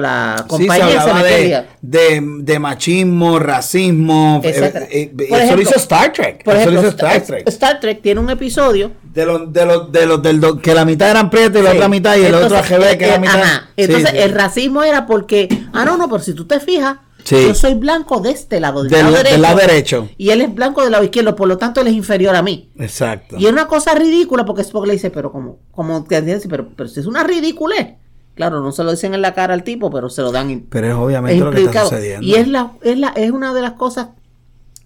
la Sí, se compañía hablaba de, metía. de, de machismo, racismo. eh, Etcétera. eh, eh, eso ejemplo- lo hizo Star Trek. Por eso ejemplo, lo hizo Star Trek. Star Trek tiene un episodio. De los, de los, de los, del do- que la mitad eran prietos y la Sí. otra mitad y el otro AGB que eh, era mitad. ajá. Entonces, sí. el racismo era porque, ah, no, no, pero si tú te fijas, Sí. yo soy blanco de este lado, del, Del- lado, del derecho, lado derecho. Y él es blanco del lado izquierdo, por lo tanto, él es inferior a mí. Exacto. Y es una cosa ridícula porque es porque le dice, pero como, como te entiendes, pero, pero si es una ridiculez. Claro, no se lo dicen en la cara al tipo, pero se lo dan. Pero es obviamente es lo que está sucediendo. Y es, la, es, la, es una de las cosas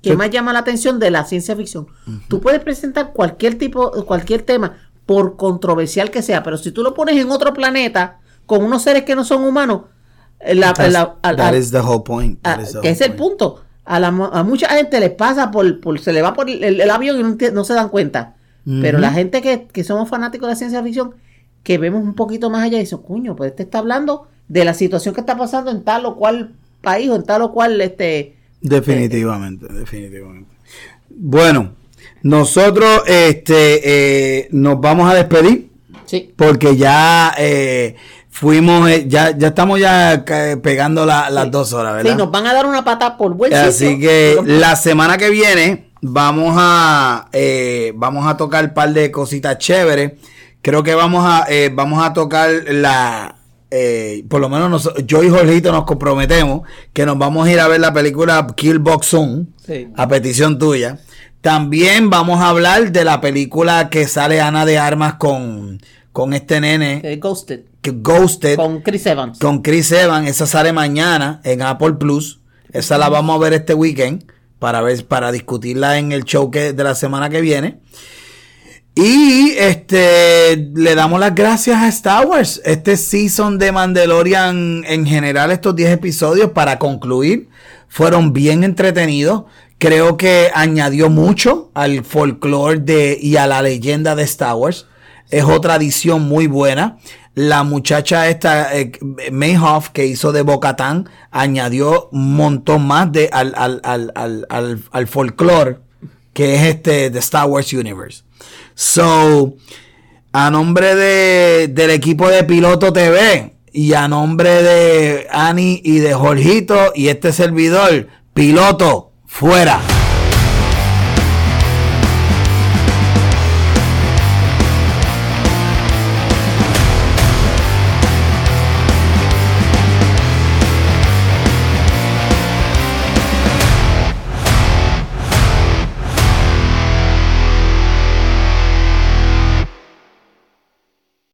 que Sí. más llama la atención de la ciencia ficción. Tú puedes presentar cualquier tipo, cualquier tema, por controversial que sea, pero si tú lo pones en otro planeta, con unos seres que no son humanos, eh, la- That's- la- a- that is the whole point. a- That is the que whole es el punto. A, la, a mucha gente les pasa por, por se le va por el, el avión y no se dan cuenta. Pero la gente que, que somos fanáticos de la ciencia ficción, que vemos un poquito más allá y dicen, coño, pues este está hablando de la situación que está pasando en tal o cual país o en tal o cual este Definitivamente, definitivamente. Bueno, nosotros este, eh, nos vamos a despedir sí. porque ya eh, fuimos, eh, ya, ya estamos ya pegando la- las Sí. dos horas, Sí, ¿verdad? nos van a dar una pata por buen Así sitio. que Pero- la semana que viene vamos a eh, vamos a tocar un par de cositas chéveres. Creo que vamos a eh, vamos a tocar la eh, por lo menos nos- yo y Jorgito nos comprometemos que nos vamos a ir a ver la película Kill Box Soon Sí. a petición tuya. También vamos a hablar de la película que sale Ana de Armas con con este nene Eh, Ghosted. que Ghosted Con Chris Evans. con Chris Evans. Esa sale mañana en Apple Plus. Esa la vamos a ver este weekend para ver, para discutirla en el show que, de la semana que viene. Y este le damos las gracias a Star Wars. Este season de Mandalorian en general, estos 10 episodios para concluir, fueron bien entretenidos. Creo que añadió mucho al folclore de, y a la leyenda de Star Wars. Es otra adición muy buena. La muchacha esta, eh, Mayhoff, que hizo de Bocatán, añadió un montón más de, al, al, al, al, al, al folclore que es este de Star Wars Universe. So, a nombre de, del equipo de Piloto TV y a nombre de Annie y de Jorgito y este servidor, Piloto, fuera.